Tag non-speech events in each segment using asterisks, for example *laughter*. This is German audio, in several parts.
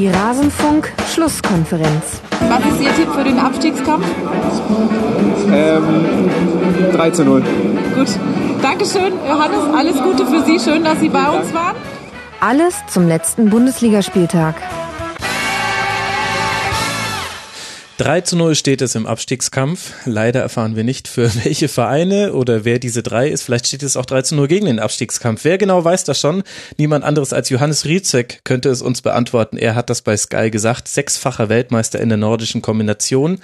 Die Rasenfunk-Schlusskonferenz. Was ist Ihr Tipp für den Abstiegskampf? Ähm, 3 zu 0. Gut. Dankeschön, Johannes. Alles Gute für Sie. Schön, dass Sie bei uns waren. Alles zum letzten Bundesligaspieltag. 3 zu 0 steht es im Abstiegskampf. Leider erfahren wir nicht, für *laughs* welche Vereine oder wer diese drei ist. Vielleicht steht es auch 3 zu 0 gegen den Abstiegskampf. Wer genau weiß das schon? Niemand anderes als Johannes Rietzek könnte es uns beantworten. Er hat das bei Sky gesagt. Sechsfacher Weltmeister in der nordischen Kombination.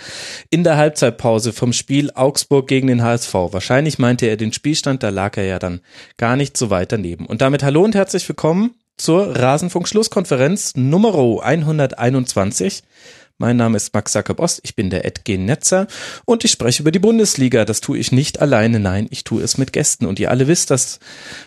In der Halbzeitpause vom Spiel Augsburg gegen den HSV. Wahrscheinlich meinte er den Spielstand, da lag er ja dann gar nicht so weit daneben. Und damit hallo und herzlich willkommen zur Rasenfunk-Schlusskonferenz Nummer 121. Mein Name ist Max Jakob Ost, ich bin der Edgen Netzer und ich spreche über die Bundesliga. Das tue ich nicht alleine, nein, ich tue es mit Gästen und ihr alle wisst das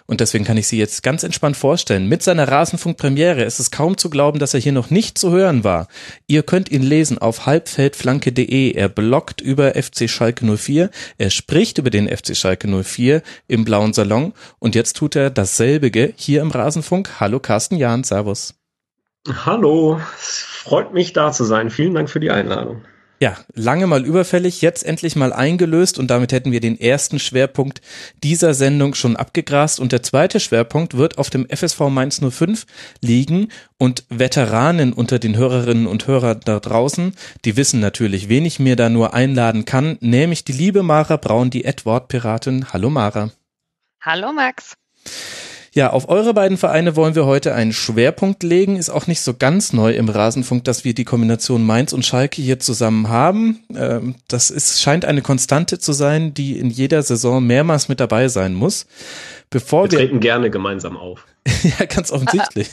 und deswegen kann ich sie jetzt ganz entspannt vorstellen. Mit seiner Rasenfunk-Premiere ist es kaum zu glauben, dass er hier noch nicht zu hören war. Ihr könnt ihn lesen auf halbfeldflanke.de. Er bloggt über FC Schalke 04, er spricht über den FC Schalke 04 im blauen Salon und jetzt tut er dasselbige hier im Rasenfunk. Hallo Carsten Jahn, Servus. Hallo, es freut mich da zu sein. Vielen Dank für die Einladung. Ja, lange mal überfällig, jetzt endlich mal eingelöst und damit hätten wir den ersten Schwerpunkt dieser Sendung schon abgegrast und der zweite Schwerpunkt wird auf dem FSV Mainz 05 liegen und Veteranen unter den Hörerinnen und Hörern da draußen, die wissen natürlich, wen ich mir da nur einladen kann, nämlich die liebe Mara Braun, die Edward-Piratin. Hallo Mara. Hallo Max. Ja, auf eure beiden Vereine wollen wir heute einen Schwerpunkt legen. Ist auch nicht so ganz neu im Rasenfunk, dass wir die Kombination Mainz und Schalke hier zusammen haben. Ähm, das ist, scheint eine Konstante zu sein, die in jeder Saison mehrmals mit dabei sein muss. Bevor wir treten gerne gemeinsam auf. *laughs* ja, ganz offensichtlich.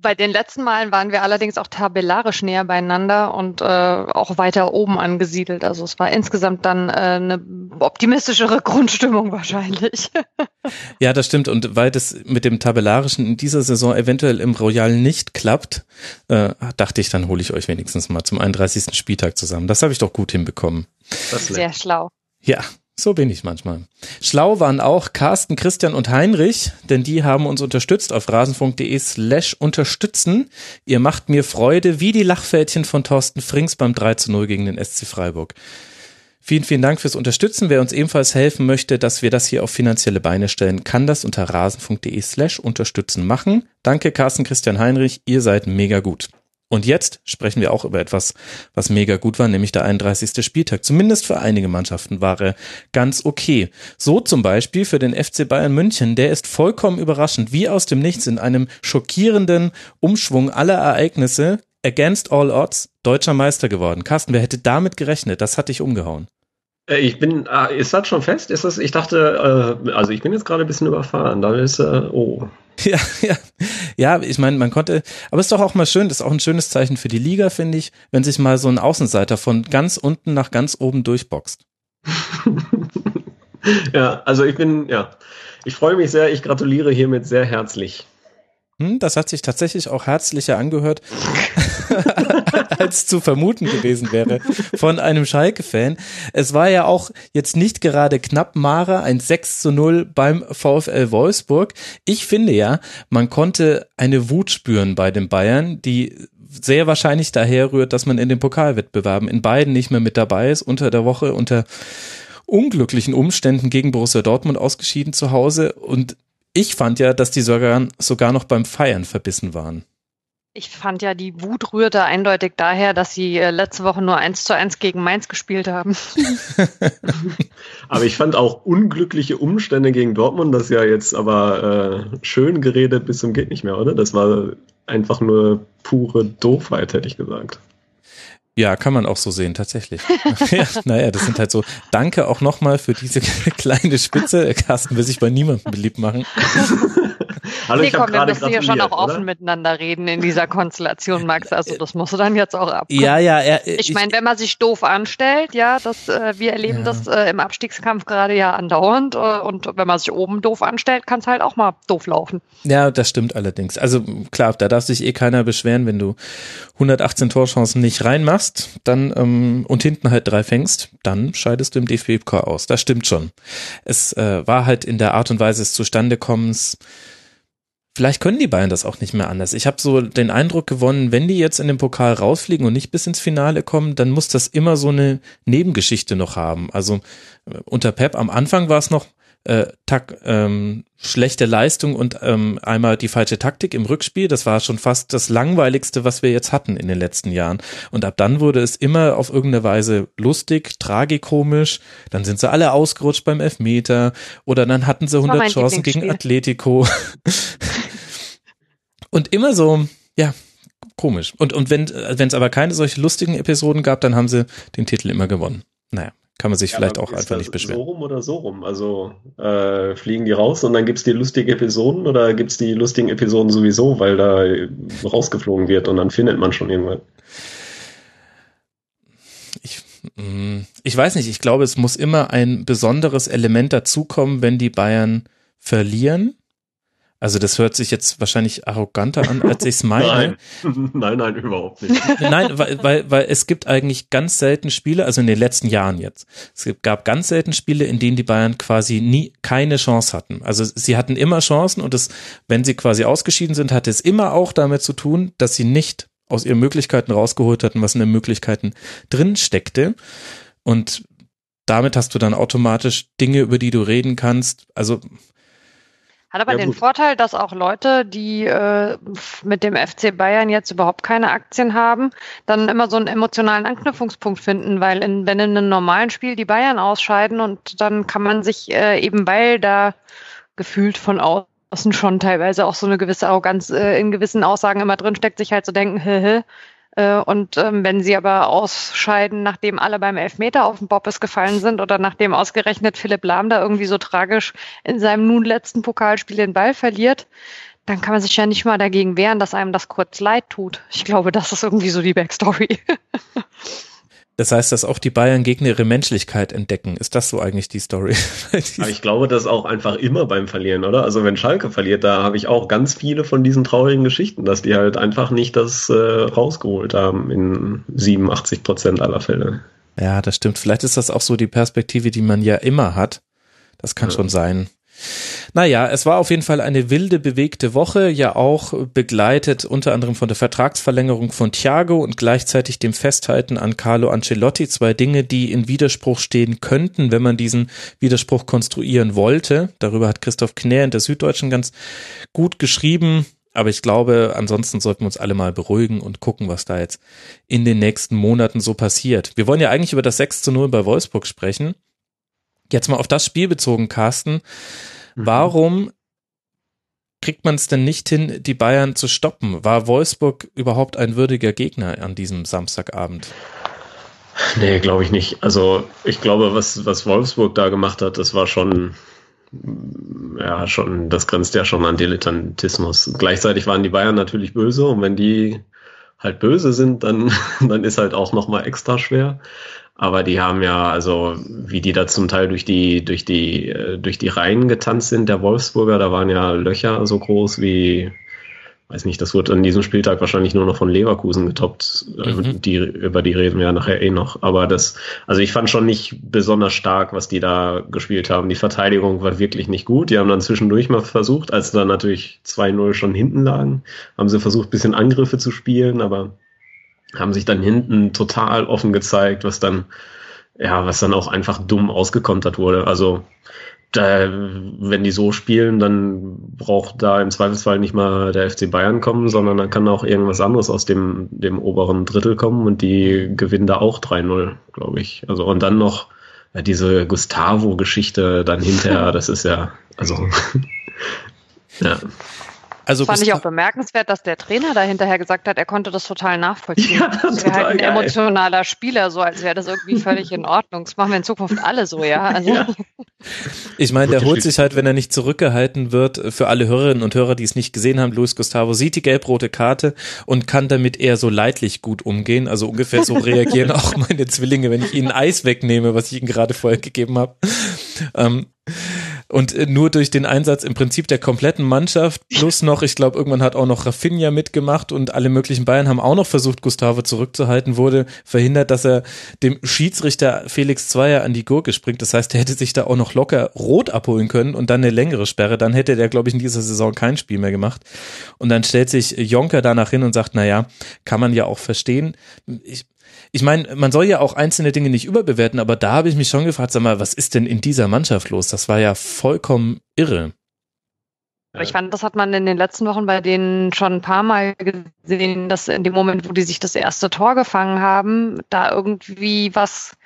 Bei den letzten Malen waren wir allerdings auch tabellarisch näher beieinander und äh, auch weiter oben angesiedelt. Also es war insgesamt dann äh, eine optimistischere *laughs* Grundstimmung wahrscheinlich. ja, das stimmt. Und weil das mit dem tabellarischen in dieser Saison eventuell im Royal nicht klappt, äh, dachte ich, dann hole ich euch wenigstens mal zum 31. Spieltag zusammen. Das habe ich doch gut hinbekommen. Sehr schlau. Ja, so bin ich manchmal. Schlau waren auch Carsten, Christian und Heinrich, denn die haben uns unterstützt auf rasenfunk.de slash unterstützen. Ihr macht mir Freude wie die Lachfältchen von Thorsten Frings beim 3 zu 0 gegen den SC Freiburg. Vielen, vielen Dank fürs Unterstützen. Wer uns ebenfalls helfen möchte, dass wir das hier auf finanzielle Beine stellen, kann das unter rasenfunk.de slash unterstützen machen. Danke Carsten, Christian, Heinrich. Ihr seid mega gut. Und jetzt sprechen wir auch über etwas, was mega gut war, nämlich der 31. Spieltag. Zumindest für einige Mannschaften war er ganz okay. So zum Beispiel für den FC Bayern München. Der ist vollkommen überraschend, wie aus dem Nichts in einem schockierenden Umschwung aller Ereignisse against all odds deutscher Meister geworden. Carsten, wer hätte damit gerechnet? Das hat dich umgehauen. Äh, ich bin, ah, ist das schon fest? Ist das, ich dachte, äh, also ich bin jetzt gerade ein bisschen überfahren. Da ist, äh, oh. *laughs* Ja, ja, ja, ich meine, man konnte, aber es ist doch auch mal schön, das ist auch ein schönes Zeichen für die Liga, finde ich, wenn sich mal so ein Außenseiter von ganz unten nach ganz oben durchboxt. *laughs* ja, also ich bin, ja, ich freue mich sehr, ich gratuliere hiermit sehr herzlich. Hm, das hat sich tatsächlich auch herzlicher angehört, *laughs* als zu vermuten gewesen wäre von einem Schalke-Fan. Es war ja auch jetzt nicht gerade knapp Mara, ein 6 zu 0 beim VfL Wolfsburg. Ich finde ja, man konnte eine Wut spüren bei den Bayern, die sehr wahrscheinlich daher rührt, dass man in den Pokalwettbewerben in beiden nicht mehr mit dabei ist, unter der Woche unter unglücklichen Umständen gegen Borussia Dortmund ausgeschieden zu Hause und ich fand ja, dass die sogar, sogar noch beim Feiern verbissen waren. Ich fand ja, die Wut rührte eindeutig daher, dass sie äh, letzte Woche nur eins zu eins gegen Mainz gespielt haben. *laughs* aber ich fand auch unglückliche Umstände gegen Dortmund, das ja jetzt aber äh, schön geredet bis zum geht nicht mehr, oder? Das war einfach nur pure Doofheit, hätte ich gesagt. Ja, kann man auch so sehen, tatsächlich. *laughs* ja, naja, das sind halt so, danke auch nochmal für diese *laughs* kleine Spitze. Carsten will sich bei niemandem beliebt machen. Hallo, nee, ich komm, wir müssen ja schon auch offen oder? miteinander reden in dieser Konstellation, Max. Also das musst du dann jetzt auch ab. Ja, ja. Er, ich meine, wenn man sich doof anstellt, ja, das, äh, wir erleben ja. das äh, im Abstiegskampf gerade ja andauernd. Äh, und wenn man sich oben doof anstellt, kann es halt auch mal doof laufen. Ja, das stimmt allerdings. Also klar, da darf sich eh keiner beschweren, wenn du 118 Torchancen nicht reinmachst, dann ähm, und hinten halt drei fängst, dann scheidest du im DFB-Pokal aus. Das stimmt schon. Es äh, war halt in der Art und Weise des Zustandekommens vielleicht können die Bayern das auch nicht mehr anders. Ich habe so den Eindruck gewonnen, wenn die jetzt in den Pokal rausfliegen und nicht bis ins Finale kommen, dann muss das immer so eine Nebengeschichte noch haben. Also äh, unter Pep am Anfang war es noch äh, tak, ähm, schlechte Leistung und ähm, einmal die falsche Taktik im Rückspiel. Das war schon fast das langweiligste, was wir jetzt hatten in den letzten Jahren. Und ab dann wurde es immer auf irgendeine Weise lustig, tragikomisch. Dann sind sie alle ausgerutscht beim Elfmeter oder dann hatten sie 100 Chancen gegen Atletico. *laughs* und immer so, ja, komisch. Und, und wenn es aber keine solche lustigen Episoden gab, dann haben sie den Titel immer gewonnen. Naja kann man sich ja, vielleicht auch einfach nicht beschweren. So rum oder so rum? Also äh, fliegen die raus und dann gibt es die lustigen Episoden oder gibt es die lustigen Episoden sowieso, weil da rausgeflogen wird und dann findet man schon irgendwann. Ich, mm, ich weiß nicht, ich glaube, es muss immer ein besonderes Element dazukommen, wenn die Bayern verlieren. Also das hört sich jetzt wahrscheinlich arroganter an, als ich es meine. Nein. *laughs* nein, nein, überhaupt nicht. *laughs* Nein, weil, weil, weil es gibt eigentlich ganz selten Spiele, also in den letzten Jahren jetzt, es gab ganz selten Spiele, in denen die Bayern quasi nie keine Chance hatten. Also sie hatten immer Chancen und es, wenn sie quasi ausgeschieden sind, hatte es immer auch damit zu tun, dass sie nicht aus ihren Möglichkeiten rausgeholt hatten, was in den Möglichkeiten drin steckte. Und damit hast du dann automatisch Dinge, über die du reden kannst. Also hat aber ja, den gut. Vorteil, dass auch Leute, die äh, mit dem FC Bayern jetzt überhaupt keine Aktien haben, dann immer so einen emotionalen Anknüpfungspunkt finden, weil in, wenn in einem normalen Spiel die Bayern ausscheiden und dann kann man sich äh, eben, weil da gefühlt von außen schon teilweise auch so eine gewisse Arroganz äh, in gewissen Aussagen immer drin steckt, sich halt zu so denken, hä, hä, und ähm, wenn sie aber ausscheiden, nachdem alle beim Elfmeter auf den Bobbes gefallen sind oder nachdem ausgerechnet Philipp Lahm da irgendwie so tragisch in seinem nun letzten Pokalspiel den Ball verliert, dann kann man sich ja nicht mal dagegen wehren, dass einem das kurz leid tut. Ich glaube, das ist irgendwie so die Backstory. *laughs* Das heißt, dass auch die Bayern gegen ihre Menschlichkeit entdecken. Ist das so eigentlich die Story? *laughs* Aber ich glaube, das auch einfach immer beim Verlieren, oder? Also wenn Schalke verliert, da habe ich auch ganz viele von diesen traurigen Geschichten, dass die halt einfach nicht das äh, rausgeholt haben in 87 Prozent aller Fälle. Ja, das stimmt. Vielleicht ist das auch so die Perspektive, die man ja immer hat. Das kann ja. schon sein. Naja, es war auf jeden Fall eine wilde, bewegte Woche, ja auch begleitet unter anderem von der Vertragsverlängerung von Thiago und gleichzeitig dem Festhalten an Carlo Ancelotti. Zwei Dinge, die in Widerspruch stehen könnten, wenn man diesen Widerspruch konstruieren wollte. Darüber hat Christoph Knär in der Süddeutschen ganz gut geschrieben. Aber ich glaube, ansonsten sollten wir uns alle mal beruhigen und gucken, was da jetzt in den nächsten Monaten so passiert. Wir wollen ja eigentlich über das 6 zu 0 bei Wolfsburg sprechen. Jetzt mal auf das Spiel bezogen, Carsten. Mhm. Warum kriegt man es denn nicht hin, die Bayern zu stoppen? War Wolfsburg überhaupt ein würdiger Gegner an diesem Samstagabend? Nee, glaube ich nicht. Also ich glaube, was, was Wolfsburg da gemacht hat, das war schon, ja, schon, das grenzt ja schon an Dilettantismus. Gleichzeitig waren die Bayern natürlich böse und wenn die halt böse sind, dann, *laughs* dann ist halt auch nochmal extra schwer. Aber die haben ja, also wie die da zum Teil durch die, durch die, äh, durch die Reihen getanzt sind, der Wolfsburger, da waren ja Löcher so groß wie, weiß nicht, das wird an diesem Spieltag wahrscheinlich nur noch von Leverkusen getoppt. Mhm. Die, über die reden wir ja nachher eh noch. Aber das, also ich fand schon nicht besonders stark, was die da gespielt haben. Die Verteidigung war wirklich nicht gut. Die haben dann zwischendurch mal versucht, als dann natürlich 2-0 schon hinten lagen, haben sie versucht, bisschen Angriffe zu spielen, aber haben sich dann hinten total offen gezeigt, was dann, ja, was dann auch einfach dumm ausgekontert wurde. Also, da, wenn die so spielen, dann braucht da im Zweifelsfall nicht mal der FC Bayern kommen, sondern dann kann auch irgendwas anderes aus dem, dem oberen Drittel kommen und die gewinnen da auch 3-0, glaube ich. Also, und dann noch ja, diese Gustavo-Geschichte dann hinterher, *laughs* das ist ja, also, *laughs* ja. Also fand ich auch bemerkenswert, dass der Trainer da hinterher gesagt hat, er konnte das total nachvollziehen. Ja, das wäre halt ein geil. emotionaler Spieler, so als wäre das irgendwie völlig in Ordnung. Das machen wir in Zukunft alle so, ja. Also. ja. *laughs* Ich meine, der holt sich halt, wenn er nicht zurückgehalten wird, für alle Hörerinnen und Hörer, die es nicht gesehen haben, Luis Gustavo sieht die gelb-rote Karte und kann damit eher so leidlich gut umgehen. Also ungefähr so reagieren *laughs* auch meine Zwillinge, wenn ich ihnen Eis wegnehme, was ich ihnen gerade vorher gegeben habe. Ähm, Und äh, nur durch den Einsatz im Prinzip der kompletten Mannschaft plus noch, ich glaube, irgendwann hat auch noch Rafinha mitgemacht und alle möglichen Bayern haben auch noch versucht, Gustavo zurückzuhalten, wurde verhindert, dass er dem Schiedsrichter Felix Zweier an die Gurke springt. Das heißt, er hätte sich da auch noch locker rot abholen können und dann eine längere Sperre. Dann hätte der, glaube ich, in dieser Saison kein Spiel mehr gemacht. Und dann stellt sich Jonker danach hin und sagt, na ja, kann man ja auch verstehen. Ich, ich meine, man soll ja auch einzelne Dinge nicht überbewerten, aber da habe ich mich schon gefragt, sag mal, was ist denn in dieser Mannschaft los? Das war ja vollkommen irre. Ich fand, das hat man in den letzten Wochen bei denen schon ein paar Mal gesehen, dass in dem Moment, wo die sich das erste Tor gefangen haben, da irgendwie was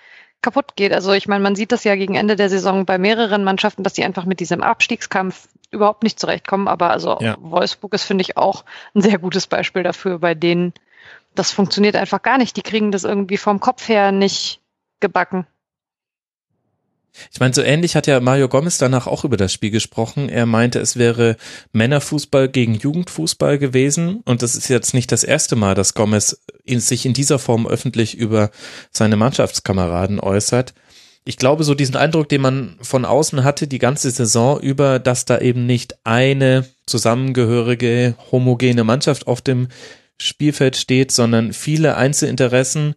kaputt geht. Also ich meine, man sieht das ja gegen Ende der Saison bei mehreren Mannschaften, dass die einfach mit diesem Abstiegskampf überhaupt nicht zurechtkommen. Aber also ja. Wolfsburg ist, finde ich, auch ein sehr gutes Beispiel dafür, bei denen das funktioniert einfach gar nicht. Die kriegen das irgendwie vom Kopf her nicht gebacken. Ich meine, so ähnlich hat ja Mario Gomez danach auch über das Spiel gesprochen. Er meinte, es wäre Männerfußball gegen Jugendfußball gewesen. Und das ist jetzt nicht das erste Mal, dass Gomez sich in dieser Form öffentlich über seine Mannschaftskameraden äußert. Ich glaube, so diesen Eindruck, den man von außen hatte, die ganze Saison über, dass da eben nicht eine zusammengehörige, homogene Mannschaft auf dem Spielfeld steht, sondern viele Einzelinteressen,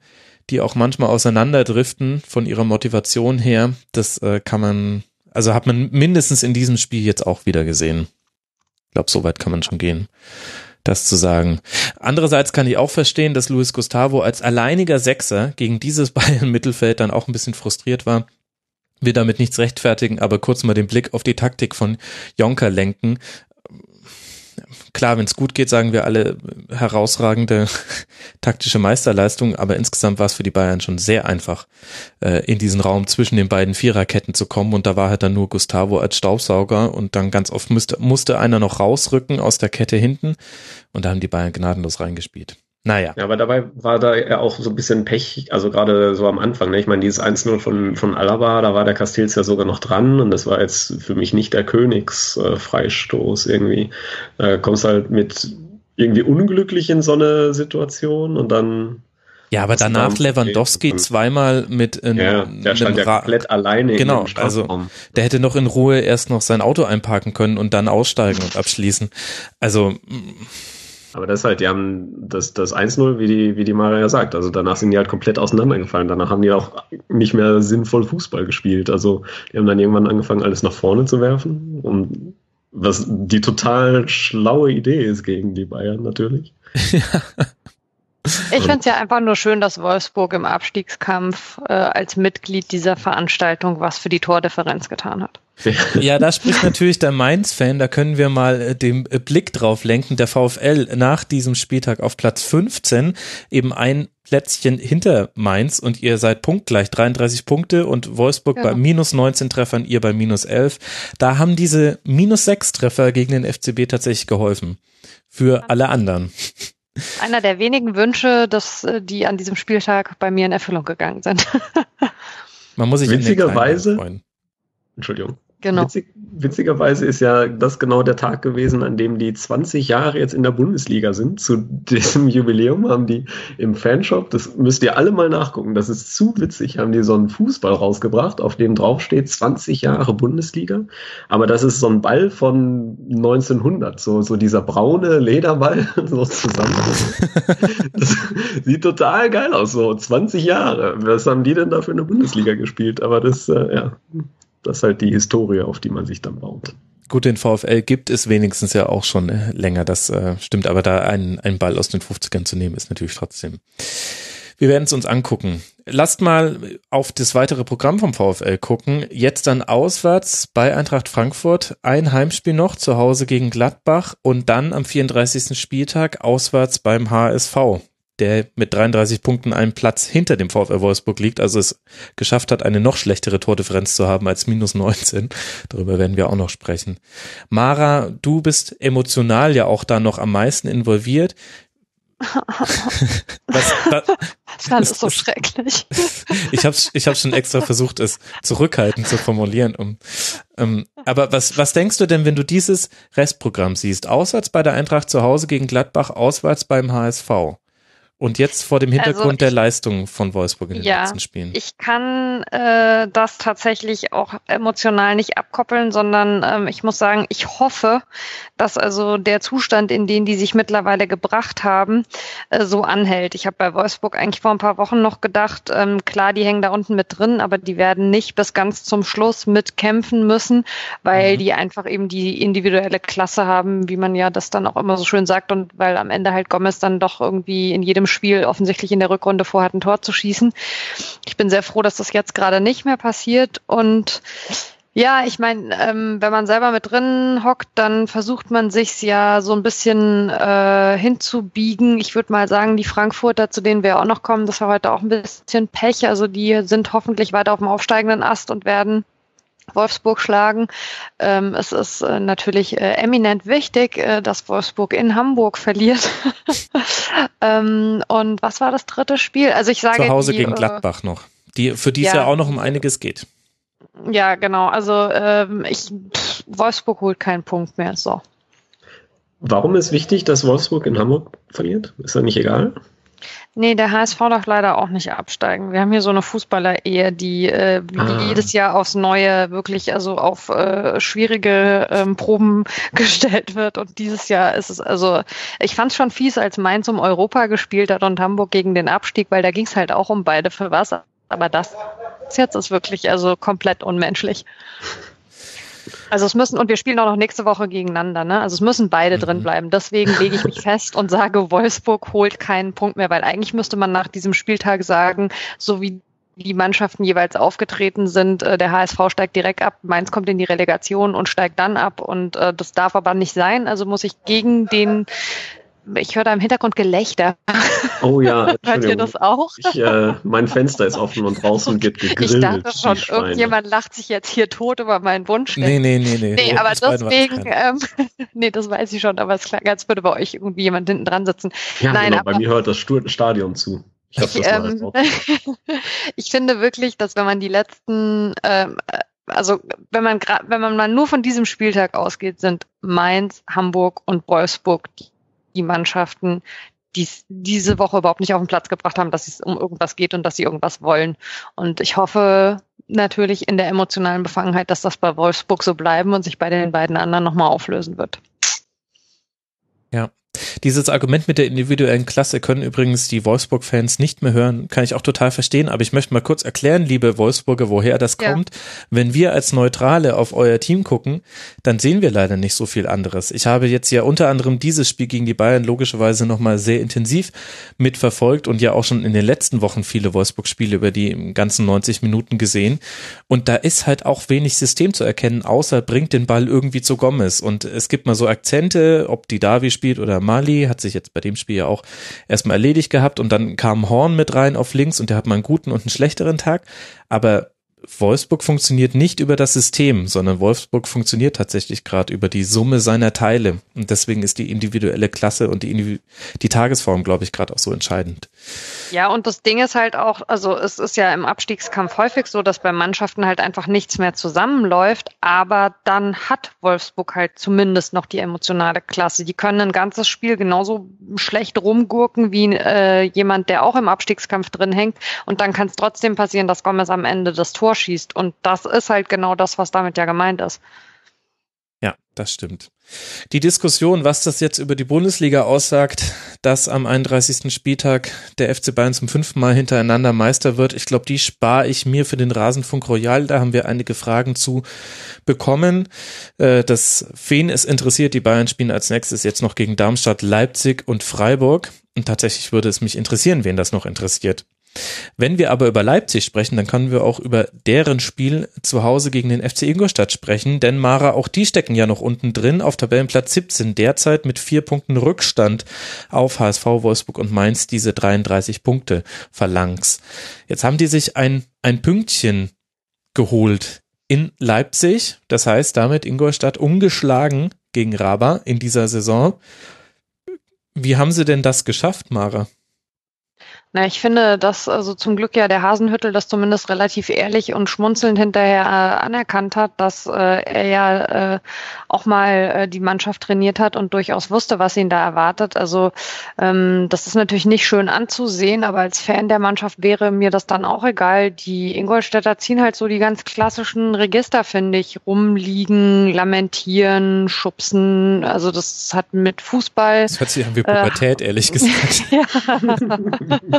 die auch manchmal auseinanderdriften von ihrer Motivation her. Das äh, kann man, also hat man mindestens in diesem Spiel jetzt auch wieder gesehen. Ich glaube, so weit kann man schon gehen, das zu sagen. Andererseits kann ich auch verstehen, dass Luis Gustavo als alleiniger Sechser gegen dieses *laughs* Bayern-Mittelfeld dann auch ein bisschen frustriert war will damit nichts rechtfertigen, aber kurz mal den Blick auf die Taktik von Jonker lenken klar, wenn es gut geht, sagen wir alle herausragende *laughs* taktische Meisterleistung, aber insgesamt war es für die Bayern schon sehr einfach, äh, in diesen Raum zwischen den beiden Viererketten zu kommen und da war halt dann nur Gustavo als Staubsauger und dann ganz oft musste, musste einer noch rausrücken aus der Kette hinten und da haben die Bayern gnadenlos reingespielt. Naja. Ja, aber dabei war da ja auch so ein bisschen Pech, also gerade so am Anfang. Ne? Ich meine, dieses 1-0 von, von Alaba, da war der Castells ja sogar noch dran und das war jetzt für mich nicht der Königsfreistoß äh, irgendwie. Da kommst halt mit irgendwie unglücklich in so eine Situation und dann ja, aber danach Lewandowski zweimal mit in, ja, der stand ja komplett alleine. Genau, also der hätte noch in Ruhe erst noch sein Auto einparken können und dann aussteigen und abschließen. Also aber das ist halt, die haben das, das 1-0, wie die, wie die Maria sagt. Also danach sind die halt komplett auseinandergefallen. Danach haben die auch nicht mehr sinnvoll Fußball gespielt. Also die haben dann irgendwann angefangen, alles nach vorne zu werfen. Und was die total schlaue Idee ist gegen die Bayern natürlich. *laughs* *laughs* Ja. Ich finde es ja einfach nur schön, dass Wolfsburg im Abstiegskampf äh, als Mitglied dieser Veranstaltung was für die Tordifferenz getan hat. Ja, da spricht natürlich der Mainz-Fan, da können wir mal äh, den äh, Blick drauf lenken. Der VfL nach diesem Spieltag auf Platz 15, eben ein Plätzchen hinter Mainz und ihr seid punktgleich, 33 Punkte und Wolfsburg ja. bei minus 19 Treffern, ihr bei minus 11. Da haben diese minus 6 Treffer gegen den FCB tatsächlich geholfen. Für alle anderen. Einer der wenigen Wünsche, dass äh, die an diesem Spieltag bei mir in Erfüllung gegangen sind. *laughs* Man muss sich witzigerweise, Entschuldigung. Genau. Witzig, witzigerweise ist ja das genau der Tag gewesen, an dem die 20 Jahre jetzt in der Bundesliga sind. Zu *laughs* diesem Jubiläum haben die im Fanshop, das müsst ihr alle mal nachgucken, das ist zu witzig, haben die so einen Fußball rausgebracht, auf dem drauf steht 20 Jahre Bundesliga. Aber das ist so ein Ball von 1900, so, so dieser braune Lederball, *laughs* so zusammen. Das sieht total geil aus, so 20 Jahre. Was haben die denn da für eine Bundesliga gespielt? Aber das, äh, ja das ist halt die Historie, auf die man sich dann baut. Gut, den VfL gibt es wenigstens ja auch schon äh, länger, das äh, stimmt, aber da einen, einen Ball aus den 50ern zu nehmen, ist natürlich trotzdem. Wir werden es uns angucken. Lasst mal auf das weitere Programm vom VfL gucken. Jetzt dann auswärts bei Eintracht Frankfurt, ein Heimspiel noch zu Hause gegen Gladbach und dann am 34. Spieltag auswärts beim HSV der mit 33 Punkten einen Platz hinter dem VfL Wolfsburg liegt, also es geschafft hat, eine noch schlechtere Tordifferenz zu haben als minus 19. Darüber werden wir auch noch sprechen. Mara, du bist emotional ja auch da noch am meisten involviert. *laughs* was, was, das ist so schrecklich. *laughs* ich habe ich hab schon extra versucht, es zurückhaltend zu formulieren. Um, ähm, aber was, was denkst du denn, wenn du dieses Restprogramm siehst? Auswärts bei der Eintracht zu Hause gegen Gladbach, auswärts beim HSV Und jetzt vor dem Hintergrund also ich, der Leistung von Wolfsburg in den ja, letzten Spielen. Ich kann äh, das tatsächlich auch emotional nicht abkoppeln, sondern ähm, ich muss sagen, ich hoffe, dass also der Zustand, in den die sich mittlerweile gebracht haben, äh, so anhält. Ich habe bei Wolfsburg eigentlich vor ein paar Wochen noch gedacht, ähm, klar, die hängen da unten mit drin, aber die werden nicht bis ganz zum Schluss mitkämpfen müssen, weil mhm. die einfach eben die individuelle Klasse haben, wie man ja das dann auch immer so schön sagt und weil am Ende halt Gomez dann doch irgendwie in jedem Spiel offensichtlich in der Rückrunde vorhat, ein Tor zu schießen. Ich bin sehr froh, dass das jetzt gerade nicht mehr passiert und ja, ich meine, ähm, wenn man selber mit drin hockt, dann versucht man sich ja so ein bisschen äh, hinzubiegen. Ich würde mal sagen, die Frankfurter, zu denen wir auch noch kommen, das war heute auch ein bisschen Pech. Also die sind hoffentlich weiter auf dem aufsteigenden Ast und werden Wolfsburg schlagen. Ähm, es ist äh, natürlich äh, eminent wichtig, äh, dass Wolfsburg in Hamburg verliert. *laughs* ähm, und was war das dritte Spiel? Also ich sage zu Hause die, gegen äh, Gladbach noch, die für die es ja, ja auch noch um einiges geht. Ja, genau. Also ähm, ich pff, Wolfsburg holt keinen Punkt mehr. So. Warum ist wichtig, dass Wolfsburg in Hamburg verliert? Ist das nicht egal? Nee, der HSV darf leider auch nicht absteigen. Wir haben hier so eine Fußballer-Ehe, die, äh, ah. jedes Jahr aufs Neue wirklich also auf äh, schwierige ähm, Proben *laughs* gestellt wird. Und dieses Jahr ist es, also ich fand es schon fies, als Mainz um Europa gespielt hat und Hamburg gegen den Abstieg, weil da ging es halt auch um beide für was. Aber das jetzt ist wirklich also komplett unmenschlich. Also es müssen, und wir spielen auch noch nächste Woche gegeneinander, ne? Also es müssen beide mhm. drin bleiben. Deswegen lege ich mich *laughs* fest und sage, Wolfsburg holt keinen Punkt mehr, weil eigentlich müsste man nach diesem Spieltag sagen, so wie die Mannschaften jeweils aufgetreten sind. Äh, der HSV steigt direkt ab, Mainz kommt in die Relegation und steigt dann ab und äh, das darf aber nicht sein. Also muss ich gegen den ich höre da im Hintergrund Gelächter. Oh ja, *laughs* hört ihr das auch? Ich, äh, mein Fenster ist offen und draußen *laughs* wird gegrillt. Ich dachte schon, irgendjemand lacht sich jetzt hier tot über meinen Wunsch. Nee, nee, nee, nee. Nee, aber deswegen, ähm, *laughs* nee, das weiß ich schon, aber es klang, als würde bei euch irgendwie jemand hinten dran sitzen. Ja, Nein, genau, aber, bei mir hört das Stadion zu. Ich, ich, ähm, ich finde wirklich, dass wenn man die letzten, ähm, also wenn man wenn man mal nur von diesem Spieltag ausgeht, sind Mainz, Hamburg und Wolfsburg die die Mannschaften, die diese Woche überhaupt nicht auf den Platz gebracht haben, dass es um irgendwas geht und dass sie irgendwas wollen. Und ich hoffe natürlich in der emotionalen Befangenheit, dass das bei Wolfsburg so bleiben und sich bei den beiden anderen nochmal auflösen wird. Ja, dieses Argument mit der individuellen Klasse können übrigens die Wolfsburg-Fans nicht mehr hören, kann ich auch total verstehen, aber ich möchte mal kurz erklären, liebe Wolfsburger, woher das ja. kommt. Wenn wir als Neutrale auf euer Team gucken, dann sehen wir leider nicht so viel anderes. Ich habe jetzt ja unter anderem dieses Spiel gegen die Bayern logischerweise nochmal sehr intensiv mitverfolgt und ja auch schon in den letzten Wochen viele Wolfsburg-Spiele über die ganzen 90 Minuten gesehen. Und da ist halt auch wenig System zu erkennen, außer bringt den Ball irgendwie zu Gomez. Und es gibt mal so Akzente, ob die Davi spielt oder Mali, hat sich jetzt bei dem Spiel ja auch erstmal erledigt gehabt und dann kam Horn mit rein auf links und der hat mal einen guten und einen schlechteren Tag. Aber Wolfsburg funktioniert nicht über das System, sondern Wolfsburg funktioniert tatsächlich gerade über die Summe seiner Teile. Und deswegen ist die individuelle Klasse und die, die Tagesform, glaube ich, gerade auch so entscheidend. Ja, und das Ding ist halt auch, also es ist ja im Abstiegskampf häufig so, dass bei Mannschaften halt einfach nichts mehr zusammenläuft, aber dann hat Wolfsburg halt zumindest noch die emotionale Klasse. Die können ein ganzes Spiel genauso schlecht rumgurken wie äh, jemand, der auch im Abstiegskampf drin hängt. Und dann kann es trotzdem passieren, dass Gomez am Ende das Tor schießt. Und das ist halt genau das, was damit ja gemeint ist. Das stimmt. Die Diskussion, was das jetzt über die Bundesliga aussagt, dass am 31. Spieltag der FC Bayern zum fünften Mal hintereinander Meister wird, ich glaube, die spare ich mir für den Rasenfunk Royal. Da haben wir einige Fragen zu bekommen. Äh, das wen es interessiert, die Bayern spielen als nächstes jetzt noch gegen Darmstadt, Leipzig und Freiburg. Und tatsächlich würde es mich interessieren, wen das noch interessiert. Wenn wir aber über Leipzig sprechen, dann können wir auch über deren Spiel zu Hause gegen den FC Ingolstadt sprechen, denn Mara, auch die stecken ja noch unten drin auf Tabellenplatz 17, derzeit mit vier Punkten Rückstand auf HSV, Wolfsburg und Mainz diese 33 Punkte verlangs. Jetzt haben die sich ein, ein Pünktchen geholt in Leipzig, das heißt damit Ingolstadt ungeschlagen gegen Raba in dieser Saison. Wie haben sie denn das geschafft, Mara? Na, ich finde, dass also zum Glück ja der Hasenhüttel das zumindest relativ ehrlich und schmunzelnd hinterher äh, anerkannt hat, dass äh, er ja äh, auch mal äh, die Mannschaft trainiert hat und durchaus wusste, was ihn da erwartet. Also ähm, das ist natürlich nicht schön anzusehen, aber als Fan der Mannschaft wäre mir das dann auch egal. Die Ingolstädter ziehen halt so die ganz klassischen Register, finde ich, rumliegen, lamentieren, schubsen. Also das hat mit Fußball. Das hört sich an wie Pubertät, äh, ehrlich gesagt. *laughs* ja.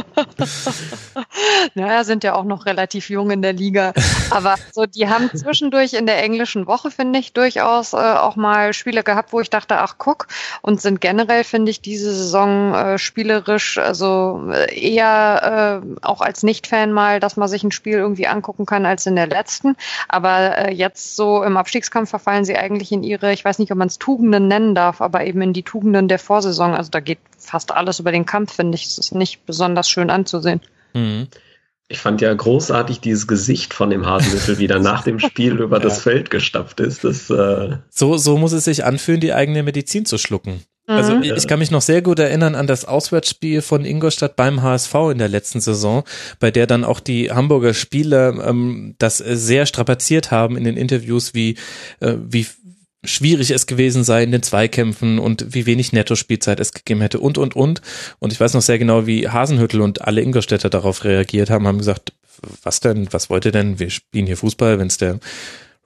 *laughs* naja, sind ja auch noch relativ jung in der Liga. Aber so, die haben zwischendurch in der englischen Woche, finde ich, durchaus äh, auch mal Spiele gehabt, wo ich dachte, ach guck, und sind generell, finde ich, diese Saison äh, spielerisch, also äh, eher äh, auch als Nicht-Fan mal, dass man sich ein Spiel irgendwie angucken kann als in der letzten. Aber äh, jetzt so im Abstiegskampf verfallen sie eigentlich in ihre, ich weiß nicht, ob man es Tugenden nennen darf, aber eben in die Tugenden der Vorsaison. Also da geht fast alles über den Kampf, finde ich. Es ist nicht besonders schön anzusehen. Mhm. Ich fand ja großartig dieses Gesicht von dem Hasenmittel, wie er nach dem Spiel *laughs* über ja. das Feld gestapft ist. Das, äh so, so muss es sich anfühlen, die eigene Medizin zu schlucken. Also mhm. ich kann mich noch sehr gut erinnern an das Auswärtsspiel von Ingolstadt beim HSV in der letzten Saison, bei der dann auch die Hamburger Spieler ähm, das sehr strapaziert haben in den Interviews, wie, äh, wie schwierig es gewesen sei in den Zweikämpfen und wie wenig Netto-Spielzeit es gegeben hätte und, und, und. Und ich weiß noch sehr genau, wie Hasenhüttel und alle Ingolstädter darauf reagiert haben, haben gesagt, was denn, was wollt ihr denn? Wir spielen hier Fußball, wenn es der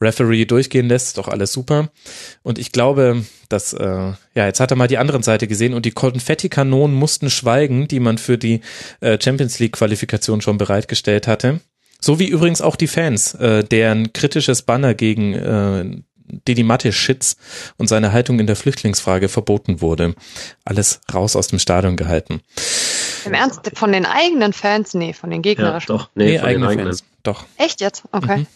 Referee durchgehen lässt, ist doch alles super. Und ich glaube, dass, äh, ja, jetzt hat er mal die anderen Seite gesehen und die Konfettikanonen mussten schweigen, die man für die äh, Champions League-Qualifikation schon bereitgestellt hatte. So wie übrigens auch die Fans, äh, deren kritisches Banner gegen äh, Didi Matte-Schitz und seine Haltung in der Flüchtlingsfrage verboten wurde. Alles raus aus dem Stadion gehalten. Im Ernst, von den eigenen Fans? Nee, von den gegnerischen. Ja, doch, nee, nee von eigene den eigenen. Fans. Doch. Echt jetzt? Okay. Mhm.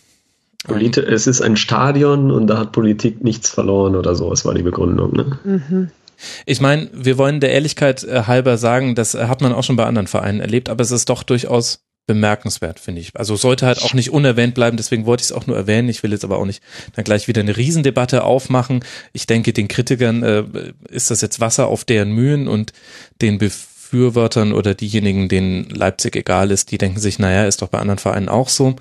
Polit es ist ein Stadion und da hat Politik nichts verloren oder so. Das war die Begründung. Ne? Mhm. Ich meine, wir wollen der Ehrlichkeit äh, halber sagen, das hat man auch schon bei anderen Vereinen erlebt, aber es ist doch durchaus bemerkenswert, finde ich. Also sollte halt auch nicht unerwähnt bleiben, deswegen wollte ich es auch nur erwähnen. Ich will jetzt aber auch nicht dann gleich wieder eine Riesendebatte aufmachen. Ich denke, den Kritikern äh, ist das jetzt Wasser auf deren Mühen und den Befürwortern oder diejenigen, denen Leipzig egal ist, die denken sich, naja, ist doch bei anderen Vereinen auch so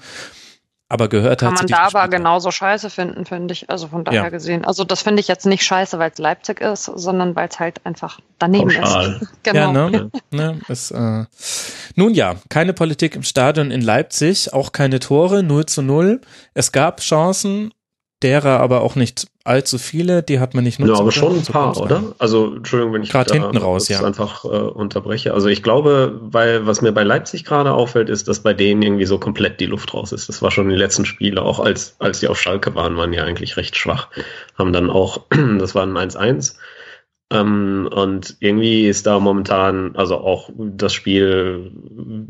aber gehört hat. Kann man da aber genauso scheiße finden, finde ich. Also von daher ja. gesehen. Also das finde ich jetzt nicht scheiße, weil es Leipzig ist, sondern weil es halt einfach daneben Pauschal. ist. *laughs* genau. Ja, ne? ne? Ist, äh Nun ja, keine Politik im Stadion in Leipzig, auch keine Tore, 0 zu 0. Es gab Chancen, derer aber auch nicht allzu viele, die hat man nicht nutzen Ja, aber schon ein paar, oder? Also, Entschuldigung, wenn ich gerade hinten raus, ja. einfach äh, unterbreche. Also ich glaube, weil was mir bei Leipzig gerade auffällt, ist, dass bei denen irgendwie so komplett die Luft raus ist. Das war schon in den letzten Spielen, auch als, als die auf Schalke waren, waren die eigentlich recht schwach. Haben dann auch, *clears throat* das war ein 1-1 ähm, und irgendwie ist da momentan, also auch das Spiel,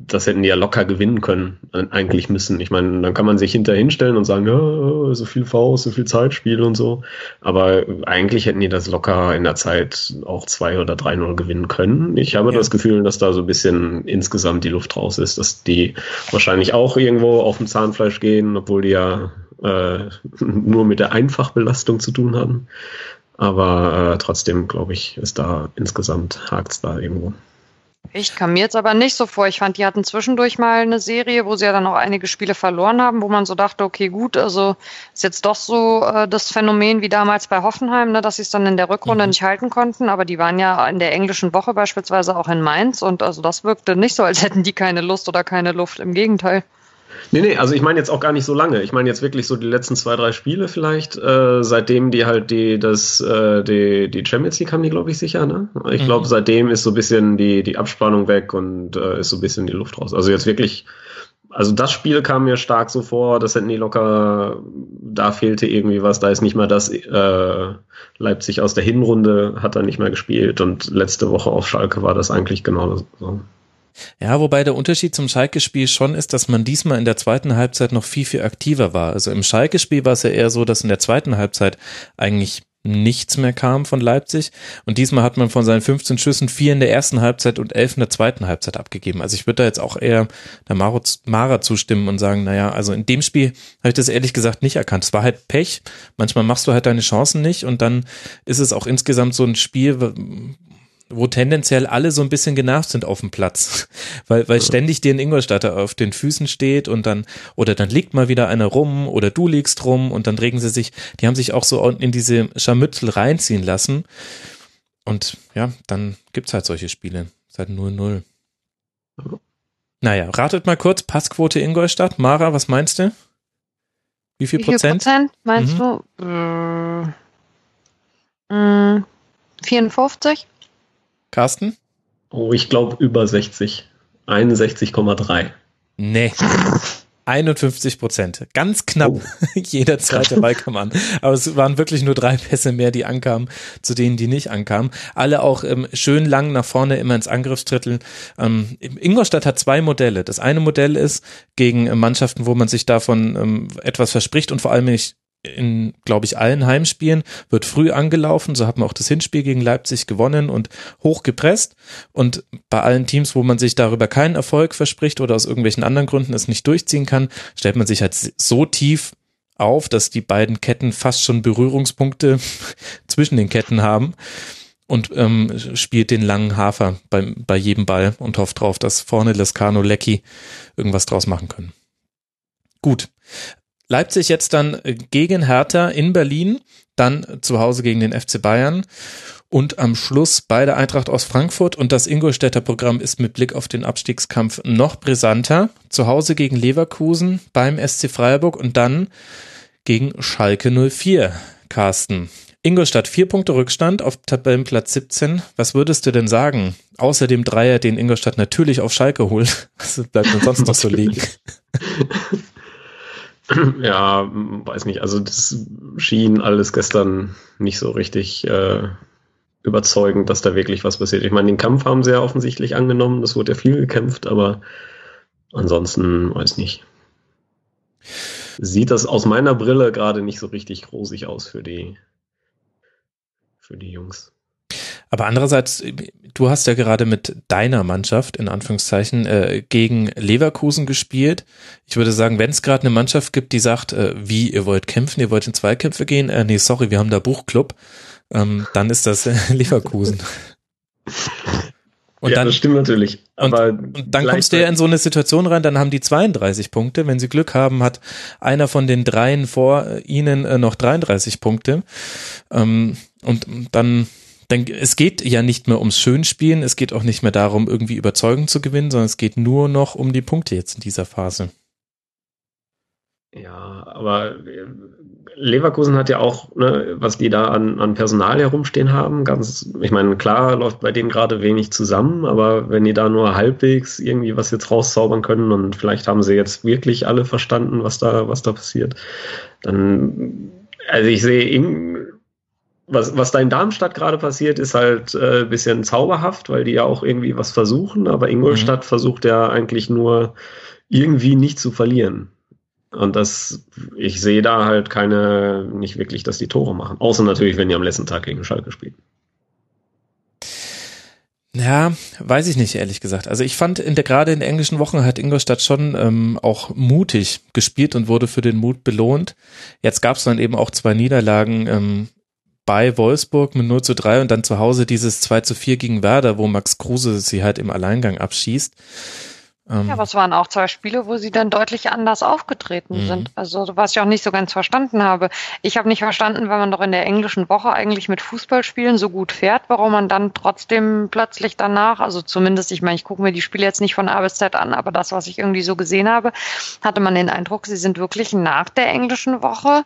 das hätten die ja locker gewinnen können, äh, eigentlich müssen. Ich meine, dann kann man sich hinterher hinstellen und sagen, ja, so viel Faust, so viel Zeitspiel und so. Aber eigentlich hätten die das locker in der Zeit auch 2 oder 3-0 gewinnen können. Ich habe ja. das Gefühl, dass da so ein bisschen insgesamt die Luft raus ist, dass die wahrscheinlich auch irgendwo auf dem Zahnfleisch gehen, obwohl die ja äh, *laughs* nur mit der Einfachbelastung zu tun haben. Aber äh, trotzdem, glaube ich, ist da insgesamt hakt's da irgendwo. Ich kam mir jetzt aber nicht so vor. Ich fand, die hatten zwischendurch mal eine Serie, wo sie ja dann auch einige Spiele verloren haben, wo man so dachte, okay, gut, also ist jetzt doch so äh, das Phänomen wie damals bei Hoffenheim, ne, dass sie es dann in der Rückrunde mhm. nicht halten konnten. Aber die waren ja in der englischen Woche beispielsweise auch in Mainz und also das wirkte nicht so, als hätten die keine Lust oder keine Luft. Im Gegenteil. Nee, nee, also ich meine jetzt auch gar nicht so lange. Ich meine jetzt wirklich so die letzten zwei, drei Spiele vielleicht, äh, seitdem die halt die, das, äh, die, die Champions League haben die, glaube ich, sicher, ne? Ich mhm. glaube, seitdem ist so ein bisschen die, die Abspannung weg und äh, ist so ein bisschen die Luft raus. Also jetzt wirklich, also das Spiel kam mir stark so vor, das hätten die locker, da fehlte irgendwie was, da ist nicht mal das, äh, Leipzig aus der Hinrunde hat er nicht mehr gespielt und letzte Woche auf Schalke war das eigentlich genau so. Ja, wobei der Unterschied zum Schalke-Spiel schon ist, dass man diesmal in der zweiten Halbzeit noch viel, viel aktiver war. Also im Schalke-Spiel war es ja eher so, dass in der zweiten Halbzeit eigentlich nichts mehr kam von Leipzig. Und diesmal hat man von seinen 15 Schüssen vier in der ersten Halbzeit und elf in der zweiten Halbzeit abgegeben. Also ich würde da jetzt auch eher der Mara zustimmen und sagen, naja, also in dem Spiel habe ich das ehrlich gesagt nicht erkannt. Es war halt Pech. Manchmal machst du halt deine Chancen nicht und dann ist es auch insgesamt so ein Spiel, wo tendenziell alle so ein bisschen genervt sind auf dem Platz, *laughs* weil, weil ständig dir ein Ingolstadter auf den Füßen steht und dann, oder dann liegt mal wieder einer rum oder du liegst rum und dann regen sie sich, die haben sich auch so in diese Scharmützel reinziehen lassen. Und ja, dann gibt's halt solche Spiele. Seit 0-0. Naja, ratet mal kurz, Passquote Ingolstadt. Mara, was meinst du? Wie viel, Wie viel Prozent? Prozent meinst mhm. du? Äh, 54. Carsten? Oh, ich glaube über 60. 61,3. Nee. 51 Prozent. Ganz knapp. Oh. *laughs* Jeder zweite Ball kam an. Aber es waren wirklich nur drei Pässe mehr, die ankamen, zu denen, die nicht ankamen. Alle auch ähm, schön lang nach vorne, immer ins Angriffsdrittel. Ähm, Ingolstadt hat zwei Modelle. Das eine Modell ist gegen äh, Mannschaften, wo man sich davon ähm, etwas verspricht und vor allem nicht in, glaube ich, allen Heimspielen, wird früh angelaufen. So hat man auch das Hinspiel gegen Leipzig gewonnen und hoch gepresst. Und bei allen Teams, wo man sich darüber keinen Erfolg verspricht oder aus irgendwelchen anderen Gründen es nicht durchziehen kann, stellt man sich halt so tief auf, dass die beiden Ketten fast schon Berührungspunkte *laughs* zwischen den Ketten haben und ähm, spielt den langen Hafer bei, bei jedem Ball und hofft drauf, dass vorne Lescano Lecky irgendwas draus machen können. Gut. Leipzig jetzt dann äh, gegen Hertha in Berlin, dann zu Hause gegen den FC Bayern und am Schluss bei der Eintracht aus Frankfurt und das Ingolstädter Programm ist mit Blick auf den Abstiegskampf noch brisanter. Zu Hause gegen Leverkusen, beim SC Freiburg und dann gegen Schalke 04. Carsten. Ingolstadt vier Punkte Rückstand auf Tabellenplatz 17. Was würdest du denn sagen? Außer dem Dreier, den Ingolstadt natürlich auf Schalke holt. *laughs* Was bleibt denn sonst noch so *laughs* liegen? *laughs* *clears throat* Ja, weiß nicht. Also das schien alles gestern nicht so richtig äh, überzeugend, dass da wirklich was passiert. Ich meine, den Kampf haben sie ja offensichtlich angenommen. Das wurde ja viel gekämpft, aber ansonsten weiß nicht. Sieht das aus meiner Brille gerade nicht so richtig rosig aus für die für die Jungs. Aber andererseits, du hast ja gerade mit deiner Mannschaft, in Anführungszeichen, äh, gegen Leverkusen gespielt. Ich würde sagen, wenn es gerade eine Mannschaft gibt, die sagt, äh, wie, ihr wollt kämpfen, ihr wollt in Zweikämpfe gehen, äh, nee, sorry, wir haben da Buchclub, ähm, dann ist das äh, *laughs* Leverkusen. Und ja, dann, das stimmt natürlich. Aber und, und dann kommst du ja in so eine Situation rein, dann haben die 32 Punkte. Wenn sie Glück haben, hat einer von den dreien vor ihnen äh, noch 33 Punkte. Ähm, und dann dann, es geht ja nicht mehr ums Schönspielen, es geht auch nicht mehr darum, irgendwie überzeugend zu gewinnen, sondern es geht nur noch um die Punkte jetzt in dieser Phase. Ja, aber äh, Leverkusen hat ja auch, ne, was die da an, an Personal herumstehen haben, ganz, ich meine, klar läuft bei denen gerade wenig zusammen, aber wenn die da nur halbwegs irgendwie was jetzt rauszaubern können und vielleicht haben sie jetzt wirklich alle verstanden, was da, was da passiert, dann, also ich sehe was, was da in Darmstadt gerade passiert, ist halt äh, bisschen zauberhaft, weil die ja auch irgendwie was versuchen, aber Ingolstadt mhm. versucht ja eigentlich nur irgendwie nicht zu verlieren. Und das, ich sehe da halt keine, nicht wirklich, dass die Tore machen. Außer natürlich, wenn die am letzten Tag gegen Schalke spielen. Ja, weiß ich nicht, ehrlich gesagt. Also ich fand in der, gerade in der englischen Woche hat Ingolstadt schon ähm, auch mutig gespielt und wurde für den Mut belohnt. Jetzt gab es dann eben auch zwei Niederlagen ähm, bei Wolfsburg mit 0 zu 3 und dann zu Hause dieses 2 zu 4 gegen Werder, wo Max Kruse sie halt im Alleingang abschießt. Ähm, ja, aber es waren auch zwei Spiele, wo sie dann deutlich anders aufgetreten mhm. sind. Also was ich auch nicht so ganz verstanden habe. Ich habe nicht verstanden, wenn man doch in der englischen Woche eigentlich mit Fußballspielen so gut fährt, warum man dann trotzdem plötzlich danach, also zumindest, ich meine, ich gucke mir die Spiele jetzt nicht von A bis Z an, aber das, was ich irgendwie so gesehen habe, hatte man den Eindruck, sie sind wirklich nach der englischen Woche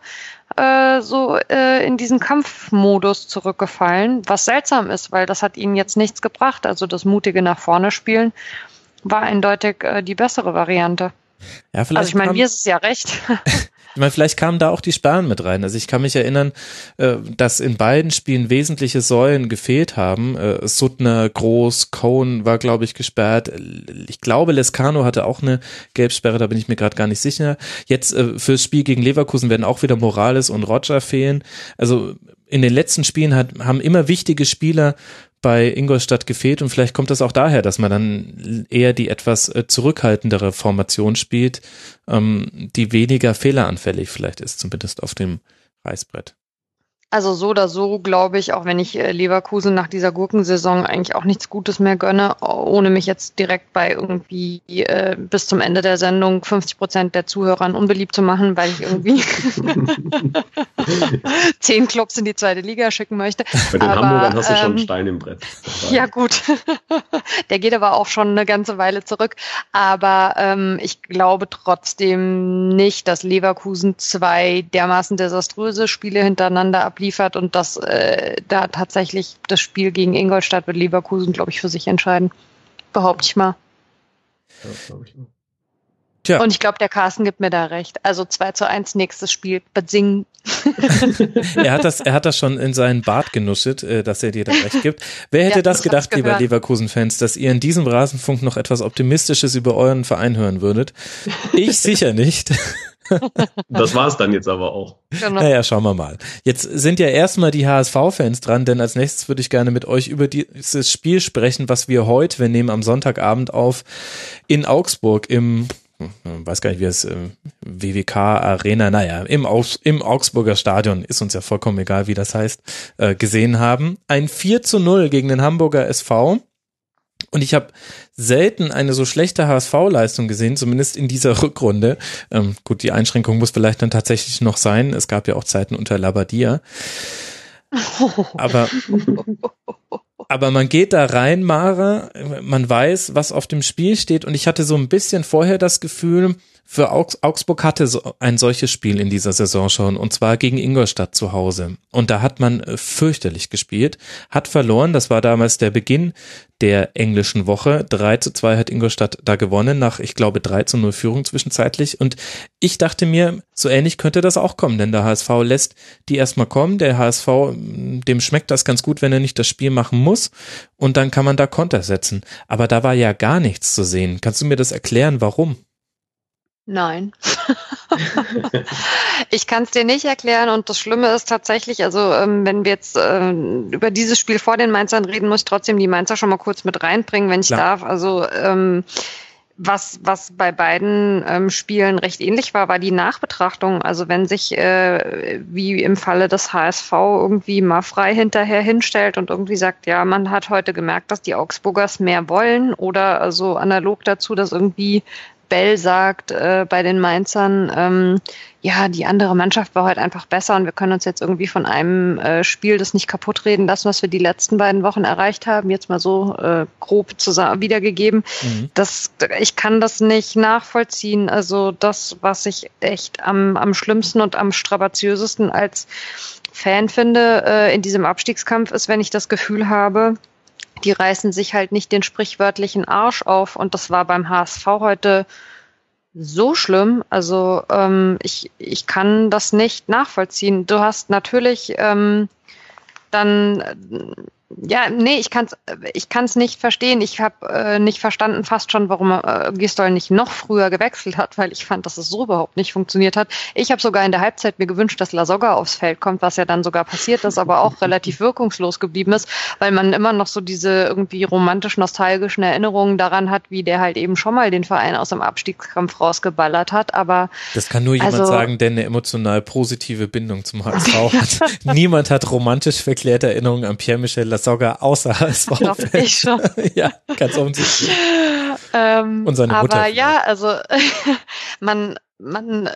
äh, so äh, in diesen Kampfmodus zurückgefallen, was seltsam ist, weil das hat ihnen jetzt nichts gebracht. Also das mutige nach vorne spielen war eindeutig äh, die bessere Variante. Ja, vielleicht also ich meine, mir ist es ja recht. *laughs* *laughs* Ich meine, vielleicht kamen da auch die Sperren mit rein. Also ich kann mich erinnern, äh, dass in beiden Spielen wesentliche Säulen gefehlt haben. Äh, Suttner, Groß, Cohn war, glaube ich, gesperrt. Ich glaube, Lescano hatte auch eine Gelbsperre, da bin ich mir gerade gar nicht sicher. Jetzt äh, fürs Spiel gegen Leverkusen werden auch wieder Morales und Roger fehlen. Also in den letzten Spielen hat, haben immer wichtige Spieler bei Ingolstadt gefehlt und vielleicht kommt das auch daher, dass man dann eher die etwas äh, zurückhaltendere Formation spielt, ähm, die weniger fehleranfällig vielleicht ist, zumindest auf dem Reißbrett. Also so oder so glaube ich, auch wenn ich äh, Leverkusen nach dieser Gurkensaison eigentlich auch nichts Gutes mehr gönne, ohne mich jetzt direkt bei irgendwie äh, bis zum Ende der Sendung 50 Prozent der Zuhörern unbeliebt zu machen, weil ich irgendwie *laughs* zehn Clubs in die zweite Liga schicken möchte. Bei den aber, Hamburgern hast du schon einen ähm, Stein im Brett. Ja gut, *laughs* der geht aber auch schon eine ganze Weile zurück. Aber ähm, ich glaube trotzdem nicht, dass Leverkusen zwei dermaßen desaströse Spiele hintereinander ab abliefert und dass äh, da tatsächlich das Spiel gegen Ingolstadt wird Leverkusen, glaube ich, für sich entscheiden. Behaupte ich mal. Ja, ich mal. Tja. Und ich glaube, der Carsten gibt mir da recht. Also 2 zu 1 nächstes Spiel. Singen. *laughs* er, hat das, er hat das schon in seinen Bart genuschelt, äh, dass er dir da recht gibt. Wer hätte ja, das, das gedacht, lieber Leverkusen-Fans, dass ihr in diesem Rasenfunk noch etwas Optimistisches über euren Verein hören würdet? Ich *laughs* sicher nicht. Das war es dann jetzt aber auch. Genau. Naja, schauen wir mal. Jetzt sind ja erstmal die HSV-Fans dran, denn als nächstes würde ich gerne mit euch über dieses Spiel sprechen, was wir heute, wir nehmen am Sonntagabend auf, in Augsburg im hm, weiß gar nicht, wie es äh, WWK Arena, naja, im, Augs im Augsburger Stadion, ist uns ja vollkommen egal, wie das heißt, äh, gesehen haben. Ein 4 zu 0 gegen den Hamburger SV. Und ich habe selten eine so schlechte HSV-Leistung gesehen, zumindest in dieser Rückrunde. Ähm, gut, die Einschränkung muss vielleicht dann tatsächlich noch sein. Es gab ja auch Zeiten unter Labadia. *laughs* Aber, aber man geht da rein, Mara, man weiß, was auf dem Spiel steht. Und ich hatte so ein bisschen vorher das Gefühl, für Augsburg hatte so ein solches Spiel in dieser Saison schon, und zwar gegen Ingolstadt zu Hause. Und da hat man äh, fürchterlich gespielt, hat verloren, das war damals der Beginn der englischen Woche. 3 zu 2 hat Ingolstadt da gewonnen, nach, ich glaube, 3 zu 0 Führung zwischenzeitlich. Und ich dachte mir, so ähnlich könnte das auch kommen, denn der HSV lässt die erstmal kommen. Der HSV, dem schmeckt das ganz gut, wenn er nicht das Spiel machen muss. Und dann kann man da Konter setzen. Aber da war ja gar nichts zu sehen. Kannst du mir das erklären, warum? Nein. *laughs* ich kann es dir nicht erklären und das Schlimme ist tatsächlich, also ähm, wenn wir jetzt äh, über dieses Spiel vor den Mainzern reden, muss ich trotzdem die Mainzer schon mal kurz mit reinbringen, wenn ich Klar. darf. Also ähm, was, was bei beiden ähm, Spielen recht ähnlich war, war die Nachbetrachtung. Also wenn sich, äh, wie im Falle des HSV, irgendwie mal frei hinterher hinstellt und irgendwie sagt, ja, man hat heute gemerkt, dass die Augsburgers mehr wollen oder also analog dazu, dass irgendwie Bell sagt äh, bei den Mainzern, ähm, ja, die andere Mannschaft war heute einfach besser und wir können uns jetzt irgendwie von einem äh, Spiel das nicht kaputt reden lassen, was wir die letzten beiden Wochen erreicht haben, jetzt mal so äh, grob zusammen wiedergegeben. Mhm. Das, ich kann das nicht nachvollziehen. Also das, was ich echt am, am schlimmsten und am strapaziösesten als Fan finde äh, in diesem Abstiegskampf ist, wenn ich das Gefühl habe, die reißen sich halt nicht den sprichwörtlichen Arsch auf. Und das war beim HSV heute so schlimm. Also ähm, ich, ich kann das nicht nachvollziehen. Du hast natürlich ähm, dann ja, nee, ich kann es ich kann's nicht verstehen. Ich habe äh, nicht verstanden fast schon, warum äh, Gistol nicht noch früher gewechselt hat, weil ich fand, dass es so überhaupt nicht funktioniert hat. Ich habe sogar in der Halbzeit mir gewünscht, dass Lasogga aufs Feld kommt, was ja dann sogar passiert ist, aber auch relativ *laughs* wirkungslos geblieben ist, weil man immer noch so diese irgendwie romantisch-nostalgischen Erinnerungen daran hat, wie der halt eben schon mal den Verein aus dem Abstiegskampf rausgeballert hat. Aber das kann nur jemand also, sagen, der eine emotional positive Bindung zum HSV hat. *laughs* Niemand hat romantisch verklärte Erinnerungen an Pierre-Michel sogar außer *laughs* *laughs* HSV. Ich schon. *laughs* ja, ganz offensichtlich. Ähm, Und seine Mutter. Aber ja, also man, man,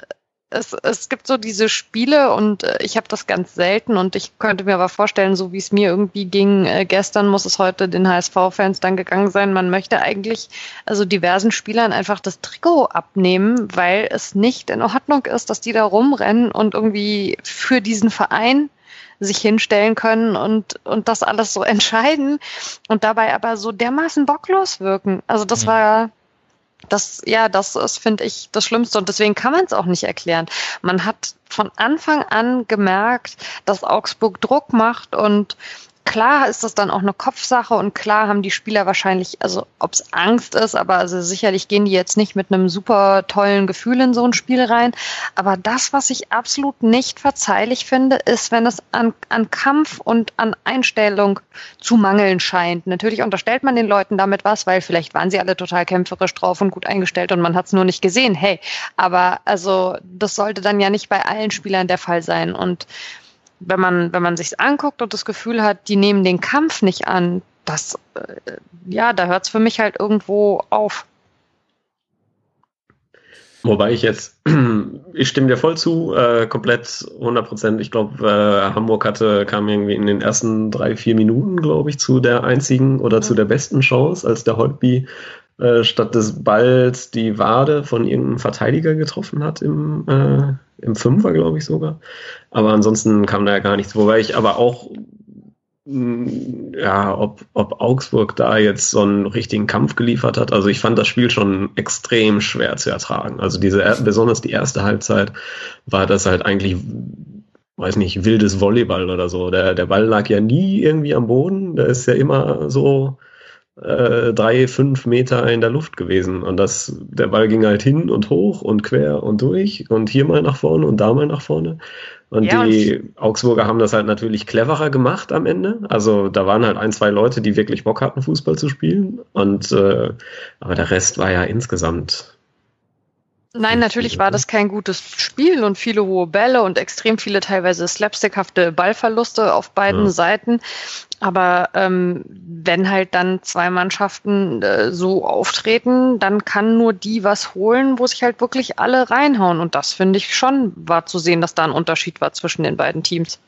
es, es gibt so diese Spiele und äh, ich habe das ganz selten und ich könnte mir aber vorstellen, so wie es mir irgendwie ging, äh, gestern muss es heute den HSV-Fans dann gegangen sein. Man möchte eigentlich also diversen Spielern einfach das Trikot abnehmen, weil es nicht in Ordnung ist, dass die da rumrennen und irgendwie für diesen Verein sich hinstellen können und, und das alles so *laughs* entscheiden und dabei aber so dermaßen bocklos wirken. Also das mhm. war das, ja, das ist, finde ich, das Schlimmste und deswegen kann man es auch nicht erklären. Man hat von Anfang an gemerkt, dass Augsburg Druck macht und klar ist das dann auch eine Kopfsache und klar haben die Spieler wahrscheinlich, also ob es Angst ist, aber also sicherlich gehen die jetzt nicht mit einem super tollen Gefühl in so ein Spiel rein. Aber das, was ich absolut nicht verzeihlich finde, ist, wenn es an, an Kampf und an Einstellung zu mangeln scheint. Natürlich unterstellt man den Leuten damit was, weil vielleicht waren sie alle total kämpferisch drauf und gut eingestellt und man hat es nur nicht gesehen. Hey, aber also das sollte dann ja nicht bei allen Spielern der Fall sein. Und wenn man, wenn man sich's anguckt und das Gefühl hat, die nehmen den Kampf nicht an, das, äh, ja, da hört's für mich halt irgendwo auf. Wobei ich jetzt, *clears throat* ich stimme dir voll zu, äh, komplett 100 Prozent. Ich glaube, äh, Hamburg hatte, kam irgendwie in den ersten drei, vier Minuten, glaube ich, zu der einzigen oder zu der besten Chance, als der Holtby äh, statt des Balls die Wade von irgendeinem Verteidiger getroffen hat im, äh, im Fünfer, glaube ich sogar. Aber ansonsten kam da ja gar nichts. Wobei ich aber auch ja, ob, ob Augsburg da jetzt so einen richtigen Kampf geliefert hat. Also ich fand das Spiel schon extrem schwer zu ertragen. Also diese, besonders die erste Halbzeit war das halt eigentlich, weiß nicht, wildes Volleyball oder so. Der, der Ball lag ja nie irgendwie am Boden. Der ist ja immer so äh, drei, fünf Meter in der Luft gewesen. Und das, der Ball ging halt hin und hoch und quer und durch und hier mal nach vorne und da mal nach vorne. Und ja, die und Augsburger haben das halt natürlich cleverer gemacht am Ende. Also da waren halt ein, zwei Leute, die wirklich Bock hatten, Fußball zu spielen. Und äh, aber der Rest war ja insgesamt Nein, natürlich war das kein gutes Spiel und viele hohe Bälle und extrem viele teilweise slapstickhafte Ballverluste auf beiden ja. Seiten. Aber ähm, wenn halt dann zwei Mannschaften äh, so auftreten, dann kann nur die was holen, wo sich halt wirklich alle reinhauen. Und das finde ich schon war zu sehen, dass da ein Unterschied war zwischen den beiden Teams.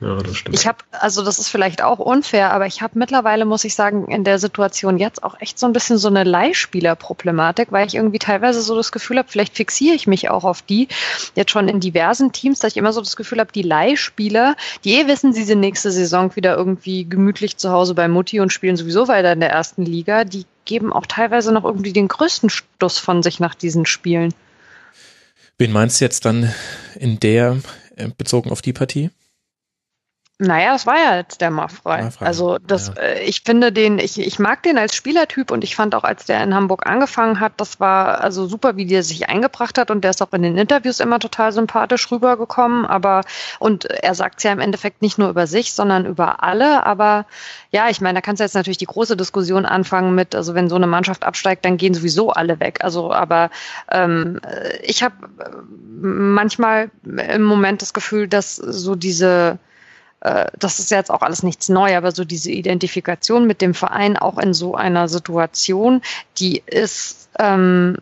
Ja, das stimmt. Ich habe, also das ist vielleicht auch unfair, aber ich habe mittlerweile, muss ich sagen, in der Situation jetzt auch echt so ein bisschen so eine Leihspielerproblematik, weil ich irgendwie teilweise so das Gefühl habe, vielleicht fixiere ich mich auch auf die, jetzt schon in diversen Teams, dass ich immer so das Gefühl habe, die Leihspieler, die eh wissen, sie sind nächste Saison wieder irgendwie gemütlich zu Hause bei Mutti und spielen sowieso weiter in der ersten Liga, die geben auch teilweise noch irgendwie den größten Stoß von sich nach diesen Spielen. Wen meinst du jetzt dann in der, äh, bezogen auf die Partie? Naja, es war ja jetzt der Maffrey. Also das, ja. äh, ich finde den, ich, ich mag den als Spielertyp und ich fand auch, als der in Hamburg angefangen hat, das war also super, wie der sich eingebracht hat und der ist auch in den Interviews immer total sympathisch rübergekommen. Aber und er sagt es ja im Endeffekt nicht nur über sich, sondern über alle. Aber ja, ich meine, da kannst du jetzt natürlich die große Diskussion anfangen mit, also wenn so eine Mannschaft absteigt, dann gehen sowieso alle weg. Also, aber ähm, ich habe äh, manchmal im Moment das Gefühl, dass so diese das ist jetzt auch alles nichts neu, aber so diese Identifikation mit dem Verein auch in so einer Situation, die ist, ähm,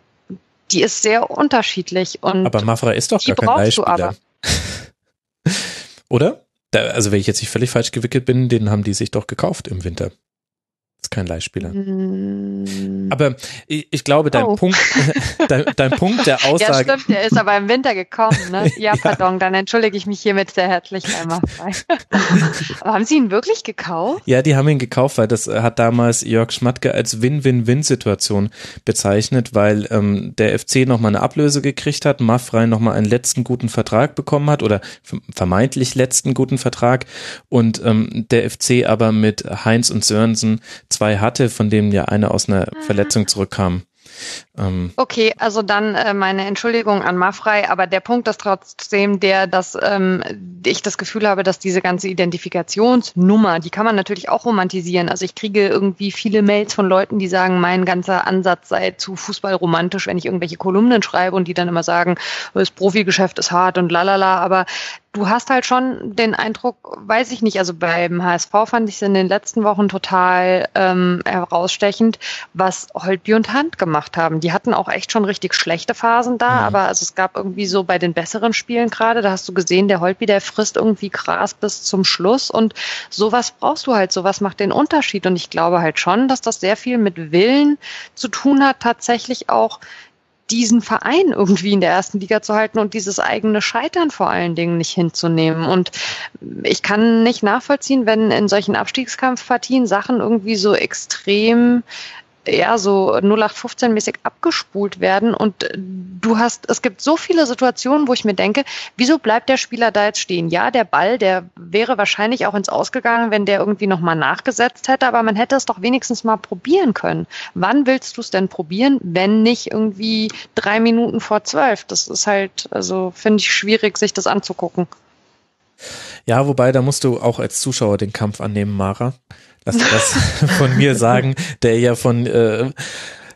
die ist sehr unterschiedlich. Und aber Mafra ist doch gar kein Leihspieler. *laughs* Oder? Da, also wenn ich jetzt nicht völlig falsch gewickelt bin, den haben die sich doch gekauft im Winter ist kein Leihspieler. Mm. Aber ich, ich glaube, dein oh. Punkt, *laughs* dein, dein, Punkt der Aussage. Ja, stimmt, der ist aber im Winter gekommen, ne? *laughs* Ja, ja. pardon, dann entschuldige ich mich hiermit sehr herzlich einmal. *laughs* aber haben Sie ihn wirklich gekauft? Ja, die haben ihn gekauft, weil das hat damals Jörg Schmatke als Win-Win-Win-Situation bezeichnet, weil ähm, der FC nochmal eine Ablöse gekriegt hat, Maffrey nochmal einen letzten guten Vertrag bekommen hat oder vermeintlich letzten guten Vertrag und ähm, der FC aber mit Heinz und Sörensen zwei hatte, von denen ja eine aus einer ah. Verletzung zurückkam. Ähm, okay, also dann äh, meine Entschuldigung an Maffrey, aber der Punkt ist trotzdem der, dass ähm, ich das Gefühl habe, dass diese ganze Identifikationsnummer, die kann man natürlich auch romantisieren. Also ich kriege irgendwie viele Mails von Leuten, die sagen, mein ganzer Ansatz sei zu Fußball romantisch, wenn ich irgendwelche Kolumnen schreibe und die dann immer sagen, das Profigeschäft ist hart und lalala, aber du hast halt schon den Eindruck, weiß ich nicht, also beim HSV fand ich es in den letzten Wochen total ähm, herausstechend, was Holtby und Hand gemacht haben. Die hatten auch echt schon richtig schlechte Phasen da, mhm. aber also es gab irgendwie so bei den besseren Spielen gerade, da hast du gesehen, der Holtby, der frisst irgendwie Gras bis zum Schluss und sowas brauchst du halt, sowas macht den Unterschied und ich glaube halt schon, dass das sehr viel mit Willen zu tun hat, tatsächlich auch diesen Verein irgendwie in der ersten Liga zu halten und dieses eigene Scheitern vor allen Dingen nicht hinzunehmen. Und ich kann nicht nachvollziehen, wenn in solchen Abstiegskampfpartien Sachen irgendwie so extrem ja, so 0815-mäßig abgespult werden. Und du hast, es gibt so viele Situationen, wo ich mir denke, wieso bleibt der Spieler da jetzt stehen? Ja, der Ball, der wäre wahrscheinlich auch ins Ausgegangen, wenn der irgendwie nochmal nachgesetzt hätte, aber man hätte es doch wenigstens mal probieren können. Wann willst du es denn probieren, wenn nicht irgendwie drei Minuten vor zwölf? Das ist halt, also finde ich schwierig, sich das anzugucken. Ja, wobei, da musst du auch als Zuschauer den Kampf annehmen, Mara. Lass das *laughs* von mir sagen, der ja von äh,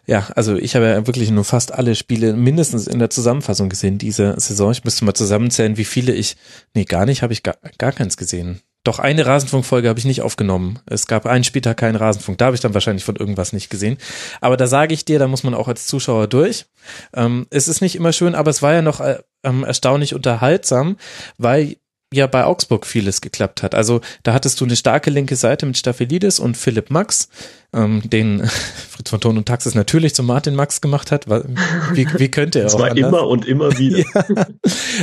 Ja, also ich habe ja wirklich nur fast alle Spiele mindestens in der Zusammenfassung gesehen diese Saison. Ich müsste mal zusammenzählen, wie viele ich, nee, gar nicht, habe ich gar, gar keins gesehen. Doch eine Rasenfunkfolge habe ich nicht aufgenommen. Es gab einen Spieltag keinen Rasenfunk. Da habe ich dann wahrscheinlich von irgendwas nicht gesehen. Aber da sage ich dir, da muss man auch als Zuschauer durch. Ähm, es ist nicht immer schön, aber es war ja noch äh, ähm, erstaunlich unterhaltsam, weil ja bei Augsburg vieles geklappt hat. Also da hattest du eine starke linke Seite mit Staphylides und Philipp Max ähm, den *laughs* Fritz von Ton und Taxis natürlich zum Martin Max gemacht hat. Wie, wie könnte er das auch war anders? immer und immer wieder. *laughs* ja.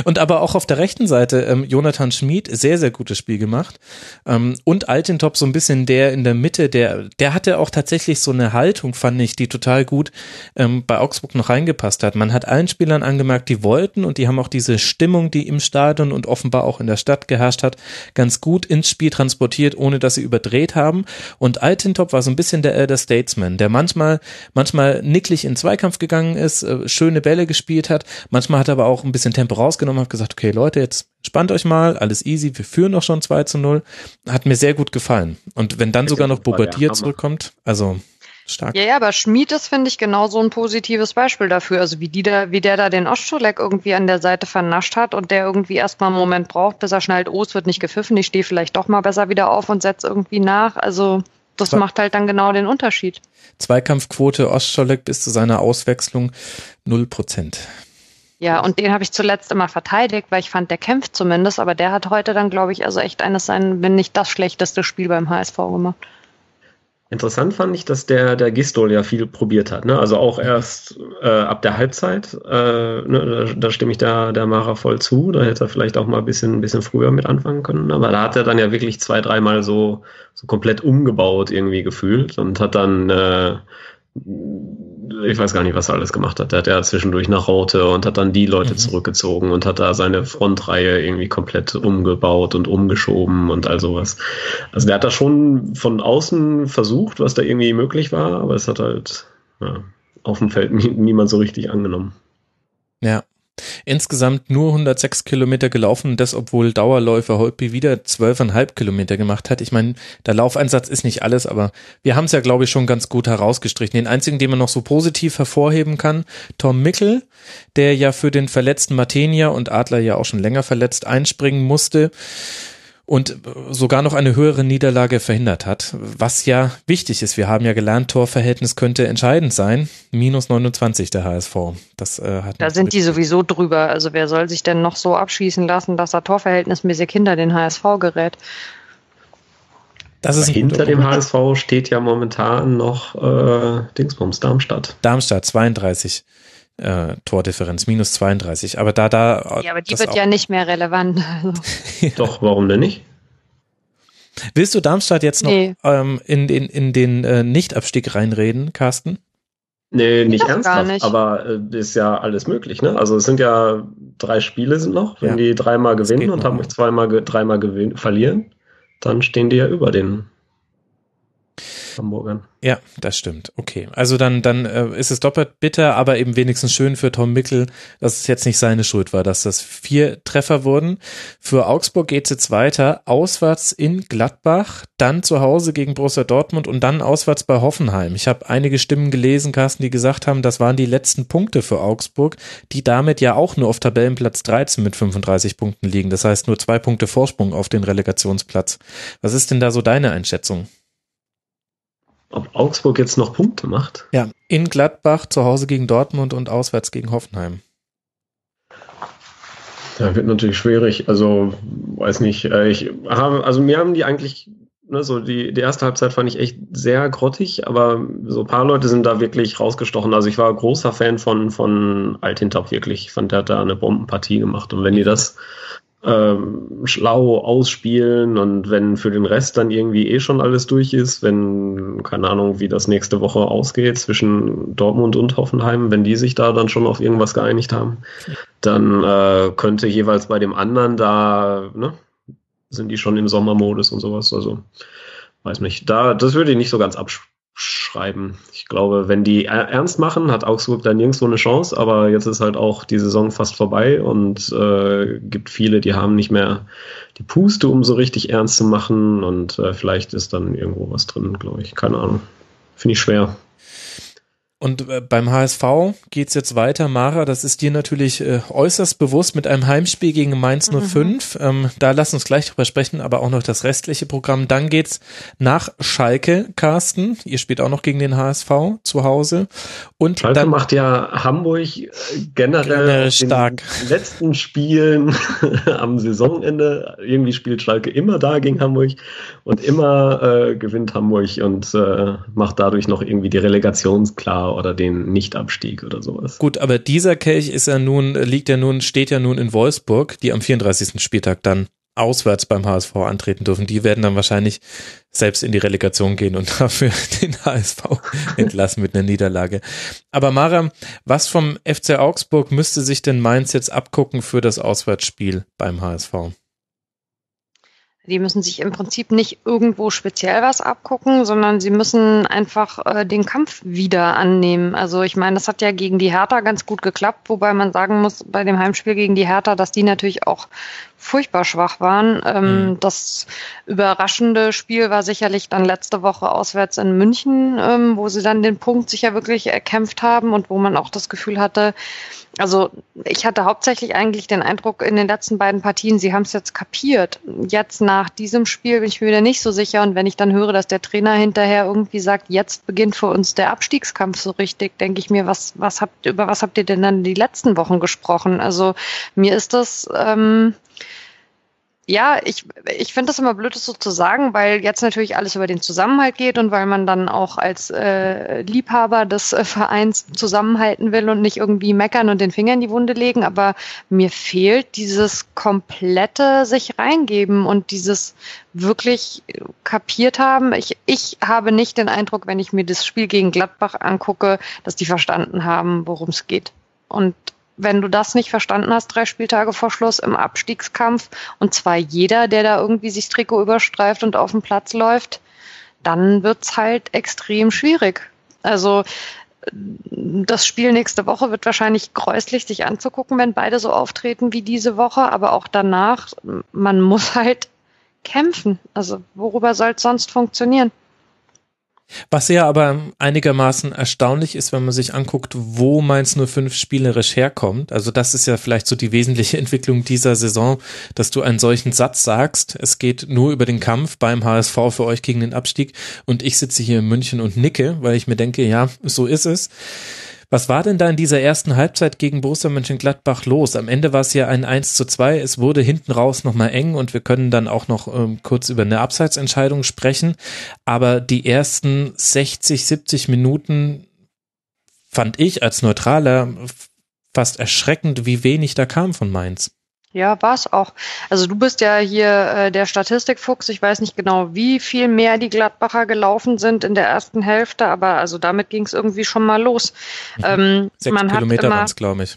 Und aber auch auf der rechten Seite ähm, Jonathan Schmid, sehr, sehr gutes Spiel gemacht. Ähm, und Altintop so ein bisschen der in der Mitte, der, der hatte auch tatsächlich so eine Haltung, fand ich, die total gut ähm, bei Augsburg noch reingepasst hat. Man hat allen Spielern angemerkt, die wollten und die haben auch diese Stimmung, die im Stadion und offenbar auch in der Stadt geherrscht hat, ganz gut ins Spiel transportiert, ohne dass sie überdreht haben. Und Altintop war so ein bisschen bisschen der, äh, der Statesman, der manchmal, manchmal nicklig in Zweikampf gegangen ist, äh, schöne Bälle gespielt hat, manchmal hat er aber auch ein bisschen Tempo rausgenommen, hat gesagt, okay Leute, jetzt spannt euch mal, alles easy, wir führen noch schon 2 zu 0. Hat mir sehr gut gefallen. Und wenn dann sogar noch Bobadilla zurückkommt, also stark. Ja, ja, aber Schmied ist, finde ich, genau so ein positives Beispiel dafür. Also wie die da, wie der da den Oscholek irgendwie an der Seite vernascht hat und der irgendwie erstmal einen Moment braucht, bis er schnallt, oh, es wird nicht gepfiffen, ich stehe vielleicht doch mal besser wieder auf und setze irgendwie nach. Also das Zwei macht halt dann genau den Unterschied. Zweikampfquote Ostscholek bis zu seiner Auswechslung 0 Prozent. Ja, und den habe ich zuletzt immer verteidigt, weil ich fand, der kämpft zumindest, aber der hat heute dann, glaube ich, also echt eines sein, wenn nicht das schlechteste Spiel beim HSV gemacht. Interessant fand ich, dass der, der Gistol ja viel probiert hat. Ne? Also auch erst äh, ab der Halbzeit, äh, ne, da, da, stimme ich der, der Mara voll zu. Da hätte er vielleicht auch mal ein bisschen, bisschen früher mit anfangen können. Aber da hat er dann ja wirklich zwei, dreimal so, so komplett umgebaut irgendwie gefühlt und hat dann äh, ich weiß gar nicht, was er alles gemacht hat. Der hat ja zwischendurch nach Raute und hat dann die Leute mhm. zurückgezogen und hat da seine Frontreihe irgendwie komplett umgebaut und umgeschoben und all sowas. Also der hat da schon von außen versucht, was da irgendwie möglich war, aber es hat halt ja, auf dem Feld niemand so richtig angenommen. Ja, Insgesamt nur 106 Kilometer gelaufen, das obwohl Dauerläufer Holpi wieder 12,5 Kilometer gemacht hat. Ich meine, der Laufeinsatz ist nicht alles, aber wir haben es ja, glaube ich, schon ganz gut herausgestrichen. Den einzigen, den man noch so positiv hervorheben kann, Tom Mickel, der ja für den verletzten Matenia und Adler ja auch schon länger verletzt einspringen musste und sogar noch eine höhere Niederlage verhindert hat, was ja wichtig ist. Wir haben ja gelernt, Torverhältnis könnte entscheidend sein. Minus 29 der HSV. Das, äh, hat da sind die sowieso drüber. Also wer soll sich denn noch so abschießen lassen, dass er torverhältnismäßig hinter den HSV gerät? Das ist hinter dem HSV steht ja momentan noch äh, Dingsbums Darmstadt. Darmstadt 32 äh, Tordifferenz, minus 32. Aber da, da. Ja, aber die wird ja nicht mehr relevant. *laughs* Doch, warum denn nicht? Willst du Darmstadt jetzt noch nee. ähm, in den, in den äh, Nichtabstieg reinreden, Carsten? Nee, nicht ernsthaft, nicht. aber äh, ist ja alles möglich, ne? Also es sind ja drei Spiele sind noch, wenn ja. die dreimal gewinnen und haben zweimal dreimal gewinnen, verlieren, dann stehen die ja über den Hamburgern. Ja, das stimmt. Okay. Also dann, dann äh, ist es doppelt bitter, aber eben wenigstens schön für Tom Mickel, dass es jetzt nicht seine Schuld war, dass das vier Treffer wurden. Für Augsburg geht es jetzt weiter. Auswärts in Gladbach, dann zu Hause gegen Borussia Dortmund und dann auswärts bei Hoffenheim. Ich habe einige Stimmen gelesen, Carsten, die gesagt haben, das waren die letzten Punkte für Augsburg, die damit ja auch nur auf Tabellenplatz 13 mit 35 Punkten liegen. Das heißt nur zwei Punkte Vorsprung auf den Relegationsplatz. Was ist denn da so deine Einschätzung? Ob Augsburg jetzt noch Punkte macht. Ja, in Gladbach, zu Hause gegen Dortmund und auswärts gegen Hoffenheim. Ja, wird natürlich schwierig. Also, weiß nicht. Äh, ich habe, also mir haben die eigentlich, ne, so die, die erste Halbzeit fand ich echt sehr grottig, aber so ein paar Leute sind da wirklich rausgestochen. Also ich war großer Fan von, von Altintop wirklich. Ich fand, der hat da eine Bombenpartie gemacht. Und wenn die das ähm, schlau ausspielen und wenn für den Rest dann irgendwie eh schon alles durch ist, wenn, keine Ahnung, wie das nächste Woche ausgeht zwischen Dortmund und Hoffenheim, wenn die sich da dann schon auf irgendwas geeinigt haben, dann äh, könnte jeweils bei dem anderen da, ne, sind die schon im Sommermodus und sowas, also weiß nicht. Da, das würde ich nicht so ganz absch schreiben. Ich glaube, wenn die ernst machen, hat Augsburg da nirgendwo eine Chance, aber jetzt ist halt auch die Saison fast vorbei und äh, gibt viele, die haben nicht mehr die Puste, um so richtig ernst zu machen und äh, vielleicht ist dann irgendwo was drin, glaube ich. Keine Ahnung. Finde ich schwer. Und äh, beim HSV geht's jetzt weiter. Mara, das ist dir natürlich äh, äußerst bewusst mit einem Heimspiel gegen Mainz 05. Mhm. Ähm, da lass uns gleich drüber sprechen, aber auch noch das restliche Programm. Dann geht's nach Schalke, Carsten. Ihr spielt auch noch gegen den HSV zu Hause. Und Schalke dann, macht ja Hamburg äh, generell stark. In den letzten Spielen *laughs* am Saisonende. Irgendwie spielt Schalke immer da gegen Hamburg und immer äh, gewinnt Hamburg und äh, macht dadurch noch irgendwie die Relegation klar oder den Nichtabstieg oder sowas. Gut, aber dieser Kelch ist ja nun, liegt ja nun, steht ja nun in Wolfsburg, die am 34. Spieltag dann auswärts beim HSV antreten dürfen. Die werden dann wahrscheinlich selbst in die Relegation gehen und *laughs* dafür den HSV entlassen mit einer Niederlage. Aber Mara, was vom FC Augsburg müsste sich denn Mainz jetzt abgucken für das Auswärtsspiel beim HSV? Die müssen sich im Prinzip nicht irgendwo speziell was abgucken, sondern sie müssen einfach äh, den Kampf wieder annehmen. Also ich meine, das hat ja gegen die Hertha ganz gut geklappt, wobei man sagen muss, bei dem Heimspiel gegen die Hertha, dass die natürlich auch furchtbar schwach waren. Ähm, mhm. Das überraschende Spiel war sicherlich dann letzte Woche auswärts in München, ähm, wo sie dann den Punkt sicher wirklich erkämpft haben und wo man auch das Gefühl hatte, also ich hatte hauptsächlich eigentlich den Eindruck in den letzten beiden Partien, sie haben es jetzt kapiert. Jetzt nach diesem Spiel bin ich mir wieder nicht so sicher. Und wenn ich dann höre, dass der Trainer hinterher irgendwie sagt, jetzt beginnt für uns der Abstiegskampf so richtig, denke ich mir, was, was habt, über was habt ihr denn dann die letzten Wochen gesprochen? Also mir ist das, ähm, ja, ich, ich finde das immer blöd, das so zu sagen, weil jetzt natürlich alles über den Zusammenhalt geht und weil man dann auch als äh, Liebhaber des äh, Vereins zusammenhalten will und nicht irgendwie meckern und den Finger in die Wunde legen. Aber mir fehlt dieses komplette sich reingeben und dieses wirklich kapiert haben. Ich, ich habe nicht den Eindruck, wenn ich mir das Spiel gegen Gladbach angucke, dass die verstanden haben, worum es geht. Und wenn du das nicht verstanden hast, drei Spieltage vor Schluss im Abstiegskampf, und zwar jeder, der da irgendwie sich Trikot überstreift und auf den Platz läuft, dann wird's halt extrem schwierig. Also das Spiel nächste Woche wird wahrscheinlich gräuslich sich anzugucken, wenn beide so auftreten wie diese Woche, aber auch danach, man muss halt kämpfen. Also worüber soll es sonst funktionieren? Was ja aber einigermaßen erstaunlich ist, wenn man sich anguckt, wo Mainz 05 spielerisch herkommt. Also das ist ja vielleicht so die wesentliche *laughs* Entwicklung dieser Saison, dass du einen solchen Satz sagst, es geht nur über den Kampf beim HSV für euch gegen den Abstieg und ich sitze hier in München und nicke, weil ich mir denke, ja, so ist es. Was war denn da in dieser ersten Halbzeit gegen Borussia Mönchengladbach los? Am Ende war es ja ein 1 zu 2. Es wurde hinten raus nochmal eng und wir können dann auch noch ähm, kurz über eine Abseitsentscheidung sprechen. Aber die ersten 60, 70 Minuten fand ich als Neutraler fast erschreckend, wie wenig da kam von Mainz. Ja, war es auch. Also du bist ja hier äh, der Statistikfuchs. Ich weiß nicht genau, wie viel mehr die Gladbacher gelaufen sind in der ersten Hälfte, aber also damit ging es irgendwie schon mal los. Mhm. Ähm, Sechs Kilometer waren es, glaube ich.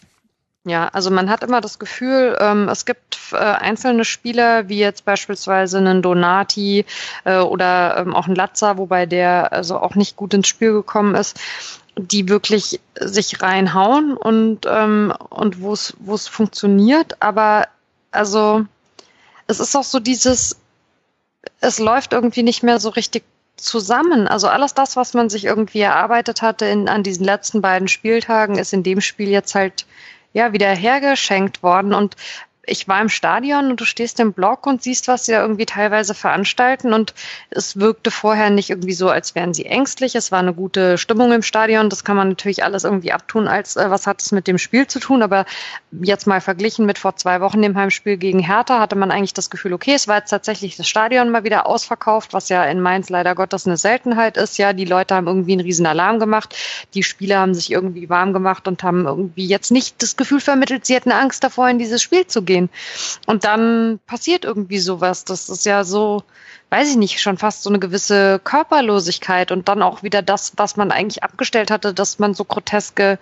Ja, also man hat immer das Gefühl, ähm, es gibt äh, einzelne Spieler, wie jetzt beispielsweise einen Donati äh, oder ähm, auch einen Latza, wobei der also auch nicht gut ins Spiel gekommen ist, die wirklich sich reinhauen und, ähm, und wo es funktioniert. Aber also es ist auch so dieses, es läuft irgendwie nicht mehr so richtig zusammen. Also alles das, was man sich irgendwie erarbeitet hatte in, an diesen letzten beiden Spieltagen, ist in dem Spiel jetzt halt ja wieder hergeschenkt worden. Und ich war im Stadion und du stehst im Block und siehst, was sie da irgendwie teilweise veranstalten und es wirkte vorher nicht irgendwie so, als wären sie ängstlich. Es war eine gute Stimmung im Stadion. Das kann man natürlich alles irgendwie abtun, als äh, was hat es mit dem Spiel zu tun. Aber jetzt mal verglichen mit vor zwei Wochen dem Heimspiel gegen Hertha hatte man eigentlich das Gefühl, okay, es war jetzt tatsächlich das Stadion mal wieder ausverkauft, was ja in Mainz leider Gottes eine Seltenheit ist. Ja, die Leute haben irgendwie einen riesen Alarm gemacht. Die Spieler haben sich irgendwie warm gemacht und haben irgendwie jetzt nicht das Gefühl vermittelt, sie hätten Angst davor, in dieses Spiel zu gehen. Und dann passiert irgendwie sowas. Das ist ja so, weiß ich nicht, schon fast so eine gewisse Körperlosigkeit und dann auch wieder das, was man eigentlich abgestellt hatte, dass man so groteske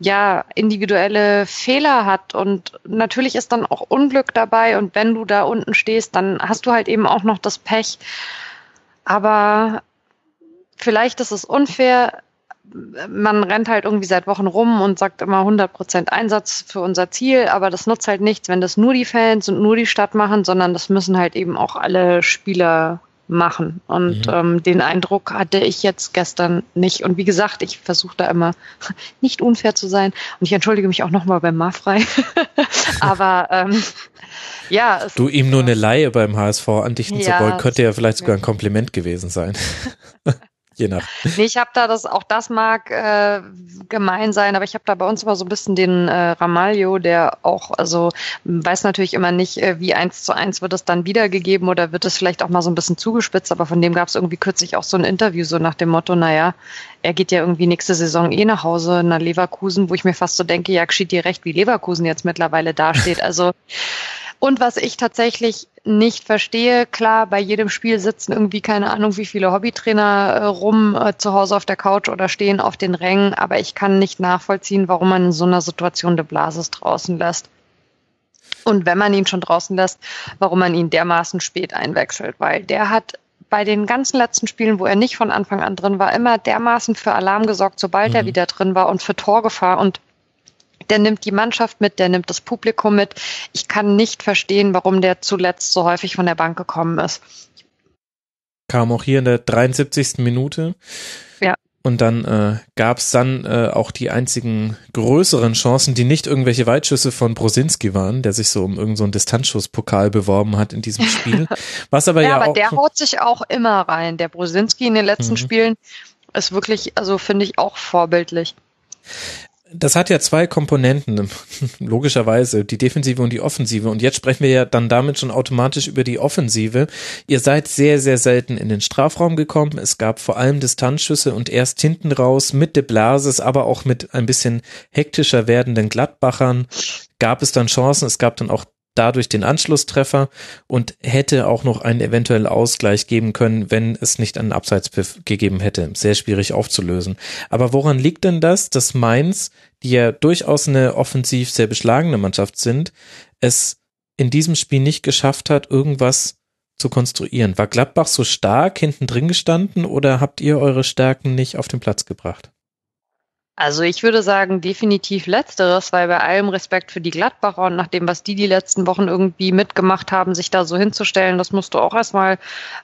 ja, individuelle Fehler hat und natürlich ist dann auch Unglück dabei und wenn du da unten stehst, dann hast du halt eben auch noch das Pech. Aber vielleicht ist es unfair, man rennt halt irgendwie seit Wochen rum und sagt immer 100% Einsatz für unser Ziel, aber das nutzt halt nichts, wenn das nur die Fans und nur die Stadt machen, sondern das müssen halt eben auch alle Spieler machen. Und mhm. ähm, den Eindruck hatte ich jetzt gestern nicht. Und wie gesagt, ich versuche da immer *laughs* nicht unfair zu sein. Und ich entschuldige mich auch nochmal beim Marfrei. *laughs* Aber ähm, ja. du ihm nur eine Laie beim HSV andichten ja, zu wollen, könnte ja vielleicht sogar ein Kompliment gewesen sein. *laughs* je nach. Nee, ich habe da das, auch das mag äh, gemein sein, aber ich habe da bei uns immer so ein bisschen den äh, Ramalho, der auch, also weiß natürlich immer nicht, äh, wie eins zu eins wird es dann wiedergegeben oder wird es vielleicht auch mal so ein bisschen zugespitzt, aber von dem gab es irgendwie kürzlich auch so ein Interview, so nach dem Motto, naja, er geht ja irgendwie nächste Saison eh nach Hause nach Leverkusen, wo ich mir fast so denke, ja, geschieht dir recht, wie Leverkusen jetzt mittlerweile dasteht. Also und was ich tatsächlich nicht verstehe, klar, bei jedem Spiel sitzen irgendwie keine Ahnung, wie viele Hobbytrainer äh, rum äh, zu Hause auf der Couch oder stehen auf den Rängen, aber ich kann nicht nachvollziehen, warum man in so einer Situation de Blasis draußen lässt. Und wenn man ihn schon draußen lässt, warum man ihn dermaßen spät einwechselt, weil der hat bei den ganzen letzten Spielen, wo er nicht von Anfang an drin war, immer dermaßen für Alarm gesorgt, sobald mhm. er wieder drin war und für Torgefahr und der nimmt die Mannschaft mit, der nimmt das Publikum mit. Ich kann nicht verstehen, warum der zuletzt so häufig von der Bank gekommen ist. Kam auch hier in der 73. Minute. Ja. Und dann äh, gab es dann äh, auch die einzigen größeren Chancen, die nicht irgendwelche Weitschüsse von Brosinski waren, der sich so um irgendeinen so Distanzschusspokal beworben hat in diesem Spiel. *laughs* Was aber ja, ja aber auch der haut sich auch immer rein. Der Brosinski in den letzten mhm. Spielen ist wirklich, also finde ich auch vorbildlich das hat ja zwei Komponenten, *laughs* logischerweise, die Defensive und die Offensive. Und jetzt sprechen wir ja dann damit schon automatisch über die Offensive. Ihr seid sehr, sehr selten in den Strafraum gekommen. Es gab vor allem Distanzschüsse und erst hinten raus mit De Blasis, aber auch mit ein bisschen hektischer werdenden Gladbachern gab es dann Chancen. Es gab dann auch dadurch den Anschlusstreffer und hätte auch noch einen eventuellen Ausgleich geben können, wenn es nicht einen Abseitspfiff gegeben hätte. Sehr schwierig aufzulösen. Aber woran liegt denn das, dass Mainz, die ja durchaus eine offensiv sehr beschlagene Mannschaft sind, es in diesem Spiel nicht geschafft hat, irgendwas zu konstruieren? War Gladbach so stark hinten drin gestanden oder habt ihr eure Stärken nicht auf den Platz gebracht? Also ich würde sagen, definitiv letzteres, weil bei allem Respekt für die Gladbacher und nach dem, was die die letzten Wochen irgendwie mitgemacht haben, sich da so hinzustellen, das musst du auch erstmal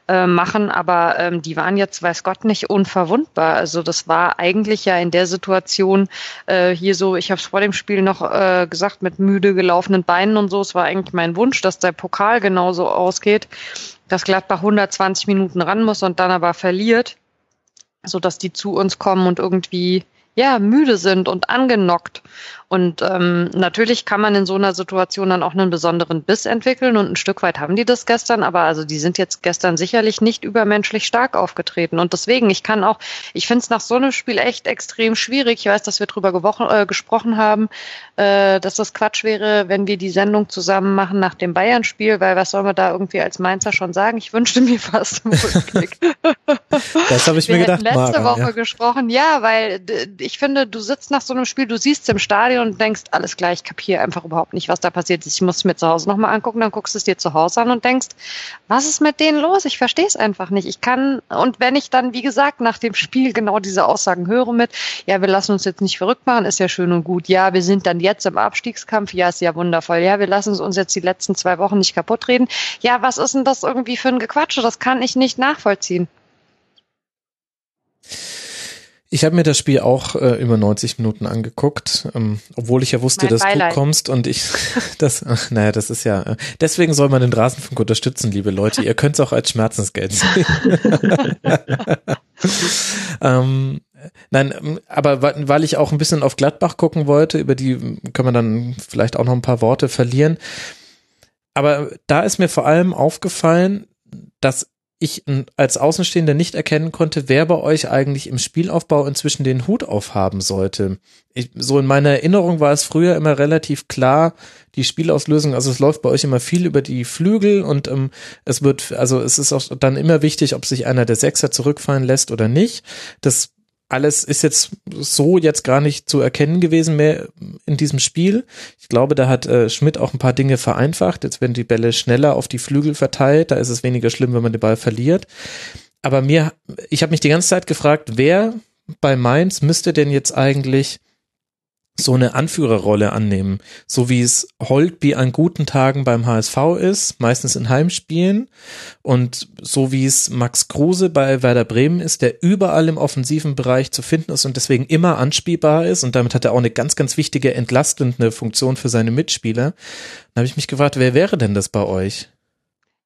äh, machen. Aber ähm, die waren jetzt, weiß Gott, nicht unverwundbar. Also das war eigentlich ja in der Situation äh, hier so, ich habe es vor dem Spiel noch äh, gesagt, mit müde gelaufenen Beinen und so. Es war eigentlich mein Wunsch, dass der Pokal genauso ausgeht, dass Gladbach 120 Minuten ran muss und dann aber verliert, so dass die zu uns kommen und irgendwie ja, müde sind und angenockt. Und ähm, natürlich kann man in so einer Situation dann auch einen besonderen Biss entwickeln und ein Stück weit haben die das gestern, aber also die sind jetzt gestern sicherlich nicht übermenschlich stark aufgetreten. Und deswegen, ich kann auch, ich finde es nach so einem Spiel echt extrem schwierig. Ich weiß, dass wir drüber gewochen, äh, gesprochen haben, äh, dass das Quatsch wäre, wenn wir die Sendung zusammen machen nach dem Bayern-Spiel, weil was soll man da irgendwie als Mainzer schon sagen? Ich wünschte mir fast einen Rückblick. *laughs* das habe ich wir mir gedacht. letzte Mara, Woche ja. gesprochen, ja, weil ich finde, du sitzt nach so einem Spiel, du siehst im Stadion und denkst, alles klar, ich kapiere einfach überhaupt nicht, was da passiert ist. Ich muss es mir zu Hause nochmal angucken, dann guckst du es dir zu Hause an und denkst, was ist mit denen los? Ich verstehe es einfach nicht. Ich kann, und wenn ich dann, wie gesagt, nach dem Spiel genau diese Aussagen höre mit, ja, wir lassen uns jetzt nicht verrückt machen, ist ja schön und gut. Ja, wir sind dann jetzt im Abstiegskampf, ja, ist ja wundervoll. Ja, wir lassen uns jetzt die letzten zwei Wochen nicht kaputt reden. Ja, was ist denn das irgendwie für ein Gequatsche? Das kann ich nicht nachvollziehen. Ich habe mir das Spiel auch äh, über 90 Minuten angeguckt, ähm, obwohl ich ja wusste, mein dass Beileid. du kommst und ich *laughs* das, ach, naja, das ist ja, äh, deswegen soll man den Rasenfunk unterstützen, liebe Leute. Ihr könnt es auch als Schmerzensgeld sehen. *laughs* ähm, nein, ähm, aber weil ich auch ein bisschen auf Gladbach gucken wollte, über die können wir dann vielleicht auch noch ein paar Worte verlieren. Aber da ist mir vor allem aufgefallen, dass ich als Außenstehender nicht erkennen konnte, wer bei euch eigentlich im Spielaufbau inzwischen den Hut aufhaben sollte. Ich, so in meiner Erinnerung war es früher immer relativ klar, die Spielauslösung, also es läuft bei euch immer viel über die Flügel und ähm, es wird, also es ist auch dann immer wichtig, ob sich einer der Sechser zurückfallen lässt oder nicht. Das alles ist jetzt so jetzt gar nicht zu erkennen gewesen mehr in diesem Spiel. Ich glaube, da hat äh, Schmidt auch ein paar Dinge vereinfacht. Jetzt werden die Bälle schneller auf die Flügel verteilt. Da ist es weniger schlimm, wenn man den Ball verliert. Aber mir, ich habe mich die ganze Zeit gefragt, wer bei Mainz müsste denn jetzt eigentlich so eine Anführerrolle annehmen, so wie es Holtby an guten Tagen beim HSV ist, meistens in Heimspielen und so wie es Max Kruse bei Werder Bremen ist, der überall im offensiven Bereich zu finden ist und deswegen immer anspielbar ist und damit hat er auch eine ganz, ganz wichtige entlastende Funktion für seine Mitspieler. Da habe ich mich gefragt, wer wäre denn das bei euch?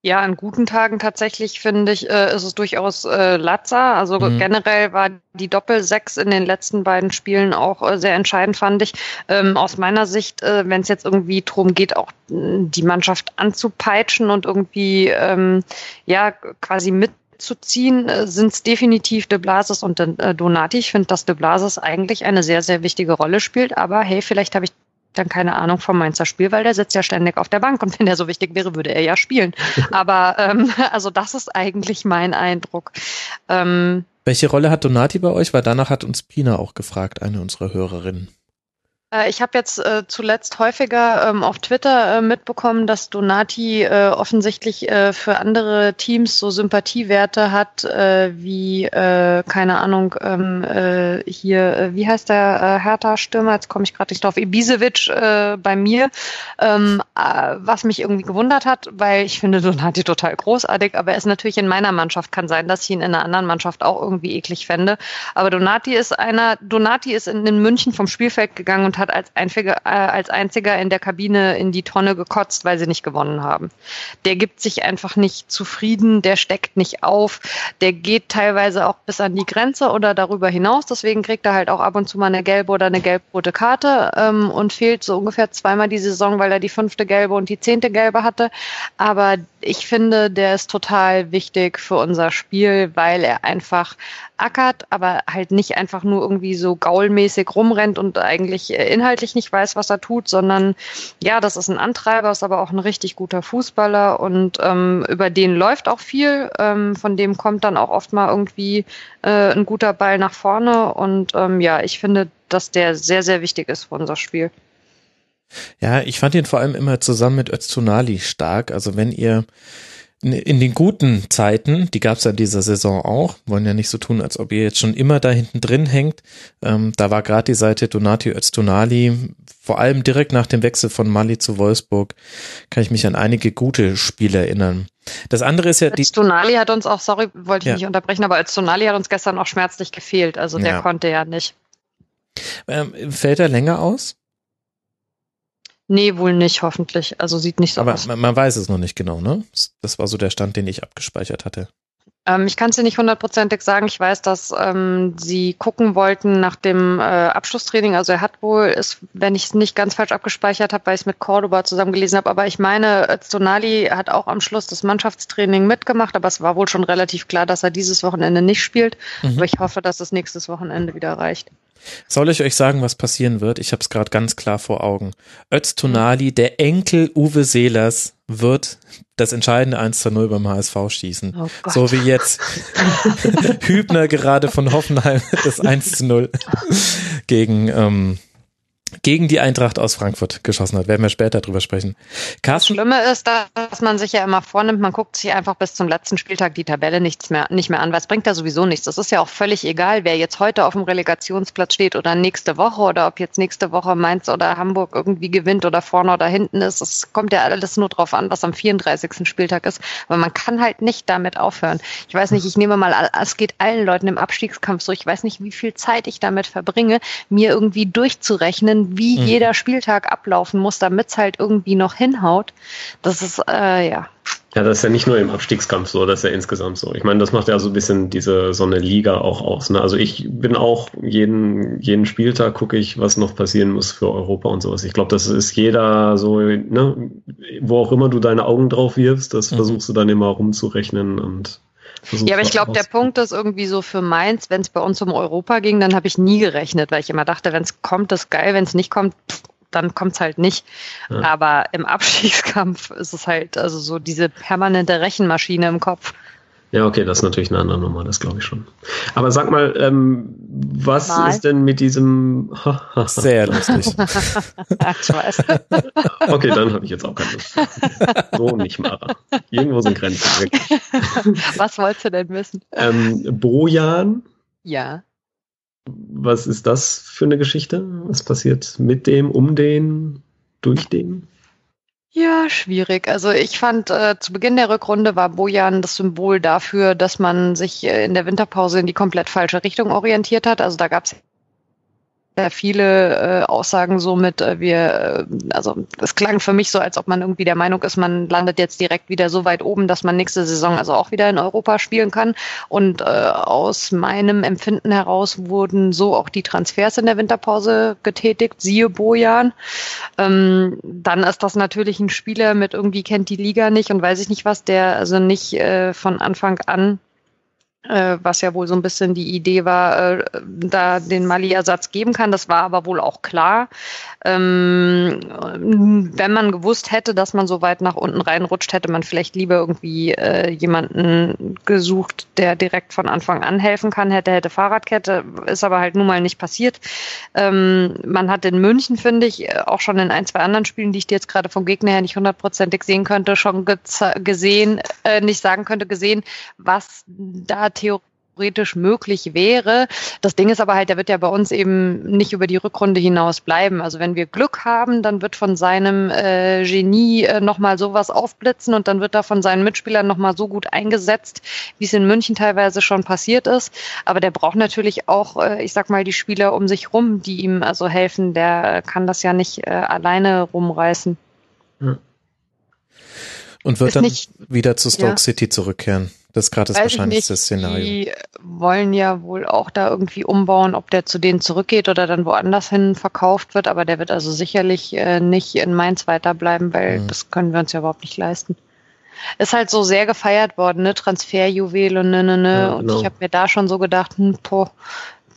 Ja, an guten Tagen tatsächlich finde ich, äh, ist es durchaus äh, Latza. Also mhm. generell war die Doppel-Sechs in den letzten beiden Spielen auch äh, sehr entscheidend, fand ich. Ähm, aus meiner Sicht, äh, wenn es jetzt irgendwie darum geht, auch äh, die Mannschaft anzupeitschen und irgendwie ähm, ja quasi mit zu ziehen, äh, sind es definitiv De Blasis und äh, Donati. Ich finde, dass De Blasis eigentlich eine sehr, sehr wichtige Rolle spielt. Aber hey, vielleicht habe ich dann keine Ahnung vom Mainzer Spiel, weil der sitzt ja ständig auf der Bank und *laughs* wenn er so wichtig wäre, würde er ja spielen. *laughs* Aber ähm, also das ist eigentlich mein Eindruck. Ähm, Welche Rolle hat Donati bei euch? Weil danach hat uns Pina auch gefragt, eine unserer Hörerinnen. Äh, ich habe jetzt äh, zuletzt häufiger ähm, auf Twitter äh, mitbekommen, dass Donati äh, offensichtlich äh, für andere Teams so Sympathiewerte hat, äh, wie, keine Ahnung, ähm, äh, hier, wie heißt der Hertha-Stürmer? Jetzt komme ich gerade nicht drauf, Ibisevic bei mir, ähm, äh, was mich irgendwie gewundert hat, weil ich finde Donati total großartig, aber er ist natürlich in meiner Mannschaft, kann sein, dass ich ihn in einer anderen Mannschaft auch irgendwie eklig fände. Aber Donati ist einer, Donati ist in, in München vom Spielfeld gegangen und hat als einziger, äh, als einziger in der Kabine in die Tonne gekotzt, weil sie nicht gewonnen haben. Der gibt sich einfach nicht zufrieden, der steckt nicht auf, der geht teilweise auch bis an die Grenze oder darüber hinaus. Deswegen kriegt er halt auch ab und zu mal eine gelbe oder eine gelb-rote Karte ähm, und fehlt so ungefähr zweimal die Saison, weil er die fünfte gelbe und die zehnte gelbe hatte. Aber ich finde, der ist total wichtig für unser Spiel, weil er einfach ackert, aber halt nicht einfach nur irgendwie so gaulmäßig rumrennt und eigentlich äh, inhaltlich nicht weiß, was er tut, sondern ja, das ist ein Antreiber, ist aber auch ein richtig guter Fußballer und ähm, über den läuft auch viel. Ähm, von dem kommt dann auch oft mal irgendwie äh, ein guter Ball nach vorne und ähm, ja, ich finde, dass der sehr, sehr wichtig ist für unser Spiel. Ja, ich fand ihn vor allem immer zusammen mit Öztunali stark. Also wenn ihr in den guten Zeiten, die gab es ja in dieser Saison auch, wollen ja nicht so tun, als ob ihr jetzt schon immer da hinten drin hängt. Ähm, da war gerade die Seite Donati Öztunali, vor allem direkt nach dem Wechsel von Mali zu Wolfsburg, kann ich mich an einige gute Spiele erinnern. Das andere ist ja die. Öztunali hat uns auch, sorry, wollte ich ja. nicht unterbrechen, aber Öztunali hat uns gestern auch schmerzlich gefehlt. Also der ja. konnte ja nicht. Ähm, fällt er länger aus? Nee, wohl nicht, hoffentlich. Also sieht nicht so Aber aus. Man, man weiß es noch nicht genau, ne? Das war so der Stand, den ich abgespeichert hatte. Ähm, ich kann es dir nicht hundertprozentig sagen. Ich weiß, dass ähm, sie gucken wollten nach dem äh, Abschlusstraining. Also er hat wohl, ist, wenn ich es nicht ganz falsch abgespeichert habe, weil ich es mit Cordoba zusammen gelesen habe, aber ich meine, Zonali hat auch am Schluss das Mannschaftstraining mitgemacht, aber es war wohl schon relativ klar, dass er dieses Wochenende nicht spielt. Mhm. Aber ich hoffe, dass es nächstes Wochenende wieder reicht. Soll ich euch sagen, was passieren wird? Ich habe es gerade ganz klar vor Augen. Öztunali, der Enkel Uwe Seelers, wird das entscheidende 1 zu 0 beim HSV schießen. Oh so wie jetzt *laughs* Hübner gerade von Hoffenheim das 1 zu 0 *laughs* gegen ähm, gegen die Eintracht aus Frankfurt geschossen hat. Werden wir später drüber sprechen. Carsten? Das Schlimme ist, dass man sich ja immer vornimmt, man guckt sich einfach bis zum letzten Spieltag die Tabelle nichts mehr, nicht mehr an, weil es bringt ja sowieso nichts. Das ist ja auch völlig egal, wer jetzt heute auf dem Relegationsplatz steht oder nächste Woche oder ob jetzt nächste Woche Mainz oder Hamburg irgendwie gewinnt oder vorne oder hinten ist. Es kommt ja alles nur drauf an, was am 34. Spieltag ist. Aber man kann halt nicht damit aufhören. Ich weiß nicht, ich nehme mal, es geht allen Leuten im Abstiegskampf so. Ich weiß nicht, wie viel Zeit ich damit verbringe, mir irgendwie durchzurechnen, wissen, wie mhm. jeder Spieltag ablaufen muss, damit es halt irgendwie noch hinhaut. Das ist, äh, ja. Ja, das ist ja nicht nur im Abstiegskampf so, das ist ja insgesamt so. Ich meine, das macht ja so ein bisschen diese so eine Liga auch aus. Ne? Also ich bin auch jeden, jeden Spieltag gucke ich, was noch passieren muss für Europa und sowas. Ich glaube, das ist jeder so, ne, wo auch immer du deine Augen drauf wirfst, das mhm. versuchst du dann immer rumzurechnen und ja, aber ich glaube, der Punkt ist irgendwie so für Mainz, wenn es bei uns um Europa ging, dann habe ich nie gerechnet, weil ich immer dachte, wenn es kommt, ist geil, wenn es nicht kommt, dann kommt es halt nicht. Ja. Aber im *laughs* Abstiegskampf ist es halt also so diese permanente Rechenmaschine im Kopf. Ja, okay, das ist natürlich eine andere Nummer, das glaube ich schon. Aber sag mal, ähm, was mal. ist denn mit diesem *laughs* Sehr lustig. *laughs* okay, dann habe ich jetzt auch keine Lust. So nicht, Mara. Irgendwo sind Grenzen. Wirklich. Was wolltest du denn wissen? Ähm, Bojan. Ja. was ist das für eine Geschichte? Was passiert mit dem, um den, durch den? Ja, schwierig. Also ich fand, äh, zu Beginn der Rückrunde war Bojan das Symbol dafür, dass man sich äh, in der Winterpause in die komplett falsche Richtung orientiert hat. Also da gab es sehr viele äh, Aussagen so mit, äh, wir, äh, also es klang für mich so, als ob man irgendwie der Meinung ist, man landet jetzt direkt wieder so weit oben, dass man nächste Saison also auch wieder in Europa spielen kann. Und äh, aus meinem Empfinden heraus wurden so auch die Transfers in der Winterpause getätigt, siehe Bojan. Ähm, dann ist das natürlich ein Spieler mit irgendwie kennt die Liga nicht und weiß ich nicht was, der also nicht äh, von Anfang an äh, was ja wohl so ein bisschen die Idee war, äh, da den Mali-Ersatz geben kann. Das war aber wohl auch klar. Ähm, wenn man gewusst hätte, dass man so weit nach unten reinrutscht, hätte man vielleicht lieber irgendwie äh, jemanden gesucht, der direkt von Anfang an helfen kann, hätte, hätte Fahrradkette, ist aber halt nun mal nicht passiert. Ähm, man hat in München, finde ich, auch schon in ein, zwei anderen Spielen, die ich dir jetzt gerade vom Gegner her nicht hundertprozentig sehen könnte, schon gesehen, äh, nicht sagen könnte, gesehen, was da theoretisch möglich wäre. Das Ding ist aber halt, der wird ja bei uns eben nicht über die Rückrunde hinaus bleiben. Also wenn wir Glück haben, dann wird von seinem äh, Genie äh, nochmal sowas aufblitzen und dann wird er von seinen Mitspielern nochmal so gut eingesetzt, wie es in München teilweise schon passiert ist. Aber der braucht natürlich auch, äh, ich sag mal, die Spieler um sich rum, die ihm also helfen. Der kann das ja nicht äh, alleine rumreißen. Und wird ist dann nicht, wieder zu Stoke ja. City zurückkehren. Das ist gerade das wahrscheinlichste Szenario. Die wollen ja wohl auch da irgendwie umbauen, ob der zu denen zurückgeht oder dann woanders hin verkauft wird, aber der wird also sicherlich äh, nicht in Mainz weiterbleiben, weil mhm. das können wir uns ja überhaupt nicht leisten. Ist halt so sehr gefeiert worden, ne? Transferjuwel und ne, ne, ne. Ja, genau. Und ich habe mir da schon so gedacht, hm, boah,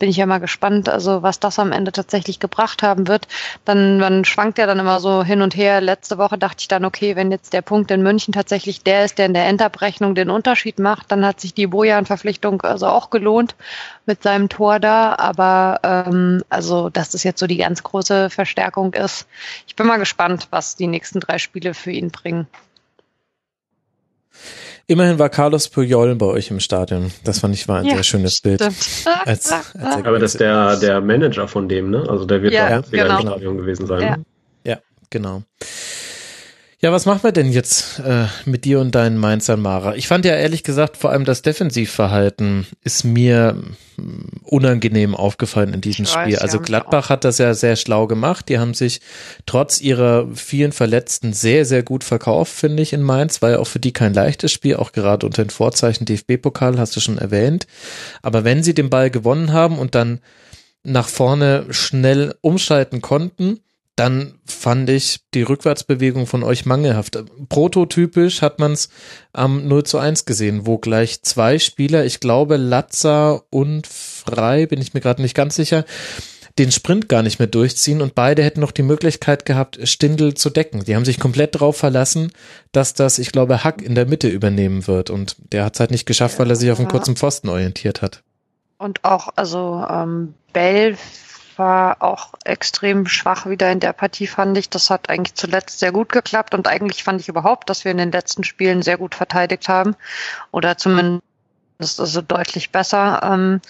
bin ich ja mal gespannt, also was das am Ende tatsächlich gebracht haben wird. Dann, man schwankt ja dann immer so hin und her. Letzte Woche dachte ich dann, okay, wenn jetzt der Punkt in München tatsächlich der ist, der in der Endabrechnung den Unterschied macht, dann hat sich die Bojan-Verpflichtung also auch gelohnt mit seinem Tor da. Aber ähm, also, dass das jetzt so die ganz große Verstärkung ist. Ich bin mal gespannt, was die nächsten drei Spiele für ihn bringen. Immerhin war Carlos Puyol bei euch im Stadion. Das fand ich war ein ja, sehr schönes Bild. *laughs* Als, als *laughs* Aber das ist der, der Manager von dem, ne? Also der wird ja, auch genau. im Stadion gewesen sein. Ja, ja genau. Ja, was machen wir denn jetzt äh, mit dir und deinen Mainzern, Mara? Ich fand ja ehrlich gesagt, vor allem das Defensivverhalten ist mir hm, unangenehm aufgefallen in diesem ich Spiel. Weiß, also Gladbach hat das ja sehr schlau gemacht. Die haben sich trotz ihrer vielen Verletzten sehr, sehr gut verkauft, finde ich, in Mainz. War ja auch für die kein leichtes Spiel, auch gerade unter den Vorzeichen DFB-Pokal, hast du schon erwähnt. Aber wenn sie den Ball gewonnen haben und dann nach vorne schnell umschalten konnten, dann fand ich die Rückwärtsbewegung von euch mangelhaft. Prototypisch hat man es am 0 zu 1 gesehen, wo gleich zwei Spieler, ich glaube Latza und Frei, bin ich mir gerade nicht ganz sicher, den Sprint gar nicht mehr durchziehen und beide hätten noch die Möglichkeit gehabt, Stindel zu decken. Die haben sich komplett darauf verlassen, dass das, ich glaube, Hack in der Mitte übernehmen wird und der hat es halt nicht geschafft, weil er sich auf einen kurzen Pfosten orientiert hat. Und auch, also ähm, Bell war auch extrem schwach wieder in der Partie, fand ich. Das hat eigentlich zuletzt sehr gut geklappt und eigentlich fand ich überhaupt, dass wir in den letzten Spielen sehr gut verteidigt haben oder zumindest also deutlich besser. Ähm,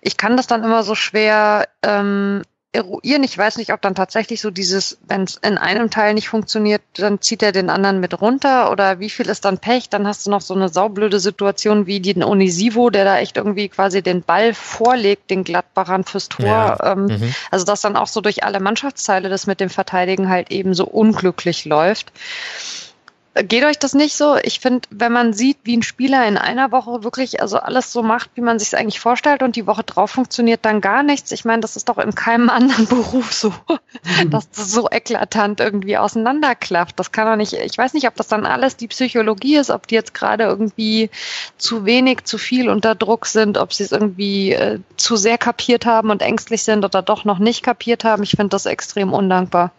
ich kann das dann immer so schwer ähm, eruieren. Ich weiß nicht, ob dann tatsächlich so dieses, wenn es in einem Teil nicht funktioniert, dann zieht er den anderen mit runter oder wie viel ist dann Pech? Dann hast du noch so eine saublöde Situation wie den Onisivo, der da echt irgendwie quasi den Ball vorlegt, den Gladbachern fürs Tor. Ja. Ähm, mhm. Also dass dann auch so durch alle Mannschaftsteile das mit dem Verteidigen halt eben so unglücklich läuft. Geht euch das nicht so? Ich finde, wenn man sieht, wie ein Spieler in einer Woche wirklich also alles so macht, wie man sich es eigentlich vorstellt und die Woche drauf funktioniert dann gar nichts. Ich meine, das ist doch in keinem *laughs* anderen Beruf so, mhm. dass das so eklatant irgendwie auseinanderklafft. Das kann doch nicht, ich weiß nicht, ob das dann alles die Psychologie ist, ob die jetzt gerade irgendwie zu wenig, zu viel unter Druck sind, ob sie es irgendwie äh, zu sehr kapiert haben und ängstlich sind oder doch noch nicht kapiert haben. Ich finde das extrem undankbar.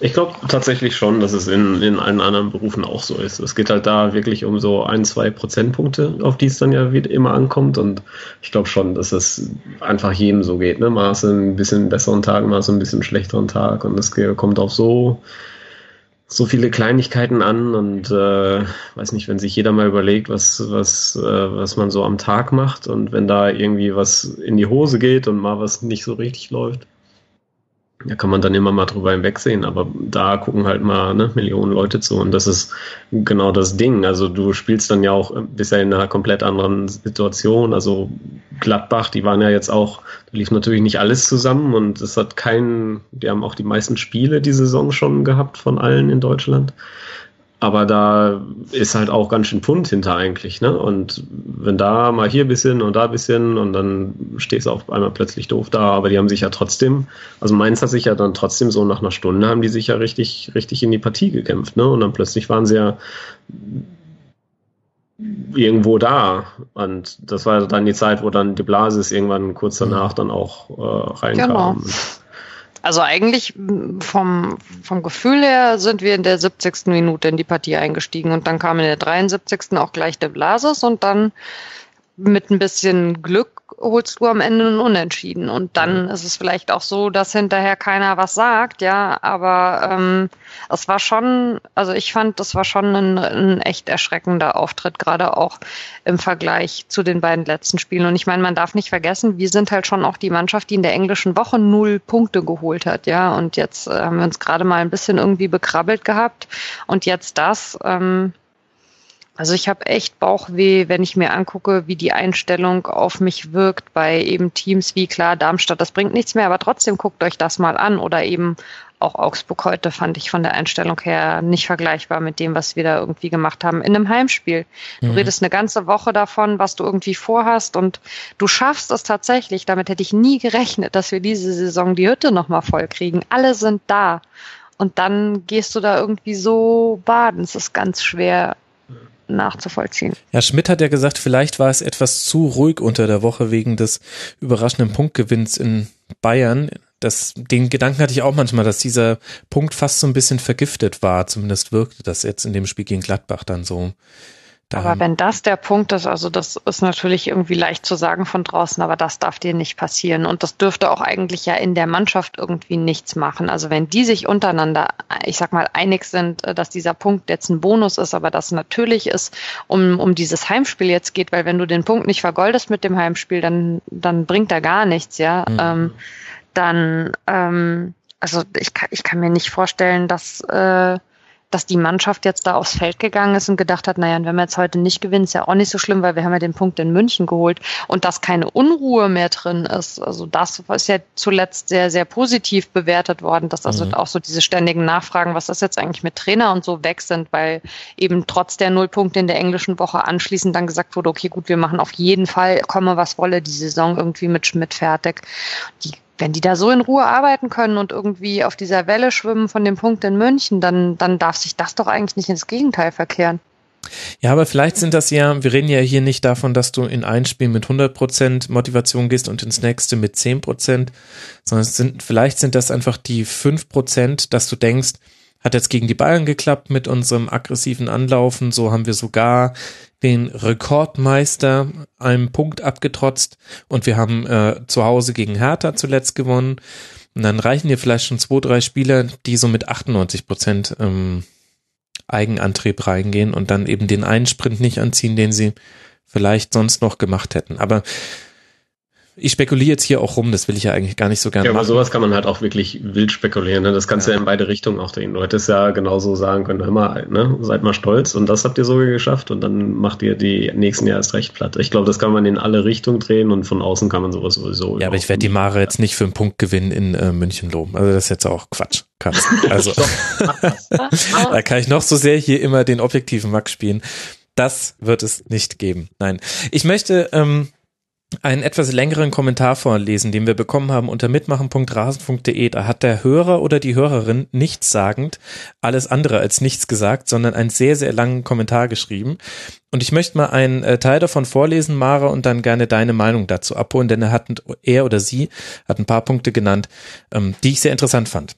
Ich glaube tatsächlich schon, dass es in, in allen anderen Berufen auch so ist. Es geht halt da wirklich um so ein, zwei Prozentpunkte, auf die es dann ja wieder immer ankommt. Und ich glaube schon, dass es einfach jedem so geht. Ne? Maße ein bisschen besseren Tag, Maße ein bisschen schlechteren Tag. Und es kommt auf so, so viele Kleinigkeiten an und äh, weiß nicht, wenn sich jeder mal überlegt, was, was, äh, was man so am Tag macht und wenn da irgendwie was in die Hose geht und mal was nicht so richtig läuft, da kann man dann immer mal drüber hinwegsehen, aber da gucken halt mal ne, Millionen Leute zu und das ist genau das Ding. Also du spielst dann ja auch bisher in einer komplett anderen Situation. Also Gladbach, die waren ja jetzt auch, da lief natürlich nicht alles zusammen und es hat keinen, die haben auch die meisten Spiele die Saison schon gehabt von allen in Deutschland. Aber da ist halt auch ganz schön Pfund hinter eigentlich, ne? Und wenn da mal hier ein bisschen und da ein bisschen und dann stehst du auf einmal plötzlich doof da, aber die haben sich ja trotzdem, also Mainz hat sich ja dann trotzdem so nach einer Stunde haben die sich ja richtig, richtig in die Partie gekämpft, ne? Und dann plötzlich waren sie ja irgendwo da. Und das war dann die Zeit, wo dann die Blase irgendwann kurz danach dann auch äh, reinkam. Genau. Also eigentlich vom, vom Gefühl her sind wir in der 70. Minute in die Partie eingestiegen und dann kam in der 73. auch gleich der Blasis und dann mit ein bisschen Glück holst du am Ende einen Unentschieden. Und dann ist es vielleicht auch so, dass hinterher keiner was sagt, ja, aber ähm, es war schon, also ich fand, das war schon ein, ein echt erschreckender Auftritt, gerade auch im Vergleich zu den beiden letzten Spielen. Und ich meine, man darf nicht vergessen, wir sind halt schon auch die Mannschaft, die in der englischen Woche null Punkte geholt hat, ja. Und jetzt äh, haben wir uns gerade mal ein bisschen irgendwie bekrabbelt gehabt. Und jetzt das, ähm, also ich habe echt Bauchweh, wenn ich mir angucke, wie die Einstellung auf mich wirkt bei eben Teams wie klar Darmstadt. Das bringt nichts mehr, aber trotzdem guckt euch das mal an. Oder eben auch Augsburg heute fand ich von der Einstellung her nicht vergleichbar mit dem, was wir da irgendwie gemacht haben in einem Heimspiel. Du mhm. redest eine ganze Woche davon, was du irgendwie vorhast und du schaffst es tatsächlich. Damit hätte ich nie gerechnet, dass wir diese Saison die Hütte nochmal voll kriegen. Alle sind da. Und dann gehst du da irgendwie so baden. Es ist ganz schwer nachzuvollziehen. Ja, Schmidt hat ja gesagt, vielleicht war es etwas zu ruhig unter der Woche wegen des überraschenden Punktgewinns in Bayern. Das, den Gedanken hatte ich auch manchmal, dass dieser Punkt fast so ein bisschen vergiftet war. Zumindest wirkte das jetzt in dem Spiel gegen Gladbach dann so. Aber wenn das der Punkt ist, also das ist natürlich irgendwie leicht zu sagen von draußen, aber das darf dir nicht passieren. Und das dürfte auch eigentlich ja in der Mannschaft irgendwie nichts machen. Also wenn die sich untereinander, ich sag mal, einig sind, äh, dass dieser Punkt jetzt ein Bonus ist, aber das natürlich ist, um, um dieses Heimspiel jetzt geht, weil wenn du den Punkt nicht vergoldest mit dem Heimspiel, dann, dann bringt er gar nichts, ja. Mhm. Ähm, dann, ähm, also ich kann, ich kann mir nicht vorstellen, dass äh, dass die Mannschaft jetzt da aufs Feld gegangen ist und gedacht hat, naja, wenn wir jetzt heute nicht gewinnen, ist ja auch nicht so schlimm, weil wir haben ja den Punkt in München geholt und dass keine Unruhe mehr drin ist. Also das ist ja zuletzt sehr, sehr positiv bewertet worden, dass also mhm. auch so diese ständigen Nachfragen, was ist jetzt eigentlich mit Trainer und so weg sind, weil eben trotz der Nullpunkte in der englischen Woche anschließend dann gesagt wurde, okay, gut, wir machen auf jeden Fall, komme was wolle, die Saison irgendwie mit Schmidt fertig. Die wenn die da so in Ruhe arbeiten können und irgendwie auf dieser Welle schwimmen von dem Punkt in München, dann, dann darf sich das doch eigentlich nicht ins Gegenteil verkehren. Ja, aber vielleicht sind das ja, wir reden ja hier nicht davon, dass du in ein Spiel mit 100% Motivation gehst und ins nächste mit 10%, sondern sind, vielleicht sind das einfach die 5%, dass du denkst, hat jetzt gegen die Bayern geklappt mit unserem aggressiven Anlaufen. So haben wir sogar den Rekordmeister einem Punkt abgetrotzt und wir haben äh, zu Hause gegen Hertha zuletzt gewonnen. Und dann reichen dir vielleicht schon zwei, drei Spieler, die so mit 98 Prozent ähm, Eigenantrieb reingehen und dann eben den einen Sprint nicht anziehen, den sie vielleicht sonst noch gemacht hätten. Aber ich spekuliere jetzt hier auch rum, das will ich ja eigentlich gar nicht so gerne ja, machen. aber sowas kann man halt auch wirklich wild spekulieren. Ne? Das kannst ja. du ja in beide Richtungen auch drehen. Du hättest ja genauso sagen können, hör mal, ne? seid mal stolz und das habt ihr sogar geschafft und dann macht ihr die nächsten Jahre erst recht platt. Ich glaube, das kann man in alle Richtungen drehen und von außen kann man sowas sowieso. Ja, aber ich werde die Mare jetzt nicht für einen Punkt gewinnen in äh, München loben. Also das ist jetzt auch Quatsch. Katzen. Also *laughs* *laughs* da kann ich noch so sehr hier immer den objektiven Max spielen. Das wird es nicht geben. Nein. Ich möchte ähm, einen etwas längeren Kommentar vorlesen, den wir bekommen haben unter mitmachen.rasen.de. Da hat der Hörer oder die Hörerin nichts sagend, alles andere als nichts gesagt, sondern einen sehr, sehr langen Kommentar geschrieben. Und ich möchte mal einen äh, Teil davon vorlesen, Mara, und dann gerne deine Meinung dazu abholen, denn er hat, er oder sie hat ein paar Punkte genannt, ähm, die ich sehr interessant fand.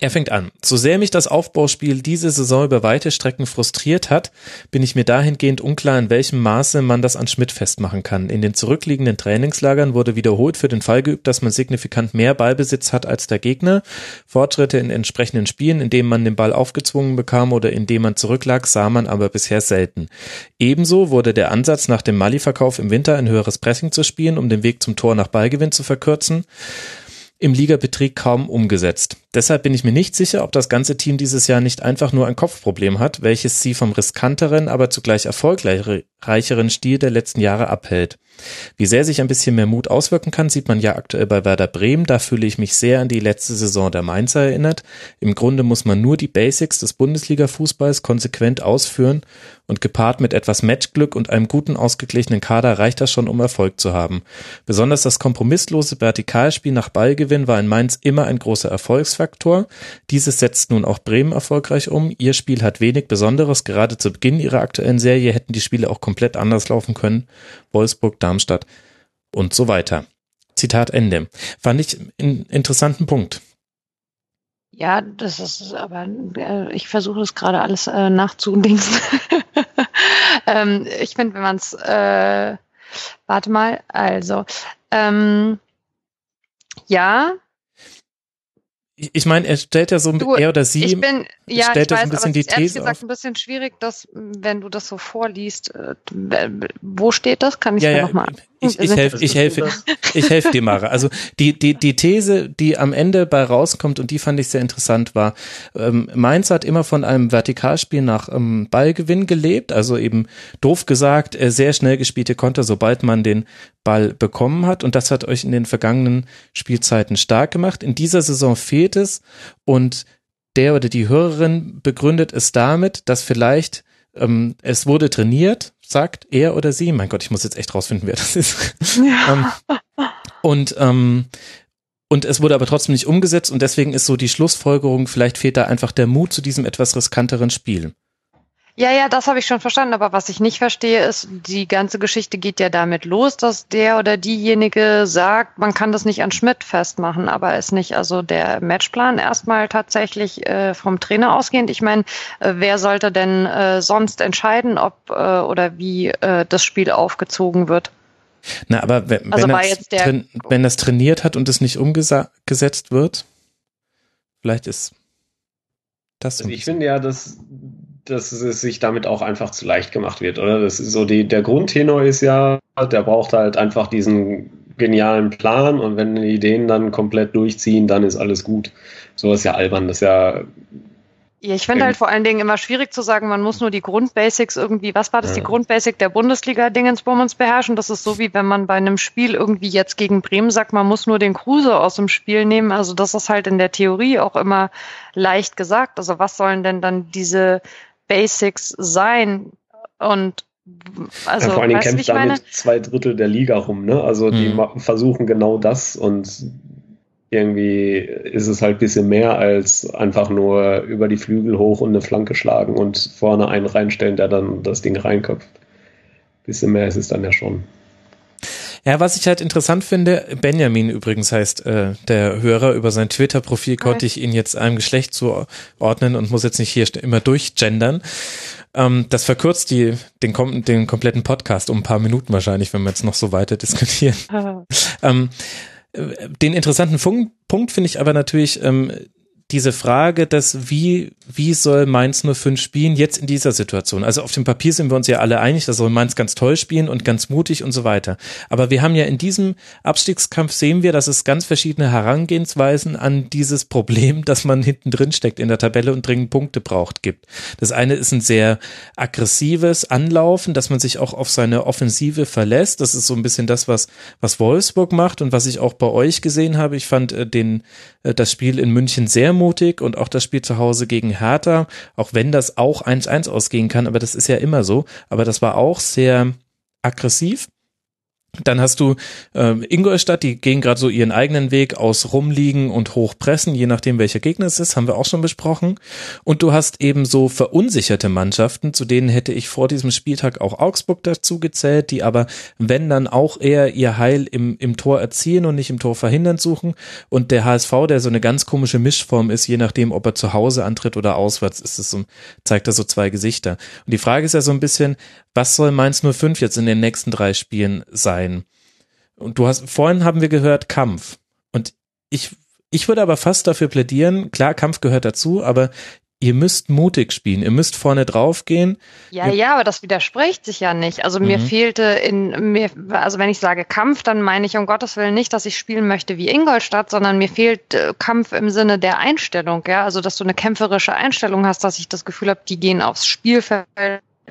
Er fängt an. So sehr mich das Aufbauspiel diese Saison über weite Strecken frustriert hat, bin ich mir dahingehend unklar, in welchem Maße man das an Schmidt festmachen kann. In den zurückliegenden Trainingslagern wurde wiederholt für den Fall geübt, dass man signifikant mehr Ballbesitz hat als der Gegner. Fortschritte in entsprechenden Spielen, in denen man den Ball aufgezwungen bekam oder in dem man zurücklag, sah man aber bisher selten. Ebenso wurde der Ansatz nach dem Mali-Verkauf im Winter ein höheres Pressing zu spielen, um den Weg zum Tor nach Ballgewinn zu verkürzen im Ligabetrieb kaum umgesetzt. Deshalb bin ich mir nicht sicher, ob das ganze Team dieses Jahr nicht einfach nur ein Kopfproblem hat, welches sie vom riskanteren, aber zugleich erfolgreicheren Stil der letzten Jahre abhält. Wie sehr sich ein bisschen mehr Mut auswirken kann, sieht man ja aktuell bei Werder Bremen. Da fühle ich mich sehr an die letzte Saison der Mainzer erinnert. Im Grunde muss man nur die Basics des Bundesliga-Fußballs konsequent ausführen und gepaart mit etwas Matchglück und einem guten ausgeglichenen Kader reicht das schon, um Erfolg zu haben. Besonders das kompromisslose Vertikalspiel nach Ballgewinn war in Mainz immer ein großer Erfolgsfaktor. Dieses setzt nun auch Bremen erfolgreich um. Ihr Spiel hat wenig Besonderes. Gerade zu Beginn ihrer aktuellen Serie hätten die Spiele auch komplett anders laufen können. Wolfsburg, Darmstadt und so weiter. Zitat Ende. Fand ich einen interessanten Punkt. Ja, das ist aber, äh, ich versuche es gerade alles äh, nachzudingsen. *laughs* ähm, ich finde, wenn man es, äh, warte mal, also, ähm, ja, ich meine, er stellt ja so du, er oder sie ich bin, ja, stellt ich weiß, so ein bisschen die These These gesagt auf. ein bisschen schwierig, dass wenn du das so vorliest, äh, wo steht das? Kann ich ja, mir ja, nochmal. Ich, ich helfe, ich helfe, ich helfe dir, Mara. Also die die die These, die am Ende bei rauskommt und die fand ich sehr interessant, war ähm, Mainz hat immer von einem Vertikalspiel nach ähm, Ballgewinn gelebt, also eben doof gesagt äh, sehr schnell gespielte Konter, sobald man den Ball bekommen hat und das hat euch in den vergangenen Spielzeiten stark gemacht. In dieser Saison fehlt es und der oder die Hörerin begründet es damit, dass vielleicht ähm, es wurde trainiert, sagt er oder sie. Mein Gott, ich muss jetzt echt rausfinden, wer das ist. *laughs* Ja. ähm, und ähm, und es wurde aber trotzdem nicht umgesetzt und deswegen ist so die Schlussfolgerung, vielleicht fehlt da einfach der Mut zu diesem etwas riskanteren Spiel. Ja, ja, das habe ich schon verstanden. Aber was ich nicht verstehe, ist, die ganze Geschichte geht ja damit los, dass der oder diejenige sagt, man kann das nicht an Schmidt festmachen, aber ist nicht also der Matchplan erstmal tatsächlich äh, vom Trainer ausgehend. Ich meine, äh, wer sollte denn äh, sonst entscheiden, ob äh, oder wie äh, das Spiel aufgezogen wird? Na, aber wenn, Also wenn, das jetzt der- wenn das trainiert hat und es nicht umgesetzt wird, vielleicht ist das so Also ich finde ja, dass, dass es sich damit auch einfach zu leicht gemacht wird, oder? Das ist so die, der Grundtenor ist ja, der braucht halt einfach diesen genialen Plan und wenn die Ideen dann komplett durchziehen, dann ist alles gut. So ist ja albern, das ist ja Ja, ich finde halt vor allen Dingen immer schwierig zu sagen, man muss nur die Grundbasics irgendwie, was war das, die Ja. Grundbasic der Bundesliga-Dingensbummens beherrschen? Das ist so, wie wenn man bei einem Spiel irgendwie jetzt gegen Bremen sagt, man muss nur den Kruse aus dem Spiel nehmen. Also das ist halt in der Theorie auch immer leicht gesagt. Also was sollen denn dann diese Basics sein? Und also, ja, vor allen Dingen wie kämpft meine? damit zwei Drittel der Liga rum, ne? Also die Mhm. versuchen genau das und irgendwie ist es halt ein bisschen mehr als einfach nur über die Flügel hoch und eine Flanke schlagen und vorne einen reinstellen, der dann das Ding reinköpft. Bisschen mehr ist es dann ja schon. Ja, was ich halt interessant finde, Benjamin übrigens heißt äh, der Hörer, über sein Twitter-Profil konnte ich ihn jetzt einem Geschlecht zuordnen und muss jetzt nicht hier immer durchgendern. Ähm, das verkürzt die, den, kom den kompletten Podcast um ein paar Minuten wahrscheinlich, wenn wir jetzt noch so weiter diskutieren. *laughs* Ähm, äh, den interessanten Fun Punkt finde ich aber natürlich ähm, diese Frage, dass wie, wie soll Mainz 05 spielen jetzt in dieser Situation? Also auf dem Papier sind wir uns ja alle einig, da soll Mainz ganz toll spielen und ganz mutig und so weiter. Aber wir haben ja in diesem Abstiegskampf sehen wir, dass es ganz verschiedene Herangehensweisen an dieses Problem, *laughs* dass man hinten drin steckt in der Tabelle und dringend Punkte braucht, gibt. Das eine ist ein sehr aggressives Anlaufen, dass man sich auch auf seine Offensive verlässt. Das ist so ein bisschen das, was, was Wolfsburg macht und was ich auch bei euch gesehen habe. Ich fand äh, den, äh, das Spiel in München sehr mutig und auch das Spiel zu Hause gegen Hertha, auch wenn das auch 1-1 ausgehen kann, aber das ist ja immer so. Aber das war auch sehr aggressiv. Dann hast du ähm, Ingolstadt, die gehen gerade so ihren eigenen Weg aus rumliegen und hochpressen, je nachdem welcher Gegner es ist, haben wir auch schon besprochen. Und du hast eben so verunsicherte Mannschaften, zu denen hätte ich vor diesem Spieltag auch Augsburg dazu gezählt, die aber, wenn dann auch eher ihr Heil im, im Tor erzielen und nicht im Tor verhindern suchen. Und der HSV, der so eine ganz komische Mischform ist, je nachdem, ob er zu Hause antritt oder auswärts, ist es so, zeigt er so zwei Gesichter. Und die Frage ist ja so ein bisschen, was soll Mainz 05 jetzt in den nächsten drei Spielen sein? Und du hast, vorhin haben wir gehört Kampf. Und ich, ich würde aber fast dafür plädieren, klar, Kampf gehört dazu, aber ihr müsst mutig spielen, ihr müsst vorne drauf gehen. Ja, ja, aber das widerspricht sich ja nicht. Also mir mhm. fehlte in mir, also wenn ich sage Kampf, dann meine ich um Gottes Willen nicht, dass ich spielen möchte wie Ingolstadt, sondern mir fehlt äh, Kampf im Sinne der Einstellung, ja, also dass du eine kämpferische Einstellung hast, dass ich das Gefühl habe, die gehen aufs Spielfeld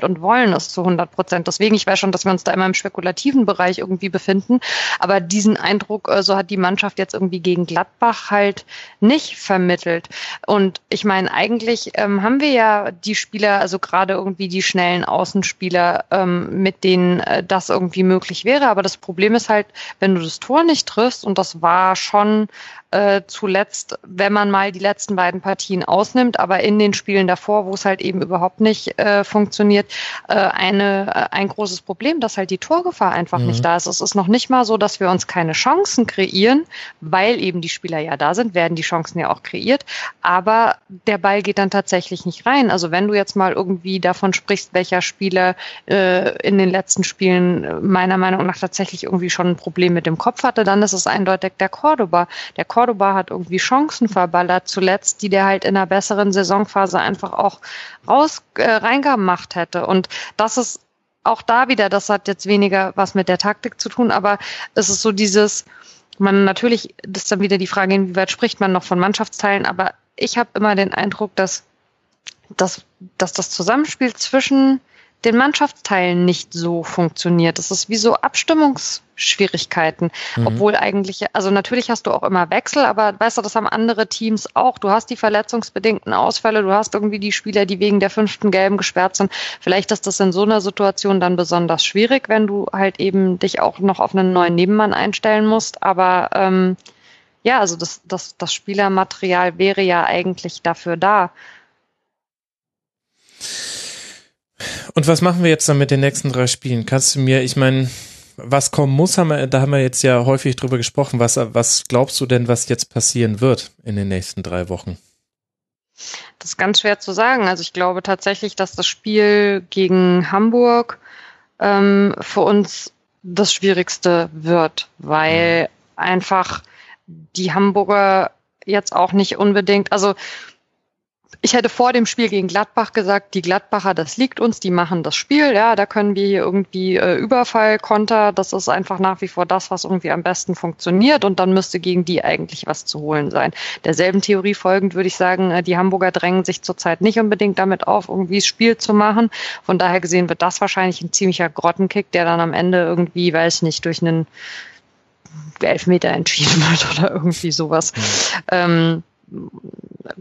und wollen es zu 100 Prozent. Deswegen, ich weiß schon, dass wir uns da immer im spekulativen Bereich irgendwie befinden. Aber diesen Eindruck, äh, so hat die Mannschaft jetzt irgendwie gegen Gladbach halt nicht vermittelt. Und ich meine, eigentlich ähm, haben wir ja die Spieler, also gerade irgendwie die schnellen Außenspieler, ähm, mit denen äh, das irgendwie möglich wäre. Aber das Problem ist halt, wenn du das Tor nicht triffst, und das war schon äh, zuletzt, wenn man mal die letzten beiden Partien ausnimmt, aber in den Spielen davor, wo es halt eben überhaupt nicht äh, funktioniert, äh, eine, äh, ein großes Problem, dass halt die Torgefahr einfach mhm. nicht da ist. Es ist noch nicht mal so, dass wir uns keine Chancen kreieren, weil eben die Spieler ja da sind, werden die Chancen ja auch kreiert, aber der Ball geht dann tatsächlich nicht rein. Also wenn du jetzt mal irgendwie davon sprichst, welcher Spieler äh, in den letzten Spielen meiner Meinung nach tatsächlich irgendwie schon ein Problem mit dem Kopf hatte, dann ist es eindeutig der Cordoba. Der Cordoba hat irgendwie Chancen verballert zuletzt, die der halt in einer besseren Saisonphase einfach auch raus äh, reingemacht hätte. Und das ist auch da wieder, das hat jetzt weniger was mit der Taktik zu tun, aber es ist so dieses, man natürlich, das ist dann wieder die Frage, inwieweit spricht man noch von Mannschaftsteilen, aber ich habe immer den Eindruck, dass, dass, dass das Zusammenspiel zwischen den Mannschaftsteilen nicht so funktioniert. Das ist wie so Abstimmungsschwierigkeiten, mhm. obwohl eigentlich, also natürlich hast du auch immer Wechsel, aber weißt du, das haben andere Teams auch. Du hast die verletzungsbedingten Ausfälle, du hast irgendwie die Spieler, die wegen der fünften Gelben gesperrt sind. Vielleicht ist das in so einer Situation dann besonders schwierig, wenn du halt eben dich auch noch auf einen neuen Nebenmann einstellen musst. Aber ähm, ja, also das, das, das Spielermaterial wäre ja eigentlich dafür da. Und was machen wir jetzt dann mit den nächsten drei Spielen? Kannst du mir, ich meine, was kommen muss, haben wir, da haben wir jetzt ja häufig drüber gesprochen. Was, was glaubst du denn, was jetzt passieren wird in den nächsten drei Wochen? Das ist ganz schwer zu sagen. Also ich glaube tatsächlich, dass das Spiel gegen Hamburg ähm, für uns das Schwierigste wird, weil mhm. einfach die Hamburger jetzt auch nicht unbedingt, also ich hätte vor dem Spiel gegen Gladbach gesagt, die Gladbacher, das liegt uns, die machen das Spiel, ja, da können wir hier irgendwie äh, Überfall, Konter, das ist einfach nach wie vor das, was irgendwie am besten funktioniert und dann müsste gegen die eigentlich was zu holen sein. Derselben Theorie folgend würde ich sagen, äh, die Hamburger drängen sich zurzeit nicht unbedingt damit auf, irgendwie das Spiel zu machen. Von daher gesehen wird das wahrscheinlich ein ziemlicher Grottenkick, der dann am Ende irgendwie, weiß nicht, durch einen Elfmeter entschieden *laughs* wird oder irgendwie sowas. Mhm. Ähm,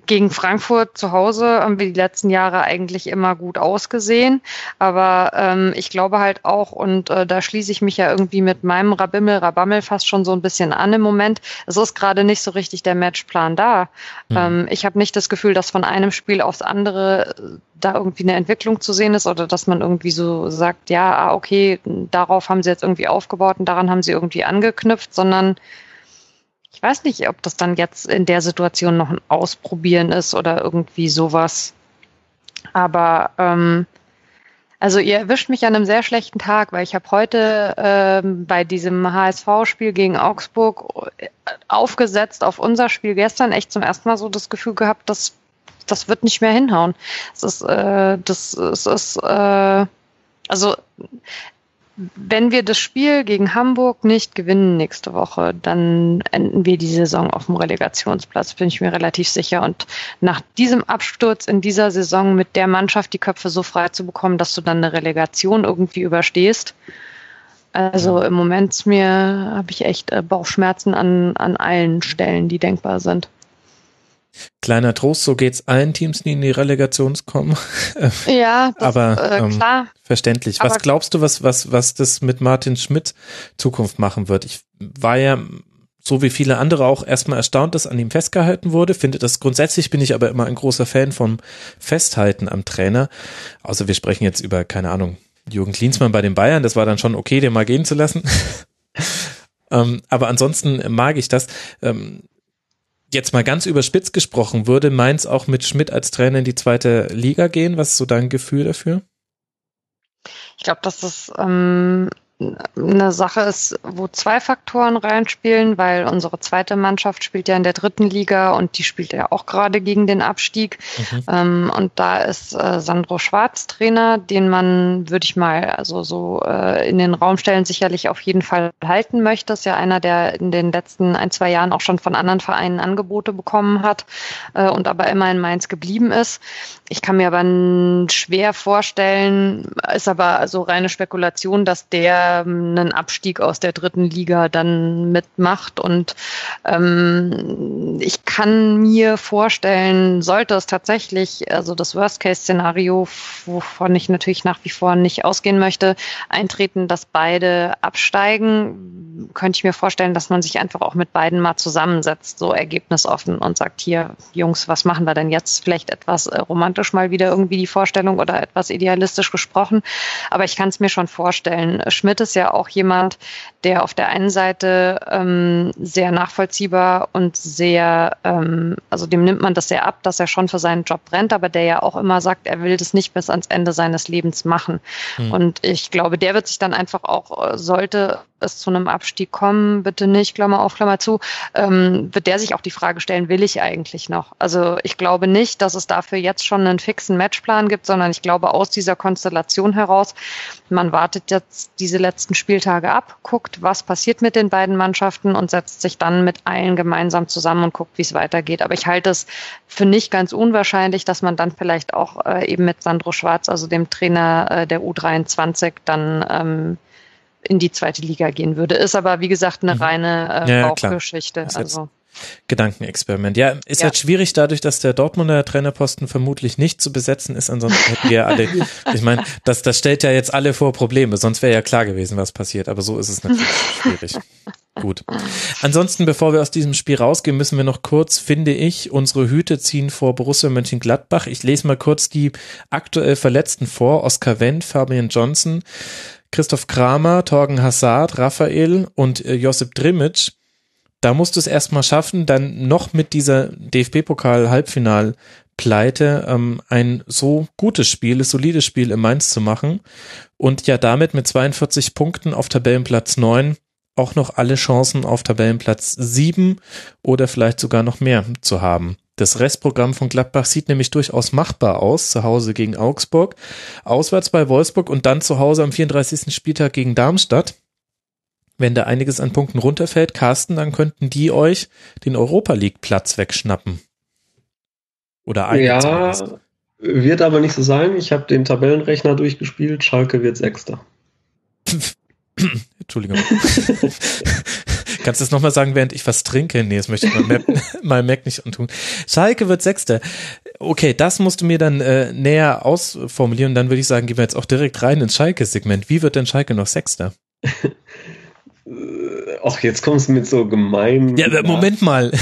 gegen Frankfurt zu Hause haben wir die letzten Jahre eigentlich immer gut ausgesehen. Aber ähm, ich glaube halt auch, und äh, da schließe ich mich ja irgendwie mit meinem Rabimmel, Rabammel fast schon so ein bisschen an im Moment. Es ist gerade nicht so richtig der Matchplan da. Mhm. Ähm, ich habe nicht das Gefühl, dass von einem Spiel aufs andere äh, da irgendwie eine Entwicklung zu sehen ist oder dass man irgendwie so sagt, ja, ah, okay, darauf haben sie jetzt irgendwie aufgebaut und daran haben sie irgendwie angeknüpft, sondern ich weiß nicht, ob das dann jetzt in der Situation noch ein Ausprobieren ist oder irgendwie sowas. Aber ähm, also ihr erwischt mich an einem sehr schlechten Tag, weil ich habe heute ähm, bei diesem HSV-Spiel gegen Augsburg äh, aufgesetzt auf unser Spiel gestern echt zum ersten Mal so das Gefühl gehabt, dass das wird nicht mehr hinhauen. Es ist, äh, das, es ist, äh, also wenn wir das Spiel gegen Hamburg nicht gewinnen nächste Woche, dann enden wir die Saison auf dem Relegationsplatz, bin ich mir relativ sicher. Und nach diesem Absturz in dieser Saison mit der Mannschaft die Köpfe so frei zu bekommen, dass du dann eine Relegation irgendwie überstehst. Also im Moment mir habe ich echt äh, Bauchschmerzen an, an allen Stellen, die denkbar sind. Kleiner Trost, so geht's allen Teams, die in die Relegation kommen. *laughs* Ja, das, aber äh, ähm, klar. verständlich. Was Aber- glaubst du, was, was, was das mit Martin Schmidt Zukunft machen wird? Ich war ja, so wie viele andere, auch erstmal erstaunt, dass an ihm festgehalten wurde. Finde das grundsätzlich bin ich aber immer ein großer Fan vom Festhalten am Trainer. Also wir sprechen jetzt über, keine Ahnung, Jürgen Klinsmann bei den Bayern. Das war dann schon okay, den mal gehen zu lassen. *laughs* ähm, aber ansonsten mag ich das. Ähm, jetzt mal ganz überspitzt gesprochen, würde Mainz auch mit Schmidt als Trainer in die zweite Liga gehen? Was ist so dein Gefühl dafür? Ich glaube, dass das ähm, eine Sache ist, wo zwei Faktoren reinspielen, weil unsere zweite Mannschaft spielt ja in der dritten Liga und die spielt ja auch gerade gegen den Abstieg. Mhm. Ähm, und da ist äh, Sandro Schwarz Trainer, den man, würde ich mal, also so äh, in den Raum stellen, sicherlich auf jeden Fall halten möchte. Ist ja einer, der in den letzten ein, zwei Jahren auch schon von anderen Vereinen Angebote bekommen hat äh, und aber immer in Mainz geblieben ist. Ich kann mir aber schwer vorstellen, ist aber so reine Spekulation, dass der ähm, einen Abstieg aus der dritten Liga dann mitmacht. Und ähm, ich kann mir vorstellen, sollte es tatsächlich, also das Worst-Case-Szenario, wovon ich natürlich nach wie vor nicht ausgehen möchte, eintreten, dass beide absteigen, könnte ich mir vorstellen, dass man sich einfach auch mit beiden mal zusammensetzt, so ergebnisoffen und sagt, hier, Jungs, was machen wir denn jetzt? Vielleicht etwas äh, romantisch mal wieder irgendwie die Vorstellung oder etwas idealistisch gesprochen. Aber ich kann es mir schon vorstellen. Schmidt ist ja auch jemand, der auf der einen Seite ähm, sehr nachvollziehbar und sehr, ähm, also dem nimmt man das sehr ab, dass er schon für seinen Job brennt, aber der ja auch immer sagt, er will das nicht bis ans Ende seines Lebens machen. Hm. Und ich glaube, der wird sich dann einfach auch, äh, sollte es zu einem Abstieg kommen, bitte nicht, Klammer auf, Klammer zu, ähm, wird der sich auch die Frage stellen, will ich eigentlich noch? Also ich glaube nicht, dass es dafür jetzt schon einen fixen Matchplan gibt, sondern ich glaube aus dieser Konstellation heraus, man wartet jetzt diese letzten Spieltage ab, guckt, was passiert mit den beiden Mannschaften und setzt sich dann mit allen gemeinsam zusammen und guckt, wie es weitergeht. Aber ich halte es für nicht ganz unwahrscheinlich, dass man dann vielleicht auch äh, eben mit Sandro Schwarz, also dem Trainer äh, der U23, dann ähm, in die zweite Liga gehen würde. Ist aber, wie gesagt, eine Mhm. reine äh, Ja, ja. Bauchgeschichte. Also, Gedankenexperiment. Ja, ist Ja. halt schwierig dadurch, dass der Dortmunder Trainerposten vermutlich nicht zu besetzen ist. Ansonsten hätten wir alle, *laughs* ich meine, das, das stellt ja jetzt alle vor Probleme. Sonst wäre ja klar gewesen, was passiert. Aber so ist es natürlich *laughs* schwierig. Gut. Ansonsten, bevor wir aus diesem Spiel rausgehen, müssen wir noch kurz, finde ich, unsere Hüte ziehen vor Borussia Mönchengladbach. Ich lese mal kurz die aktuell Verletzten vor. Oskar Wendt, Fabian Johnson, Christoph Kramer, Torgen Hazard, Raphael und äh, Josip Drimic. Da musst du es erstmal schaffen, dann noch mit dieser DFB-Pokal-Halbfinal-Pleite ähm, ein so gutes Spiel, ein solides Spiel in Mainz zu machen und ja damit mit 42 Punkten auf Tabellenplatz 9 auch noch alle Chancen auf Tabellenplatz 7 oder vielleicht sogar noch mehr zu haben. Das Restprogramm von Gladbach sieht nämlich durchaus machbar aus. Zu Hause gegen Augsburg, auswärts bei Wolfsburg und dann zu Hause am 34. Spieltag gegen Darmstadt. Wenn da einiges an Punkten runterfällt, Carsten, dann könnten die euch den Europa League Platz wegschnappen. Oder einen Ja, zumindest. wird aber nicht so sein. Ich habe den Tabellenrechner durchgespielt. Schalke wird Sechster. *laughs* Entschuldigung. *laughs* Kannst du das nochmal sagen, während ich was trinke? Nee, das möchte ich mal, mal *laughs* Mac nicht antun. Schalke wird Sechster. Okay, das musst du mir dann äh, näher ausformulieren. Dann würde ich sagen, gehen wir jetzt auch direkt rein ins Schalke-Segment. Wie wird denn Schalke noch Sechster? *laughs* Ach, jetzt kommst du mit so gemeinen Ja, Moment mal. *laughs*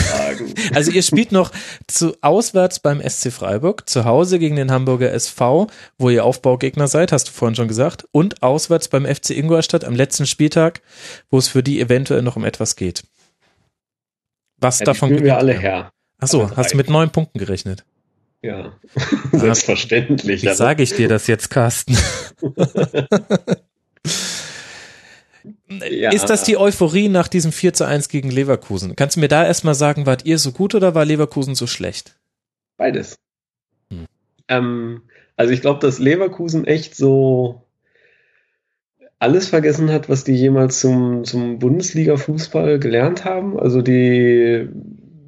Also ihr spielt noch zu auswärts beim SC Freiburg, zu Hause gegen den Hamburger SV, wo ihr Aufbaugegner seid, hast du vorhin schon gesagt, und auswärts beim FC Ingolstadt am letzten Spieltag, wo es für die eventuell noch um etwas geht. Was Ja, davon spielen wir alle her. Ach so, hast du mit neun Punkten gerechnet? Ja, *laughs* selbstverständlich. Wie Also, sage ich dir das jetzt, Carsten? *laughs* Ja. Ist das die Euphorie nach diesem 4 zu 1 gegen Leverkusen? Kannst du mir da erstmal sagen, wart ihr so gut oder war Leverkusen so schlecht? Beides. Hm. Ähm, also ich glaube, dass Leverkusen echt so alles vergessen hat, was die jemals zum, zum Bundesliga-Fußball gelernt haben. Also die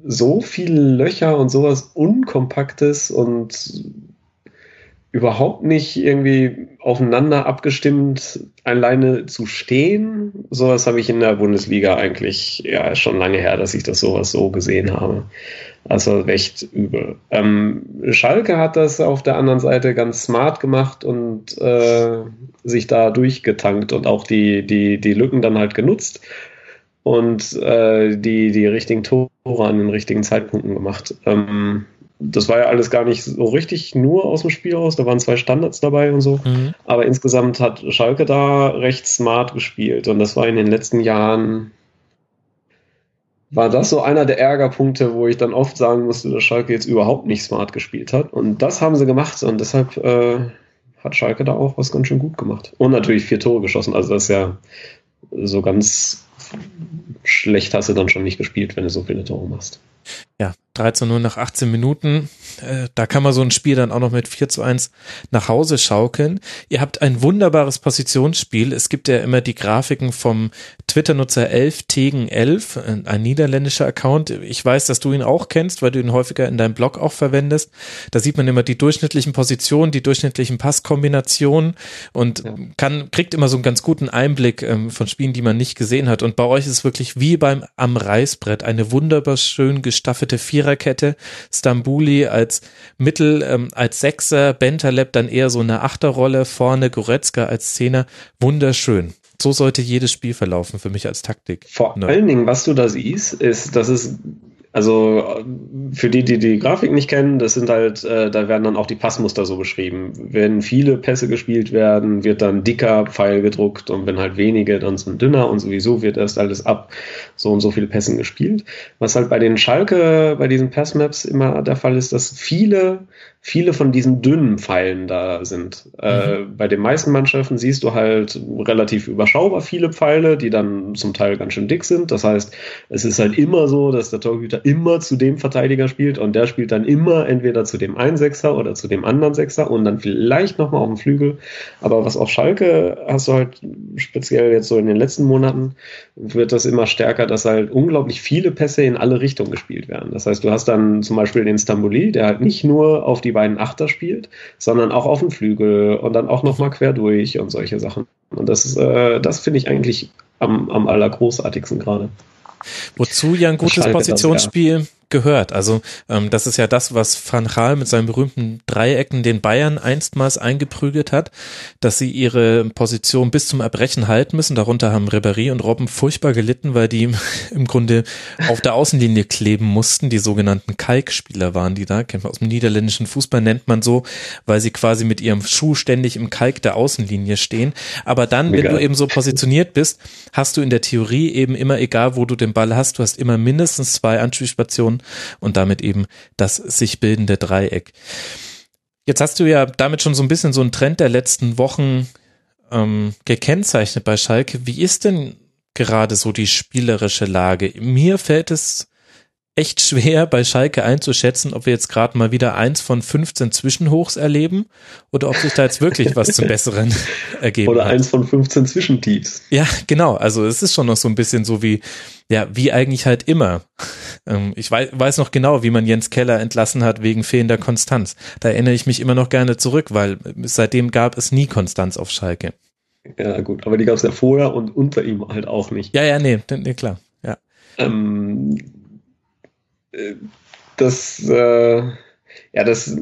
so viele Löcher und sowas Unkompaktes und überhaupt nicht irgendwie aufeinander abgestimmt, alleine zu stehen. Sowas habe ich in der Bundesliga eigentlich ja schon lange her, dass ich das sowas so gesehen habe. Also recht übel. Ähm, Schalke hat das auf der anderen Seite ganz smart gemacht und äh, sich da durchgetankt und auch die, die, die Lücken dann halt genutzt und äh, die, die richtigen Tore an den richtigen Zeitpunkten gemacht. Ähm, das war ja alles gar nicht so richtig nur aus dem Spiel raus. Da waren zwei Standards dabei und so. Mhm. Aber insgesamt hat Schalke da recht smart gespielt. Und das war in den letzten Jahren, war das so einer der Ärgerpunkte, wo ich dann oft sagen musste, dass Schalke jetzt überhaupt nicht smart gespielt hat. Und das haben sie gemacht. Und deshalb äh, hat Schalke da auch was ganz schön gut gemacht. Und natürlich vier Tore geschossen. Also das ist ja so ganz schlecht hast du dann schon nicht gespielt, wenn du so viele Tore machst. Ja, 3 zu 0 nach 18 Minuten. Äh, da kann man so ein Spiel dann auch noch mit 4 zu 1 nach Hause schaukeln. Ihr habt ein wunderbares Positionsspiel. Es gibt ja immer die Grafiken vom Twitter-Nutzer 11 Tegen 11, ein niederländischer Account. Ich weiß, dass du ihn auch kennst, weil du ihn häufiger in deinem Blog auch verwendest. Da sieht man immer die durchschnittlichen Positionen, die durchschnittlichen Passkombinationen und kann, kriegt immer so einen ganz guten Einblick ähm, von Spielen, die man nicht gesehen hat. Und bei euch ist es wirklich wie beim am Reißbrett eine wunderbar schön gestaffelte Viererkette. Stambuli als Mittel, ähm, als Sechser, Bentaleb dann eher so eine Achterrolle, vorne Goretzka als Zehner. Wunderschön. So sollte jedes Spiel verlaufen für mich als Taktik. Vor ne. allen Dingen, was du da siehst, ist, dass es also für die, die die Grafik nicht kennen, das sind halt, äh, da werden dann auch die Passmuster so beschrieben. Wenn viele Pässe gespielt werden, wird dann dicker Pfeil gedruckt und wenn halt wenige, dann sind dünner und sowieso wird erst alles ab so und so viele Pässen gespielt. Was halt bei den Schalke, bei diesen Passmaps immer der Fall ist, dass viele viele von diesen dünnen Pfeilen da sind. Äh, mhm. Äh, bei den meisten Mannschaften siehst du halt relativ überschaubar viele Pfeile, die dann zum Teil ganz schön dick sind. Das heißt, es ist halt immer so, dass der Torhüter immer zu dem Verteidiger spielt und der spielt dann immer entweder zu dem einen Sechser oder zu dem anderen Sechser und dann vielleicht nochmal auf dem Flügel. Aber was auf Schalke hast du halt speziell jetzt so in den letzten Monaten wird das immer stärker, dass halt unglaublich viele Pässe in alle Richtungen gespielt werden. Das heißt, du hast dann zum Beispiel den Stamboli, der halt nicht nur auf die beiden Achter spielt, sondern auch auf dem Flügel und dann auch nochmal quer durch und solche Sachen. Und das, äh, das finde ich eigentlich am, am allergroßartigsten gerade. Wozu ja ein gutes Positionsspiel gehört. Also ähm, das ist ja das, was Van Gaal mit seinen berühmten Dreiecken den Bayern einstmals eingeprügelt hat, dass sie ihre Position bis zum Erbrechen halten müssen. Darunter haben Ribéry und Robben furchtbar gelitten, weil die im *laughs* Grunde auf der Außenlinie kleben mussten. Die sogenannten Kalkspieler waren die da, kennt man aus dem niederländischen Fußball, nennt man so, weil sie quasi mit ihrem Schuh ständig im Kalk der Außenlinie stehen. Aber dann, wenn du eben so positioniert bist, hast du in der Theorie eben immer, egal wo du den Ball hast, du hast immer mindestens zwei Anspielstationen und damit eben das sich bildende Dreieck. Jetzt hast du ja damit schon so ein bisschen so einen Trend der letzten Wochen ähm, gekennzeichnet bei Schalke. Wie ist denn gerade so die spielerische Lage? Mir fällt es echt schwer bei Schalke einzuschätzen, ob wir jetzt gerade mal wieder eins von 15 Zwischenhochs erleben oder ob sich da jetzt wirklich was zum Besseren *laughs* ergeben Oder hat. eins von 15 Zwischentiefs. Ja, genau. Also es ist schon noch so ein bisschen so wie, ja, wie eigentlich halt immer. Ähm, ich weiß, weiß noch genau, wie man Jens Keller entlassen hat wegen fehlender Konstanz. Da erinnere ich mich immer noch gerne zurück, weil seitdem gab es nie Konstanz auf Schalke. Ja, gut, aber die gab es ja vorher und unter ihm halt auch nicht. Ja, ja, nee, nee klar. Ja. Ähm, das, äh, ja, das,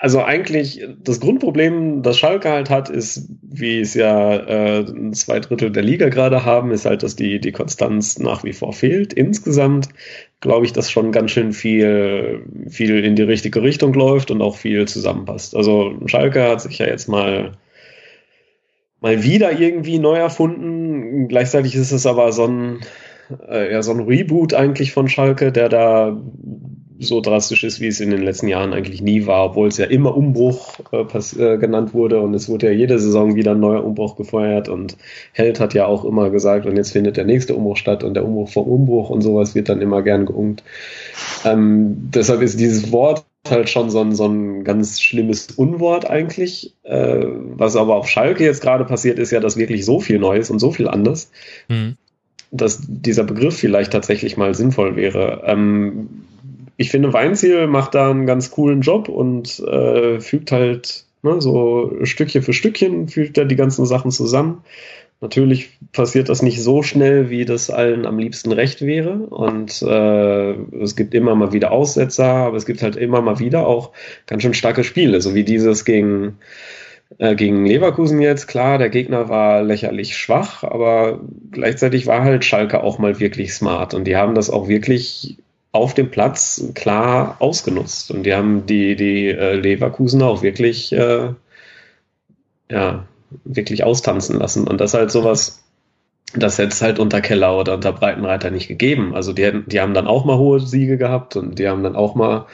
also eigentlich das Grundproblem, das Schalke halt hat, ist, wie es ja äh, zwei Drittel der Liga gerade haben, ist halt, dass die, die Konstanz nach wie vor fehlt. Insgesamt glaube ich, dass schon ganz schön viel, viel in die richtige Richtung läuft und auch viel zusammenpasst. Also Schalke hat sich ja jetzt mal mal wieder irgendwie neu erfunden. Gleichzeitig ist es aber so ein äh, ja, so ein Reboot eigentlich von Schalke, der da so drastisch ist, wie es in den letzten Jahren eigentlich nie war, obwohl es ja immer Umbruch äh, äh, genannt wurde und es wurde ja jede Saison wieder ein neuer Umbruch gefeuert und Held hat ja auch immer gesagt, und jetzt findet der nächste Umbruch statt und der Umbruch vom Umbruch und sowas wird dann immer gern geungt. Ähm, deshalb ist dieses Wort halt schon so ein, so ein ganz schlimmes Unwort eigentlich. Äh, was aber auf Schalke jetzt gerade passiert, ist ja, dass wirklich so viel Neues und so viel anders. Mhm dass dieser Begriff vielleicht tatsächlich mal sinnvoll wäre. Ähm, ich finde, Weinziel macht da einen ganz coolen Job und äh, fügt halt Ne? So Stückchen für Stückchen fügt er die ganzen Sachen zusammen. Natürlich passiert das nicht so schnell, wie das allen am liebsten recht wäre. Und äh, es gibt immer mal wieder Aussetzer, aber es gibt halt immer mal wieder auch ganz schön starke Spiele, so wie dieses gegen, äh, gegen Leverkusen jetzt. Klar, der Gegner war lächerlich schwach, aber gleichzeitig war halt Schalke auch mal wirklich smart. Und die haben das auch wirklich auf dem Platz klar ausgenutzt. Und die haben die, die äh, Leverkusener auch wirklich, äh, ja, wirklich austanzen lassen. Und das halt sowas, das hätte es halt unter Keller oder unter Breitenreiter nicht gegeben. Also die, die haben dann auch mal hohe Siege gehabt und die haben dann auch mal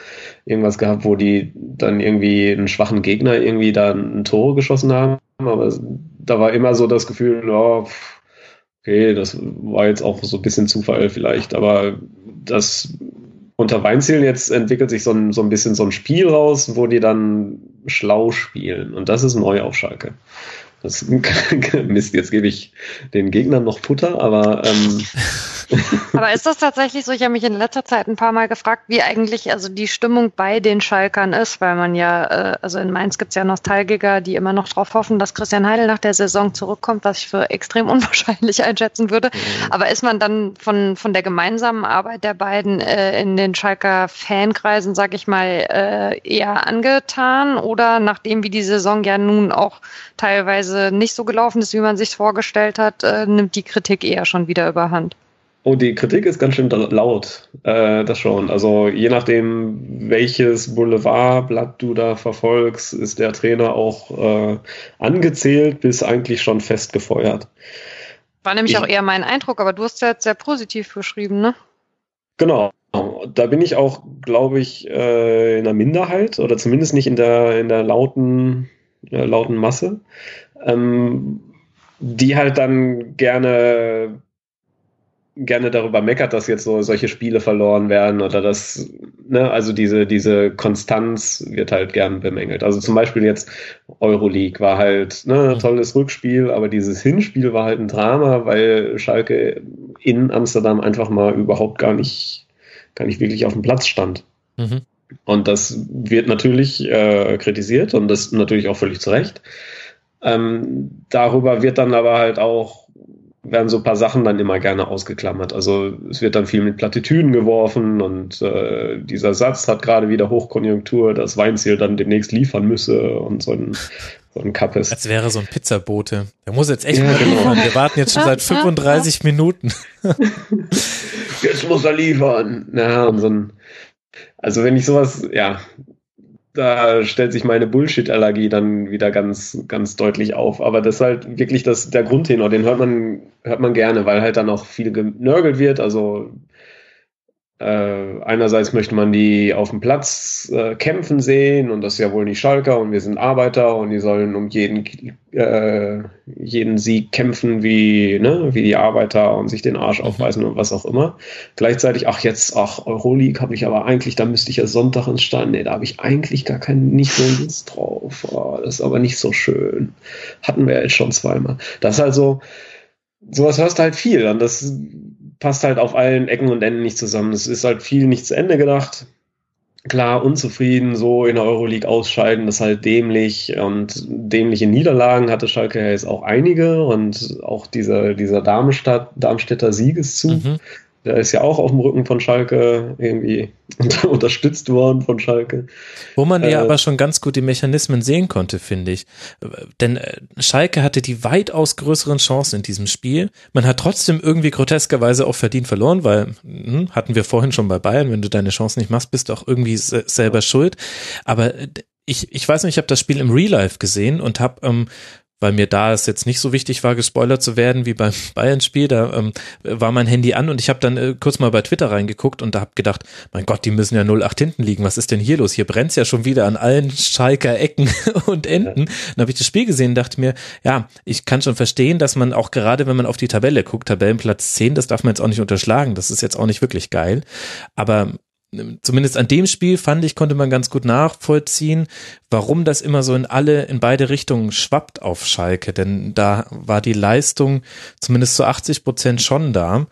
irgendwas gehabt, wo die dann irgendwie einen schwachen Gegner irgendwie da ein Tor geschossen haben. Aber da war immer so das Gefühl, oh, okay, das war jetzt auch so ein bisschen Zufall vielleicht. Aber das unter Weinziel jetzt entwickelt sich so ein, so ein bisschen so ein Spiel raus, wo die dann schlau spielen. Und das ist neu auf Schalke. Das, *laughs* Mist, jetzt gebe ich den Gegnern noch Futter, aber. Ähm, *laughs* *laughs* aber ist das tatsächlich so? Ich habe mich in letzter Zeit ein paar Mal gefragt, wie eigentlich also die Stimmung bei den Schalkern ist, weil man ja, äh, also in Mainz gibt es ja Nostalgiker, die immer noch darauf hoffen, dass Christian Heidel nach der Saison zurückkommt, was ich für extrem *laughs* unwahrscheinlich einschätzen würde. Mhm. Aber ist man dann von, von der gemeinsamen Arbeit der beiden äh, in den Schalker Fankreisen, sag ich mal, äh, eher angetan oder nachdem wie die Saison ja nun auch teilweise nicht so gelaufen ist, wie man sich vorgestellt hat, äh, nimmt die Kritik eher schon wieder überhand. Oh, die Kritik ist ganz schön laut, äh, das schon. Also je nachdem, welches Boulevardblatt du da verfolgst, ist der Trainer auch äh, angezählt bis eigentlich schon fest gefeuert. War nämlich ich, auch eher mein Eindruck, aber du hast ja jetzt sehr positiv beschrieben, ne? Genau. Da bin ich auch, glaube ich, äh, in der Minderheit oder zumindest nicht in der, in der lauten äh, lauten Masse, ähm, die halt dann gerne gerne darüber meckert, dass jetzt so solche Spiele verloren werden oder dass, ne, also diese, diese Konstanz wird halt gern bemängelt. Also zum Beispiel jetzt Euroleague war halt, ne, mhm. tolles Rückspiel, aber dieses Hinspiel war halt ein Drama, weil Schalke in Amsterdam einfach mal überhaupt gar nicht, gar nicht wirklich auf dem Platz stand. Mhm. Und das wird natürlich äh, kritisiert und das natürlich auch völlig zu Recht. Ähm, darüber wird dann aber halt auch, werden so ein paar Sachen dann immer gerne ausgeklammert. Also es wird dann viel mit Plattitüden geworfen und äh, dieser Satz hat gerade wieder Hochkonjunktur, dass Weinziel dann demnächst liefern müsse und so ein, so ein Kappes. Als wäre so ein Pizzabote. Der muss jetzt echt ja, mal genau. liefern. Wir warten jetzt schon seit *laughs* 35 Minuten. jetzt muss er liefern. Ja, und so ein also wenn ich sowas, ja, da stellt sich meine Bullshit-Allergie dann wieder ganz, ganz deutlich auf. Aber das ist halt wirklich das, der Grundtenor, den hört man, hört man gerne, weil halt dann auch viel genörgelt wird. Also äh, einerseits möchte man die auf dem Platz äh, kämpfen sehen und das ist ja wohl nicht Schalker und wir sind Arbeiter und die sollen um jeden, äh, jeden Sieg kämpfen wie, ne, wie die Arbeiter und sich den Arsch mhm. aufweisen und was auch immer. Gleichzeitig, ach jetzt, ach, Euroleague habe ich aber eigentlich, da müsste ich ja Sonntag ins Stein. Nee, da habe ich eigentlich gar keinen, nicht so Lust drauf. Oh, das ist aber nicht so schön. Hatten wir jetzt schon zweimal. Das ist halt so, sowas hörst du halt viel und das passt halt auf allen Ecken und Enden nicht zusammen. Es ist halt viel nicht zu Ende gedacht. Klar, unzufrieden, so in der Euroleague ausscheiden, das ist halt dämlich und dämliche Niederlagen hatte Schalke ja jetzt auch einige und auch dieser, dieser Darmstadt, Darmstädter Siegeszug. Mhm. Der ist ja auch auf dem Rücken von Schalke irgendwie *laughs* unterstützt worden von Schalke. Wo man äh, ja aber schon ganz gut die Mechanismen sehen konnte, finde ich. Denn äh, Schalke hatte die weitaus größeren Chancen in diesem Spiel. Man hat trotzdem irgendwie groteskerweise auch verdient verloren, weil hm, hatten wir vorhin schon bei Bayern, wenn du deine Chancen nicht machst, bist du auch irgendwie selber schuld. Aber äh, ich, ich weiß nicht, ich habe das Spiel im Real Life gesehen und habe ähm, weil mir da es jetzt nicht so wichtig war, gespoilert zu werden wie beim *laughs* Bayern-Spiel. Da ähm, war mein Handy an und ich habe dann äh, kurz mal bei Twitter reingeguckt und da habe gedacht, mein Gott, die müssen ja 08 hinten liegen. Was ist denn hier los? Hier brennt's ja schon wieder an allen Schalker Ecken *laughs* und Enden. Dann habe ich das Spiel gesehen und dachte mir, ja, ich kann schon verstehen, dass man auch gerade, wenn man auf die Tabelle guckt, Tabellenplatz 10, das darf man jetzt auch nicht unterschlagen. Das ist jetzt auch nicht wirklich geil. Aber zumindest an dem Spiel fand ich, konnte man ganz gut nachvollziehen, warum das immer so in alle, in beide Richtungen schwappt auf Schalke, denn da war die Leistung zumindest zu 80 Prozent schon da.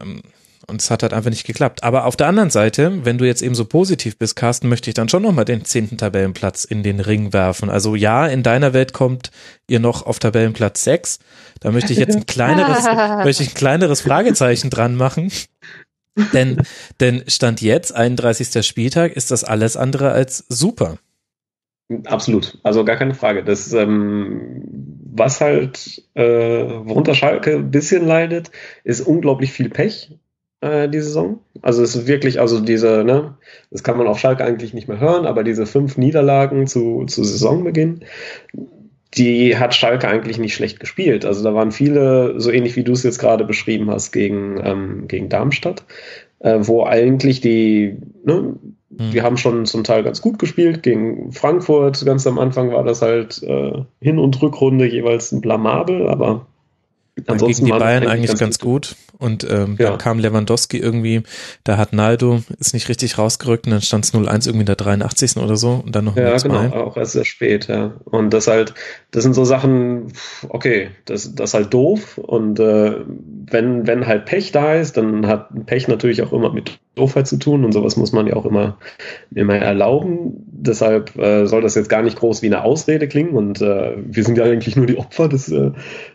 Ähm, Und es hat halt einfach nicht geklappt. Aber auf der anderen Seite, wenn du jetzt eben so positiv bist, Carsten, möchte ich dann schon nochmal den zehnten Tabellenplatz in den Ring werfen. Also ja, in deiner Welt kommt ihr noch auf Tabellenplatz sechs. Da möchte ich jetzt ein *laughs* kleineres, möchte ich ein kleineres Fragezeichen dran machen. Denn, denn Stand jetzt, 31. Spieltag, ist das alles andere als super. Absolut, also gar keine Frage. Das, ähm, was halt, äh, worunter Schalke ein bisschen leidet, ist unglaublich viel Pech äh, die Saison. Also es ist wirklich, also diese, ne, das kann man auf Schalke eigentlich nicht mehr hören, aber diese fünf Niederlagen zu, zu Saisonbeginn, die hat Schalke eigentlich nicht schlecht gespielt. Also da waren viele, so ähnlich wie du es jetzt gerade beschrieben hast, gegen, ähm, gegen Darmstadt, äh, wo eigentlich die, ne, Mhm. Wir haben schon zum Teil ganz gut gespielt gegen Frankfurt. Ganz am Anfang war das halt äh, Hin- und Rückrunde jeweils ein Blamabel, aber Ansonsten gegen die Bayern eigentlich, ganz, ganz gut. Und ähm, ja. dann kam Lewandowski irgendwie, da hat Naldo, ist nicht richtig rausgerückt und dann stand es 0-1 irgendwie in der 83. oder so und dann noch Ja, genau, auch erst sehr spät, ja. Und das halt, das sind so Sachen, okay, das, das ist halt doof und äh, wenn, wenn halt Pech da ist, dann hat Pech natürlich auch immer mit Doofheit zu tun und sowas muss man ja auch immer, immer erlauben. Deshalb äh, soll das jetzt gar nicht groß wie eine Ausrede klingen und äh, wir sind ja eigentlich nur die Opfer des, äh,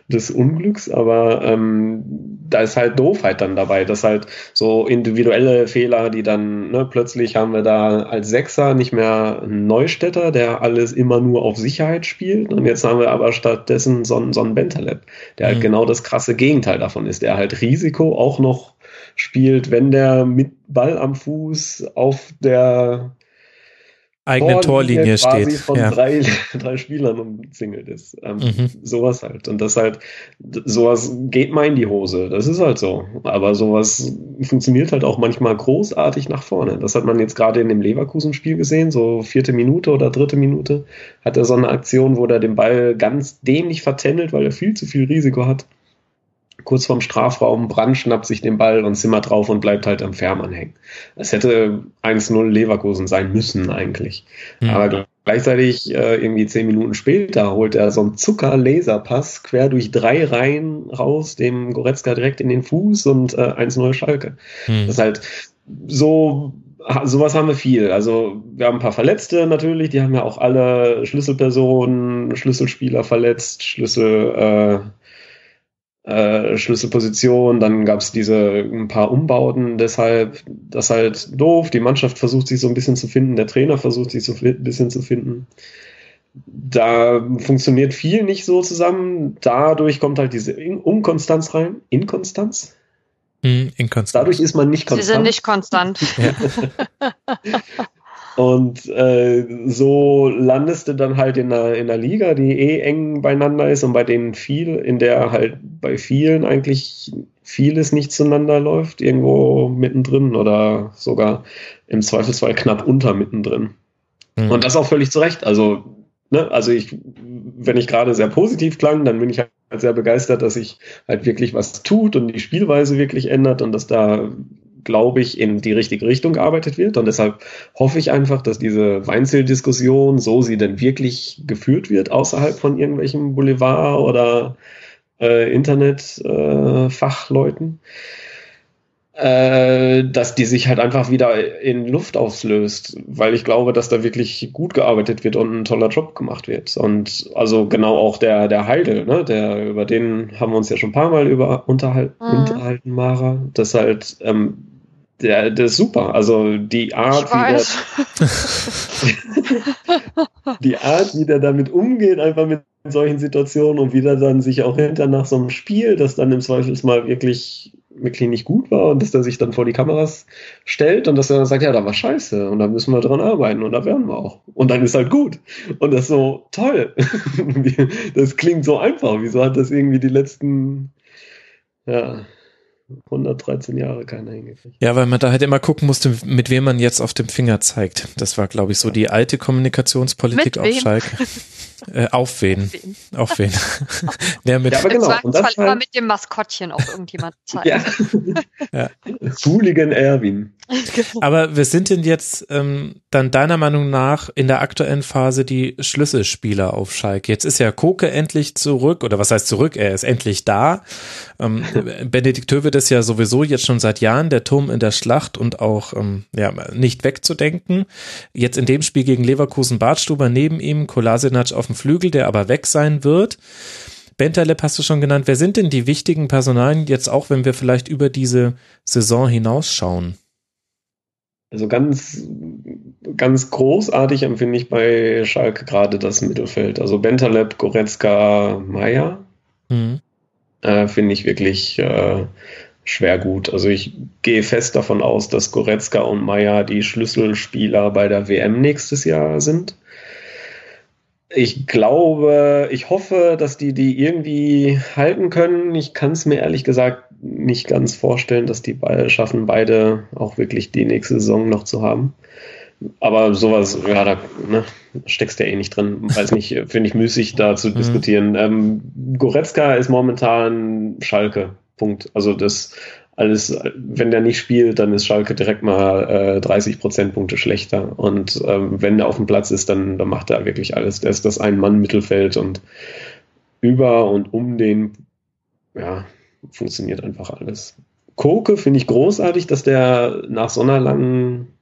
des Unglücks, aber ähm, da ist halt Doofheit dann dabei, dass halt so individuelle Fehler, die dann ne, plötzlich haben wir da als Sechser nicht mehr einen Neustädter, der alles immer nur auf Sicherheit spielt und jetzt haben wir aber stattdessen so einen, so einen Bentaleb, der halt mhm. genau das krasse Gegenteil davon ist, der halt Risiko auch noch spielt, wenn der mit Ball am Fuß auf der eigenen Torlinie steht. von ja. drei, *laughs* drei Spielern umzingelt ist. Ähm, mhm. Sowas halt. Und das halt, sowas geht mal in die Hose. Das ist halt so. Aber sowas funktioniert halt auch manchmal großartig nach vorne. Das hat man jetzt gerade in dem Leverkusen-Spiel gesehen, so vierte Minute oder dritte Minute, hat er so eine Aktion, wo er den Ball ganz dämlich vertändelt, weil er viel zu viel Risiko hat kurz vorm Strafraum, Brand schnappt sich den Ball und zimmert drauf und bleibt halt am Fährmann hängen. Es hätte 1-0 Leverkusen sein müssen eigentlich. Mhm. Aber gleichzeitig äh, irgendwie zehn Minuten später holt er so einen Zucker-Laserpass quer durch drei Reihen raus, dem Goretzka direkt in den Fuß und äh, 1-0 Schalke. Mhm. Das ist halt so sowas haben wir viel. Also wir haben ein paar Verletzte natürlich, die haben ja auch alle Schlüsselpersonen, Schlüsselspieler verletzt, Schlüssel äh, äh, Schlüsselposition. Dann gab es diese ein paar Umbauten, deshalb das halt doof. Die Mannschaft versucht sich so ein bisschen zu finden, der Trainer versucht sich so ein bisschen zu finden. Da funktioniert viel nicht so zusammen. Dadurch kommt halt diese Unkonstanz rein. Inkonstanz? Hm, Inkonstanz. Dadurch ist man nicht konstant. Sie sind nicht konstant. Ja. *laughs* *laughs* Und äh, so landest du dann halt in einer, in einer Liga, die eh eng beieinander ist und bei denen viel, in der halt bei vielen eigentlich vieles nicht zueinander läuft, irgendwo mittendrin oder sogar im Zweifelsfall knapp unter mittendrin. Mhm. Und das auch völlig zu Recht. Also, ne, also ich, wenn ich gerade sehr positiv klang, dann bin ich halt sehr begeistert, dass sich halt wirklich was tut und die Spielweise wirklich ändert und dass da glaube ich, in die richtige Richtung gearbeitet wird. Und deshalb hoffe ich einfach, dass diese Weinzel-Diskussion, so sie denn wirklich geführt wird, außerhalb von irgendwelchen Boulevard- oder äh, Internet-Fachleuten, äh, äh, dass die sich halt einfach wieder in Luft auslöst, weil ich glaube, dass da wirklich gut gearbeitet wird und ein toller Job gemacht wird. Und also genau auch der, der Heidel, ne, der, über den haben wir uns ja schon ein paar Mal über unterhalten, mhm. unterhalten Mara, dass halt ähm, der, der ist super. Also die Art, wie der, *laughs* die Art, wie der damit umgeht, einfach mit solchen Situationen und wie der dann sich auch hinter nach so einem Spiel, das dann im Zweifelsmal wirklich wirklich nicht gut war und dass er sich dann vor die Kameras stellt und dass er dann sagt, ja, da war scheiße und da müssen wir dran arbeiten und da werden wir auch. Und dann ist halt gut. Und das ist so toll. *laughs* das klingt so einfach. Wieso hat das irgendwie die letzten, ja, 113 Jahre keiner hingekriegt. Ja, weil man da halt immer gucken musste, mit wem man jetzt auf dem Finger zeigt. Das war, glaube ich, so die alte Kommunikationspolitik auf Schalke. *laughs* Äh, auf wen? Auf wen? *laughs* *laughs* ja, mit ja, aber genau. Und das immer mit dem Maskottchen auf irgendjemand zeigen. ja. ja. Hooligan Erwin. *laughs* Aber wir sind denn jetzt ähm, dann deiner Meinung nach in der aktuellen Phase die Schlüsselspieler auf Schalke? Jetzt ist ja Koke endlich zurück, oder was heißt zurück? Er ist endlich da. Ähm, *laughs* Benedikt Höwe ist ja sowieso jetzt schon seit Jahren der Turm in der Schlacht und auch ähm, ja, nicht wegzudenken. Jetzt in dem Spiel gegen Leverkusen Bartstuber neben ihm, Kolasinac auf dem Flügel, der aber weg sein wird. Bentaleb hast du schon genannt. Wer sind denn die wichtigen Personalien jetzt auch, wenn wir vielleicht über diese Saison hinausschauen? Also ganz, ganz großartig empfinde ich bei Schalke gerade das Mittelfeld. Also Bentaleb, Goretzka, Meier mhm. äh, finde ich wirklich äh, schwer gut. Also ich gehe fest davon aus, dass Goretzka und Meier die Schlüsselspieler bei der WM nächstes Jahr sind. Ich glaube, ich hoffe, dass die die irgendwie halten können. Ich kann es mir ehrlich gesagt nicht ganz vorstellen, dass die beide schaffen, beide auch wirklich die nächste Saison noch zu haben. Aber sowas, ja, da ne, steckst du ja eh nicht drin. Weiß nicht, *laughs* finde ich müßig da zu mhm. diskutieren. Ähm, Goretzka ist momentan Schalke. Punkt. Also das alles, wenn der nicht spielt, dann ist Schalke direkt mal äh, 30 Prozentpunkte schlechter. Und ähm, wenn er auf dem Platz ist, dann, dann macht er wirklich alles. Der ist das Ein-Mann-Mittelfeld und über und um den, ja, funktioniert einfach alles. Koke finde ich großartig, dass der nach so einer langen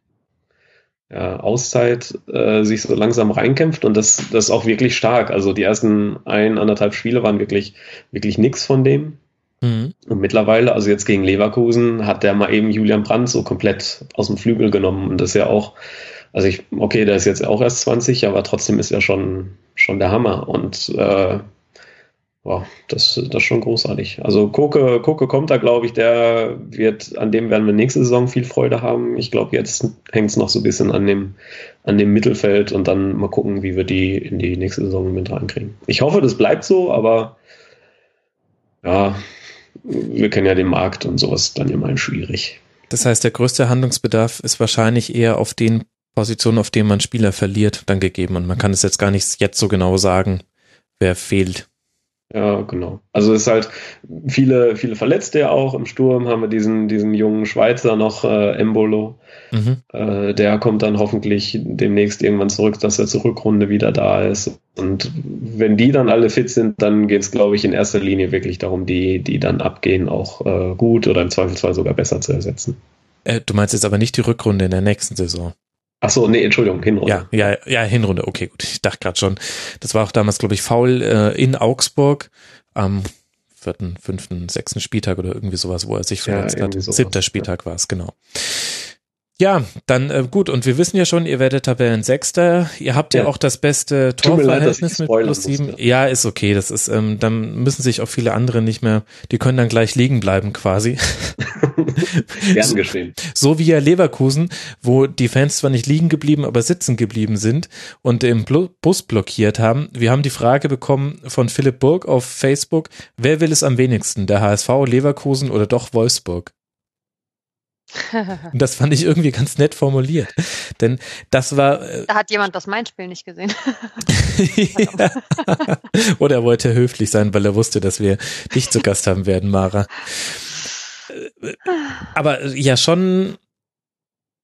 ja, Auszeit äh, sich so langsam reinkämpft und das, das ist auch wirklich stark. Also die ersten ein, anderthalb Spiele waren wirklich, wirklich nix von dem. Mhm. Und mittlerweile, also jetzt gegen Leverkusen, hat der mal eben Julian Brandt so komplett aus dem Flügel genommen. Und das ist ja auch, also ich, okay, der ist jetzt auch erst 20, aber trotzdem ist er schon, schon der Hammer. Und äh, wow, das, das ist schon großartig. Also Koke, Koke kommt da, glaube ich, der wird, an dem werden wir nächste Saison viel Freude haben. Ich glaube, jetzt hängt es noch so ein bisschen an dem, an dem Mittelfeld und dann mal gucken, wie wir die in die nächste Saison mit reinkriegen. Ich hoffe, das bleibt so, aber ja, wir kennen ja den Markt und sowas dann immer schwierig. Das heißt, der größte Handlungsbedarf ist wahrscheinlich eher auf den Positionen, auf denen man Spieler verliert, dann gegeben. Und man kann es jetzt gar nicht jetzt so genau sagen, wer fehlt. Ja, genau. Also es ist halt viele, viele Verletzte ja auch. Im Sturm haben wir diesen, diesen jungen Schweizer noch, äh, Embolo. Mhm. Äh, der kommt dann hoffentlich demnächst irgendwann zurück, dass er zur Rückrunde wieder da ist. Und wenn die dann alle fit sind, dann geht es, glaube ich, in erster Linie wirklich darum, die, die dann abgehen, auch äh, gut oder im Zweifelsfall sogar besser zu ersetzen. Äh, du meinst jetzt aber nicht die Rückrunde in der nächsten Saison? Ach so, nee, Entschuldigung, Hinrunde. Ja, ja, ja, Hinrunde. Okay, gut. Ich dachte gerade schon, das war auch damals, glaube ich, faul äh, in Augsburg am vierten, fünften, sechsten Spieltag oder irgendwie sowas, wo er sich verletzt ja, hat. Siebter Spieltag ja. war es, genau. Ja, dann äh, gut. Und wir wissen ja schon, ihr werdet Tabellensechster. Ihr habt ja, ja auch das beste Torverhältnis mit plus sieben. Musste. Ja, ist okay. Das ist, ähm, dann müssen sich auch viele andere nicht mehr, die können dann gleich liegen bleiben quasi. *laughs* Gern geschehen. So, so wie ja Leverkusen, wo die Fans zwar nicht liegen geblieben, aber sitzen geblieben sind und im Bus blockiert haben. Wir haben die Frage bekommen von Philipp Burg auf Facebook, wer will es am wenigsten, der HSV, Leverkusen oder doch Wolfsburg? Und das fand ich irgendwie ganz nett formuliert. Denn das war. Äh, da hat jemand das Mein-Spiel nicht gesehen. *laughs* ja. Oder er wollte höflich sein, weil er wusste, dass wir dich zu Gast haben werden, Mara. Äh, aber ja, schon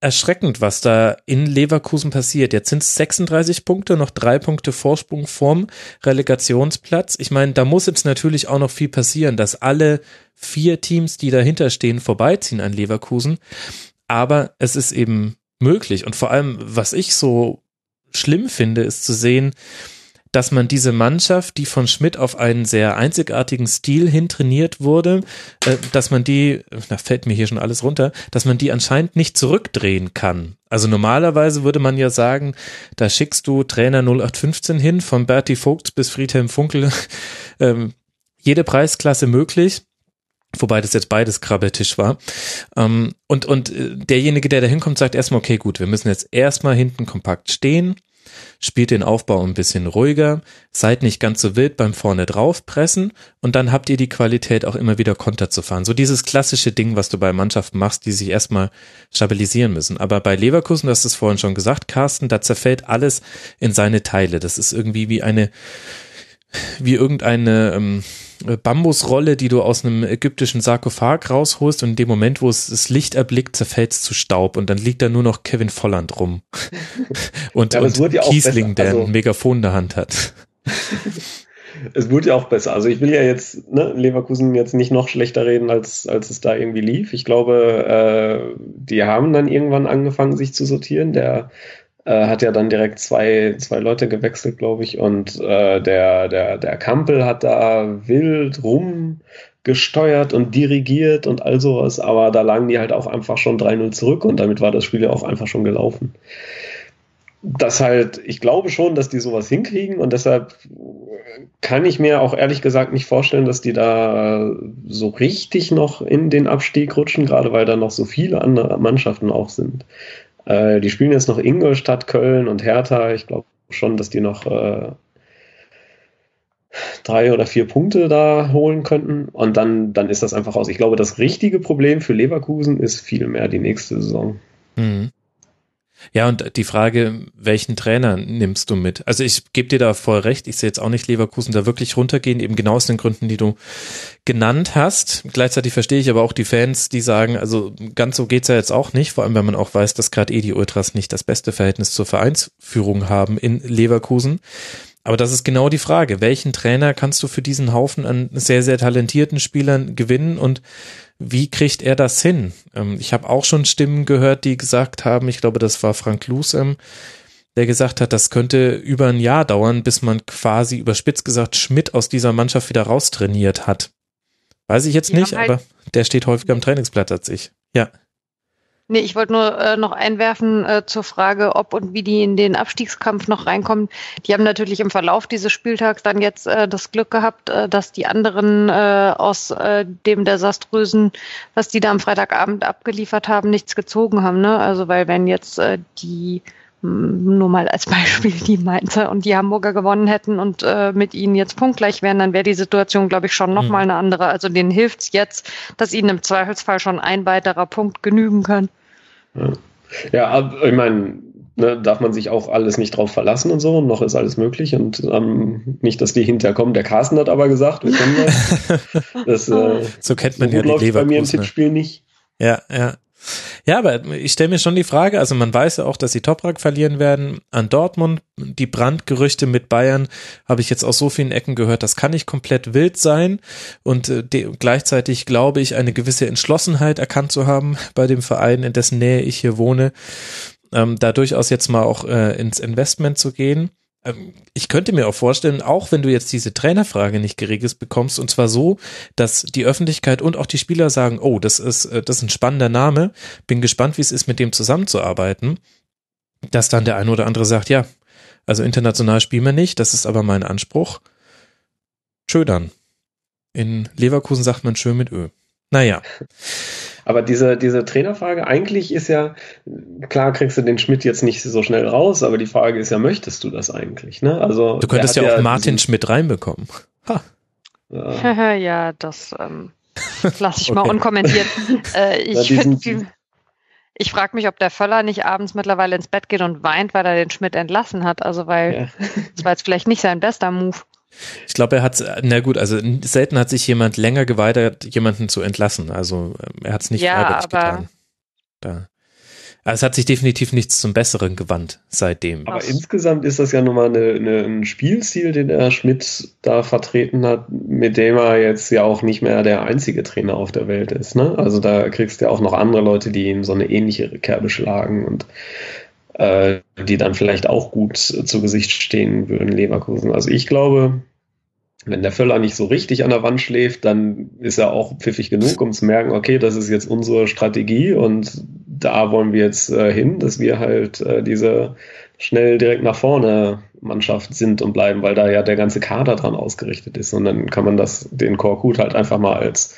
erschreckend, was da in Leverkusen passiert. Jetzt sind es 36 Punkte, noch drei Punkte Vorsprung vorm Relegationsplatz. Ich meine, da muss jetzt natürlich auch noch viel passieren, dass alle vier Teams, die dahinter stehen, vorbeiziehen an Leverkusen. Aber es ist eben möglich. Und vor allem, was ich so schlimm finde, ist zu sehen, dass man diese Mannschaft, die von Schmidt auf einen sehr einzigartigen Stil hin trainiert wurde, äh, dass man die, da fällt mir hier schon alles runter, dass man die anscheinend nicht zurückdrehen kann. Also normalerweise würde man ja sagen, da schickst du Trainer 0815 hin, von Berti Vogt bis Friedhelm Funkel, *laughs* ähm, jede Preisklasse möglich. Wobei das jetzt beides Krabbeltisch war. Ähm, und, und äh, derjenige, der da hinkommt, sagt erstmal, okay, gut, wir müssen jetzt erstmal hinten kompakt stehen, spielt den Aufbau ein bisschen ruhiger, seid nicht ganz so wild beim vorne drauf pressen und dann habt ihr die Qualität auch immer wieder Konter zu fahren. So dieses klassische Ding, was du bei Mannschaften machst, die sich erstmal stabilisieren müssen. Aber bei Leverkusen, du hast es vorhin schon gesagt, Carsten, da zerfällt alles in seine Teile. Das ist irgendwie wie eine, wie irgendeine, ähm, Bambusrolle, die du aus einem ägyptischen Sarkophag rausholst und in dem Moment, wo es das Licht erblickt, zerfällt es zu Staub und dann liegt da nur noch Kevin Volland rum. *laughs* und, Ja, und ja Kiesling, der Also- ein Megafon in der Hand hat. *laughs* Es wurde ja auch besser. Also ich will ja jetzt ne, Leverkusen jetzt nicht noch schlechter reden, als, als es da irgendwie lief. Ich glaube, äh, die haben dann irgendwann angefangen, sich zu sortieren. Der äh, hat ja dann direkt zwei, zwei Leute gewechselt, glaube ich. Und äh, der, der, der Kampel hat da wild rumgesteuert und dirigiert und all sowas. Aber da lagen die halt auch einfach schon 3-0 zurück und damit war das Spiel ja auch einfach schon gelaufen das halt, ich glaube schon, dass die sowas hinkriegen und deshalb kann ich mir auch ehrlich gesagt nicht vorstellen, dass die da so richtig noch in den Abstieg rutschen, gerade weil da noch so viele andere Mannschaften auch sind. Äh, die spielen jetzt noch Ingolstadt, Köln und Hertha. Ich glaube schon, dass die noch äh, drei oder vier Punkte da holen könnten und dann, dann ist das einfach aus. Ich glaube, das richtige Problem für Leverkusen ist vielmehr die nächste Saison. Mhm. Ja, und die Frage, welchen Trainer nimmst du mit? Also ich gebe dir da voll recht, ich sehe jetzt auch nicht Leverkusen da wirklich runtergehen, eben genau aus den Gründen, die du genannt hast. Gleichzeitig verstehe ich aber auch die Fans, die sagen, also ganz so geht's ja jetzt auch nicht, vor allem wenn man auch weiß, dass gerade eh die Ultras nicht das beste Verhältnis zur Vereinsführung haben in Leverkusen. Aber das ist genau die Frage. Welchen Trainer kannst du für diesen Haufen an sehr, sehr talentierten Spielern gewinnen und wie kriegt er das hin? Ähm, ich habe auch schon Stimmen gehört, die gesagt haben, ich glaube, das war Frank Lusem, der gesagt hat, das könnte über ein Jahr dauern, bis man quasi überspitzt gesagt Schmidt aus dieser Mannschaft wieder raustrainiert hat. Weiß ich jetzt Die nicht, halt- aber der steht häufiger am Trainingsblatt als ich. Ja. Nee, ich wollte nur äh, noch einwerfen äh, zur Frage, ob und wie die in den Abstiegskampf noch reinkommen. Die haben natürlich im Verlauf dieses Spieltags dann jetzt äh, das Glück gehabt, äh, dass die anderen äh, aus äh, dem desaströsen, was die da am Freitagabend abgeliefert haben, nichts gezogen haben. Ne? Also weil wenn jetzt äh, die mh, nur mal als *laughs* Beispiel die Mainzer und die Hamburger gewonnen hätten und äh, mit ihnen jetzt punktgleich wären, dann wäre die Situation, glaube ich, schon noch Mhm. mal eine andere. Also denen hilft's jetzt, dass ihnen im Zweifelsfall schon ein weiterer Punkt genügen kann. Ja, ab- ich meine, ne, darf man sich auch alles nicht drauf verlassen und so, noch ist alles möglich und ähm, nicht, dass die hinterkommen. Der Carsten hat aber gesagt, wir können das. *laughs* das äh, So kennt man ja die läuft bei mir im. Tippspiel nicht. Ja, ja. Ja, aber ich stelle mir schon die Frage, also man weiß ja auch, dass sie Toprak verlieren werden an Dortmund. Die Brandgerüchte mit Bayern habe ich jetzt aus so vielen Ecken gehört, das kann nicht komplett wild sein. Und äh, gleichzeitig glaube ich, eine gewisse Entschlossenheit erkannt zu haben bei dem Verein, in dessen Nähe ich hier wohne, ähm, da durchaus jetzt mal auch äh, ins Investment zu gehen. Ähm, ich könnte mir auch vorstellen, auch wenn du jetzt diese Trainerfrage nicht geregelt bekommst, und zwar so, dass die Öffentlichkeit und auch die Spieler sagen, oh, das ist, äh, das ist ein spannender Name, bin gespannt, wie es ist, mit dem zusammenzuarbeiten, dass dann der eine oder andere sagt, ja, also international spielen wir nicht, das ist aber mein Anspruch. Schön dann. In Leverkusen sagt man schön mit Ö. Naja, Aber diese, diese Trainerfrage, eigentlich ist ja, klar kriegst du den Schmidt jetzt nicht so schnell raus, aber die Frage ist ja, möchtest du das eigentlich? Ne? Also, du könntest ja auch Martin diesen- Schmidt reinbekommen. Ha. Ja, ja, das ähm, *laughs* lasse ich mal Okay. unkommentiert. Äh, *laughs* Ja, ich finde, ich frage mich, ob der Völler nicht abends mittlerweile ins Bett geht und weint, weil er den Schmidt entlassen hat. Also weil ja. das war jetzt vielleicht nicht sein bester Move. Ich glaube, er hat, na gut, also selten hat sich jemand länger geweigert, jemanden zu entlassen. Also ähm, er hat es nicht Ja, freiwillig aber- getan. Da. Also es hat sich definitiv nichts zum Besseren gewandt seitdem. Aber Ach. insgesamt ist das ja nun mal eine, eine, ein Spielstil, den der Schmidt da vertreten hat, mit dem er jetzt ja auch nicht mehr der einzige Trainer auf der Welt ist. Ne? Also da kriegst du ja auch noch andere Leute, die ihm so eine ähnliche Kerbe schlagen und äh, die dann vielleicht auch gut zu Gesicht stehen würden, Leverkusen. Also ich glaube, wenn der Völler nicht so richtig an der Wand schläft, dann ist er auch pfiffig genug, um zu merken, okay, das ist jetzt unsere Strategie und da wollen wir jetzt äh, hin, dass wir halt äh, diese schnell direkt nach vorne Mannschaft sind und bleiben, weil da ja der ganze Kader dran ausgerichtet ist. Und dann kann man das, den Korkut halt einfach mal als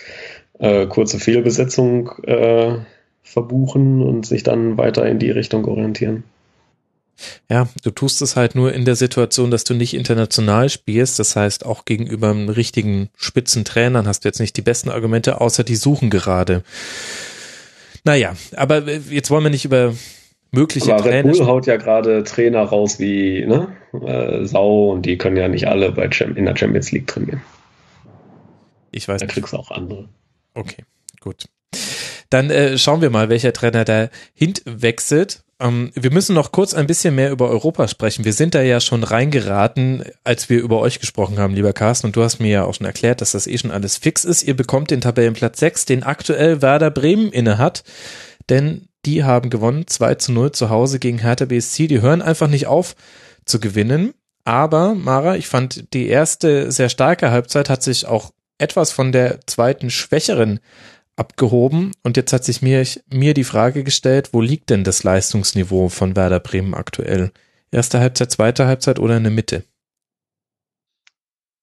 äh, kurze Fehlbesetzung äh, verbuchen und sich dann weiter in die Richtung orientieren. Ja, du tust es halt nur in der Situation, dass du nicht international spielst. Das heißt, auch gegenüber einem richtigen Spitzentrainern hast du jetzt nicht die besten Argumente, außer die suchen gerade. Naja, aber jetzt wollen wir nicht über mögliche Aber Red Trainer Bull haut ja gerade Trainer raus wie ne, äh, Sau und die können ja nicht alle bei Cham in der Champions League trainieren. Ich weiß Da nicht. kriegst du auch andere. Okay, gut. Dann äh, schauen wir mal, welcher Trainer da hinwechselt. Ähm, wir müssen noch kurz ein bisschen mehr über Europa sprechen. Wir sind da ja schon reingeraten, als wir über euch gesprochen haben, lieber Carsten. Und du hast mir ja auch schon erklärt, dass das eh schon alles fix ist. Ihr bekommt den Tabellenplatz 6, den aktuell Werder Bremen innehat. Denn die haben gewonnen 2 zu 0 zu Hause gegen Hertha BSC. Die hören einfach nicht auf zu gewinnen. Aber, Mara, ich fand die erste sehr starke Halbzeit hat sich auch etwas von der zweiten schwächeren abgehoben. Und jetzt hat sich mir, mir die Frage gestellt, wo liegt denn das Leistungsniveau von Werder Bremen aktuell? Erste Halbzeit, zweite Halbzeit oder in der Mitte?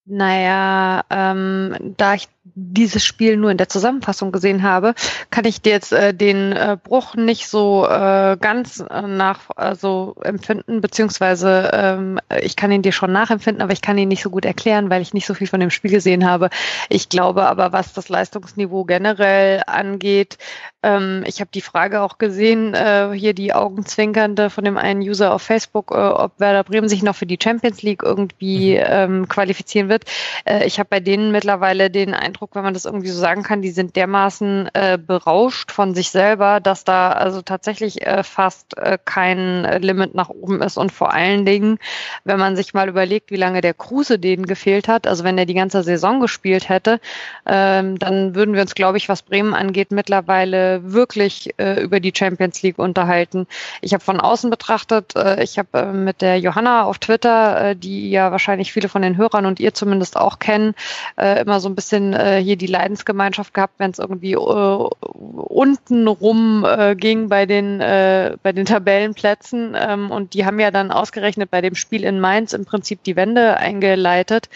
Naja, ähm, da ich dieses Spiel nur in der Zusammenfassung gesehen habe, kann ich dir jetzt äh, den äh, Bruch nicht so äh, ganz äh, nach also empfinden, beziehungsweise ähm, ich kann ihn dir schon nachempfinden, aber ich kann ihn nicht so gut erklären, weil ich nicht so viel von dem Spiel gesehen habe. Ich glaube aber, was das Leistungsniveau generell angeht, ähm, ich habe die Frage auch gesehen, äh, hier die Augenzwinkernde von dem einen User auf Facebook, äh, ob Werder Bremen sich noch für die Champions League irgendwie ähm, qualifizieren wird. Äh, ich habe bei denen mittlerweile den Eindruck, wenn man das irgendwie so sagen kann, die sind dermaßen äh, berauscht von sich selber, dass da also tatsächlich äh, fast äh, kein Limit nach oben ist. Und vor allen Dingen, wenn man sich mal überlegt, wie lange der Kruse denen gefehlt hat, also wenn er die ganze Saison gespielt hätte, ähm, dann würden wir uns, glaube ich, was Bremen angeht, mittlerweile wirklich äh, über die Champions League unterhalten. Ich habe von außen betrachtet, äh, ich habe äh, mit der Johanna auf Twitter, äh, die ja wahrscheinlich viele von den Hörern und ihr zumindest auch kennen, äh, immer so ein bisschen äh, hier die Leidensgemeinschaft gehabt, wenn es irgendwie äh, unten rum äh, ging bei den äh, bei den Tabellenplätzen ähm, und die haben ja dann ausgerechnet bei dem Spiel in Mainz im Prinzip die Wende eingeleitet.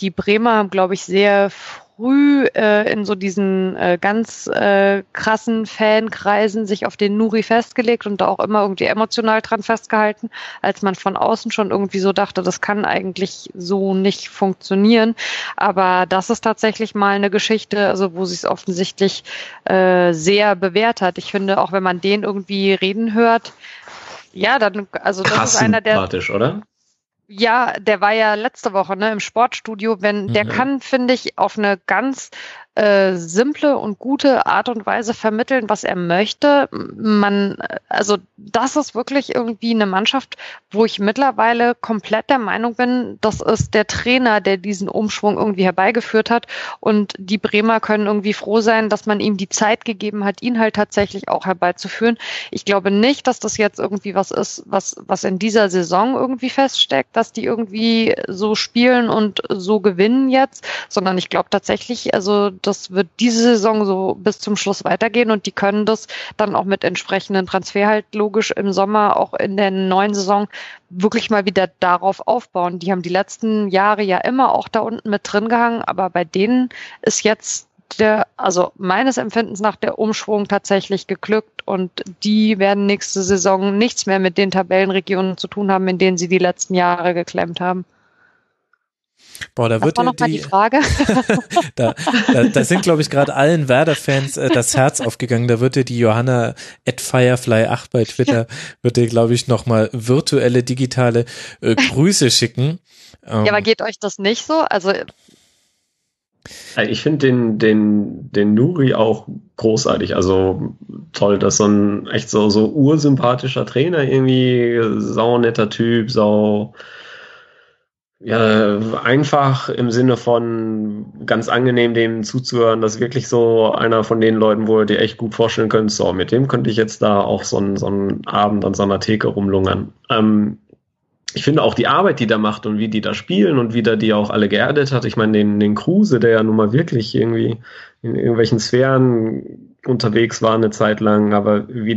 Die Bremer haben, glaube ich, sehr früh äh, in so diesen äh, ganz äh, krassen Fankreisen sich auf den Nuri festgelegt und da auch immer irgendwie emotional dran festgehalten, als man von außen schon irgendwie so dachte, das kann eigentlich so nicht funktionieren. Aber das ist tatsächlich mal eine Geschichte, also wo sich es offensichtlich äh, sehr bewährt hat. Ich finde, auch wenn man den irgendwie reden hört, ja, dann, also das Krass ist einer der. sympathisch, oder? Ja, der war ja letzte Woche ne, im Sportstudio. Wenn der Mhm. kann, finde ich, auf eine ganz äh, simple und gute Art und Weise vermitteln, was er möchte. Man, also das ist wirklich irgendwie eine Mannschaft, wo ich mittlerweile komplett der Meinung bin, das ist der Trainer, der diesen Umschwung irgendwie herbeigeführt hat. Und die Bremer können irgendwie froh sein, dass man ihm die Zeit gegeben hat, ihn halt tatsächlich auch herbeizuführen. Ich glaube nicht, dass das jetzt irgendwie was ist, was, was in dieser Saison irgendwie feststeckt, dass die irgendwie so spielen und so gewinnen jetzt, sondern ich glaube tatsächlich, also das wird diese Saison so bis zum Schluss weitergehen und die können das dann auch mit entsprechenden Transfer halt logisch im Sommer auch in der neuen Saison wirklich mal wieder darauf aufbauen. Die haben die letzten Jahre ja immer auch da unten mit drin gehangen, aber bei denen ist jetzt der, also meines Empfindens nach der Umschwung tatsächlich geglückt und die werden nächste Saison nichts mehr mit den Tabellenregionen zu tun haben, in denen sie die letzten Jahre geklemmt haben. Boah, da wird war dir noch mal die die, Frage? *laughs* da, da, da sind, glaube ich, gerade allen Werder-Fans äh, das Herz aufgegangen. Da wird dir die Johanna at Firefly8 bei Twitter, wird dir, glaube ich, nochmal virtuelle, digitale äh, Grüße schicken. Ähm, Ja, aber geht euch das nicht so? Also Also Ich finde den, den, den Nuri auch großartig. Also toll, dass so ein echt so, so ursympathischer Trainer irgendwie, sau netter Typ, sau, ja, einfach im Sinne von ganz angenehm dem zuzuhören, dass wirklich so einer von den Leuten, wo du dir echt gut vorstellen könntest, so, mit dem könnte ich jetzt da auch so einen, so einen Abend an so einer Theke rumlungern. Ähm, ich finde auch die Arbeit, die da macht und wie die da spielen und wie der die auch alle geerdet hat. Ich meine, den, den Kruse, der ja nun mal wirklich irgendwie in irgendwelchen Sphären unterwegs war eine Zeit lang, aber wie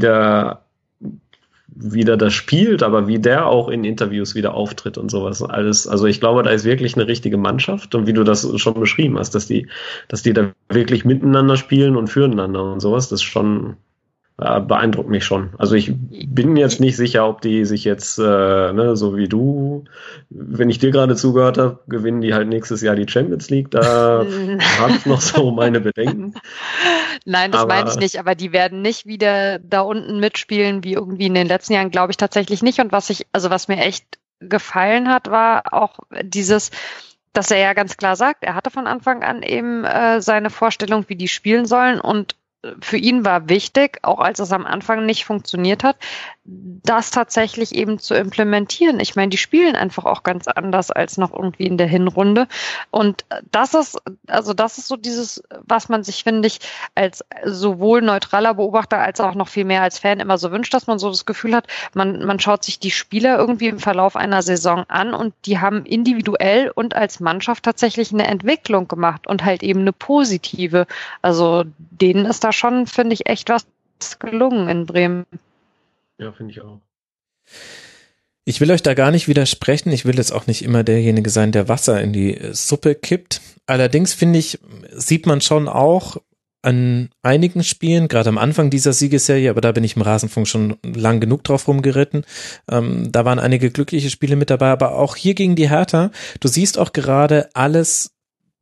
der, wie der das spielt, aber wie der auch in Interviews wieder auftritt und sowas. Alles, also ich glaube, da ist wirklich eine richtige Mannschaft und wie du das schon beschrieben hast, dass die, dass die da wirklich miteinander spielen und füreinander und sowas, das ist schon, äh, beeindruckt mich schon. Also ich bin jetzt nicht sicher, ob die sich jetzt, äh, ne, so wie du, wenn ich dir gerade zugehört habe, gewinnen die halt nächstes Jahr die Champions League. Da *laughs* habe ich noch so meine Bedenken. Nein, das Aber- meine ich nicht, aber die werden nicht wieder da unten mitspielen wie irgendwie in den letzten Jahren, glaube ich tatsächlich nicht. Und was ich, also was mir echt gefallen hat, war auch dieses, dass er ja ganz klar sagt, er hatte von Anfang an eben äh, seine Vorstellung, wie die spielen sollen und für ihn war wichtig, auch als es am Anfang nicht funktioniert hat, das tatsächlich eben zu implementieren. Ich meine, die spielen einfach auch ganz anders als noch irgendwie in der Hinrunde. Und das ist, also das ist so dieses, was man sich, finde ich, als sowohl neutraler Beobachter als auch noch viel mehr als Fan immer so wünscht, dass man so das Gefühl hat, man, man schaut sich die Spieler irgendwie im Verlauf einer Saison an und die haben individuell und als Mannschaft tatsächlich eine Entwicklung gemacht und halt eben eine positive. Also denen ist da schon, finde ich, echt was gelungen in Bremen. Ja, finde ich auch. Ich will euch da gar nicht widersprechen. Ich will jetzt auch nicht immer derjenige sein, der Wasser in die Suppe kippt. Allerdings finde ich, sieht man schon auch an einigen Spielen, gerade am Anfang dieser Siegesserie, aber da bin ich im Rasenfunk schon lang genug drauf rumgeritten. Ähm, da waren einige glückliche Spiele mit dabei, aber auch hier gegen die Hertha. Du siehst auch gerade alles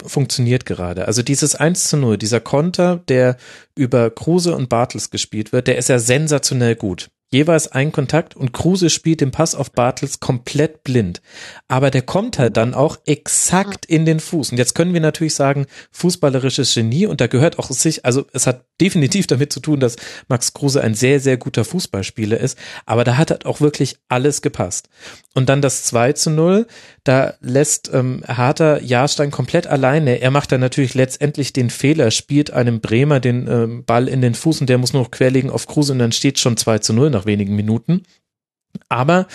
funktioniert gerade. Also dieses 1 zu 0, dieser Konter, der über Kruse und Bartels gespielt wird, der ist ja sensationell gut jeweils ein Kontakt und Kruse spielt den Pass auf Bartels komplett blind. Aber der kommt halt dann auch exakt in den Fuß. Und jetzt können wir natürlich sagen, fußballerisches Genie und da gehört auch sich, also es hat definitiv damit zu tun, dass Max Kruse ein sehr, sehr guter Fußballspieler ist, aber da hat halt auch wirklich alles gepasst. Und dann das 2 zu 0, da lässt ähm, Harter Jahrstein komplett alleine. Er macht dann natürlich letztendlich den Fehler, spielt einem Bremer den ähm, Ball in den Fuß und der muss nur noch querlegen auf Kruse und dann steht schon 2 zu 0 nach wenigen Minuten. Aber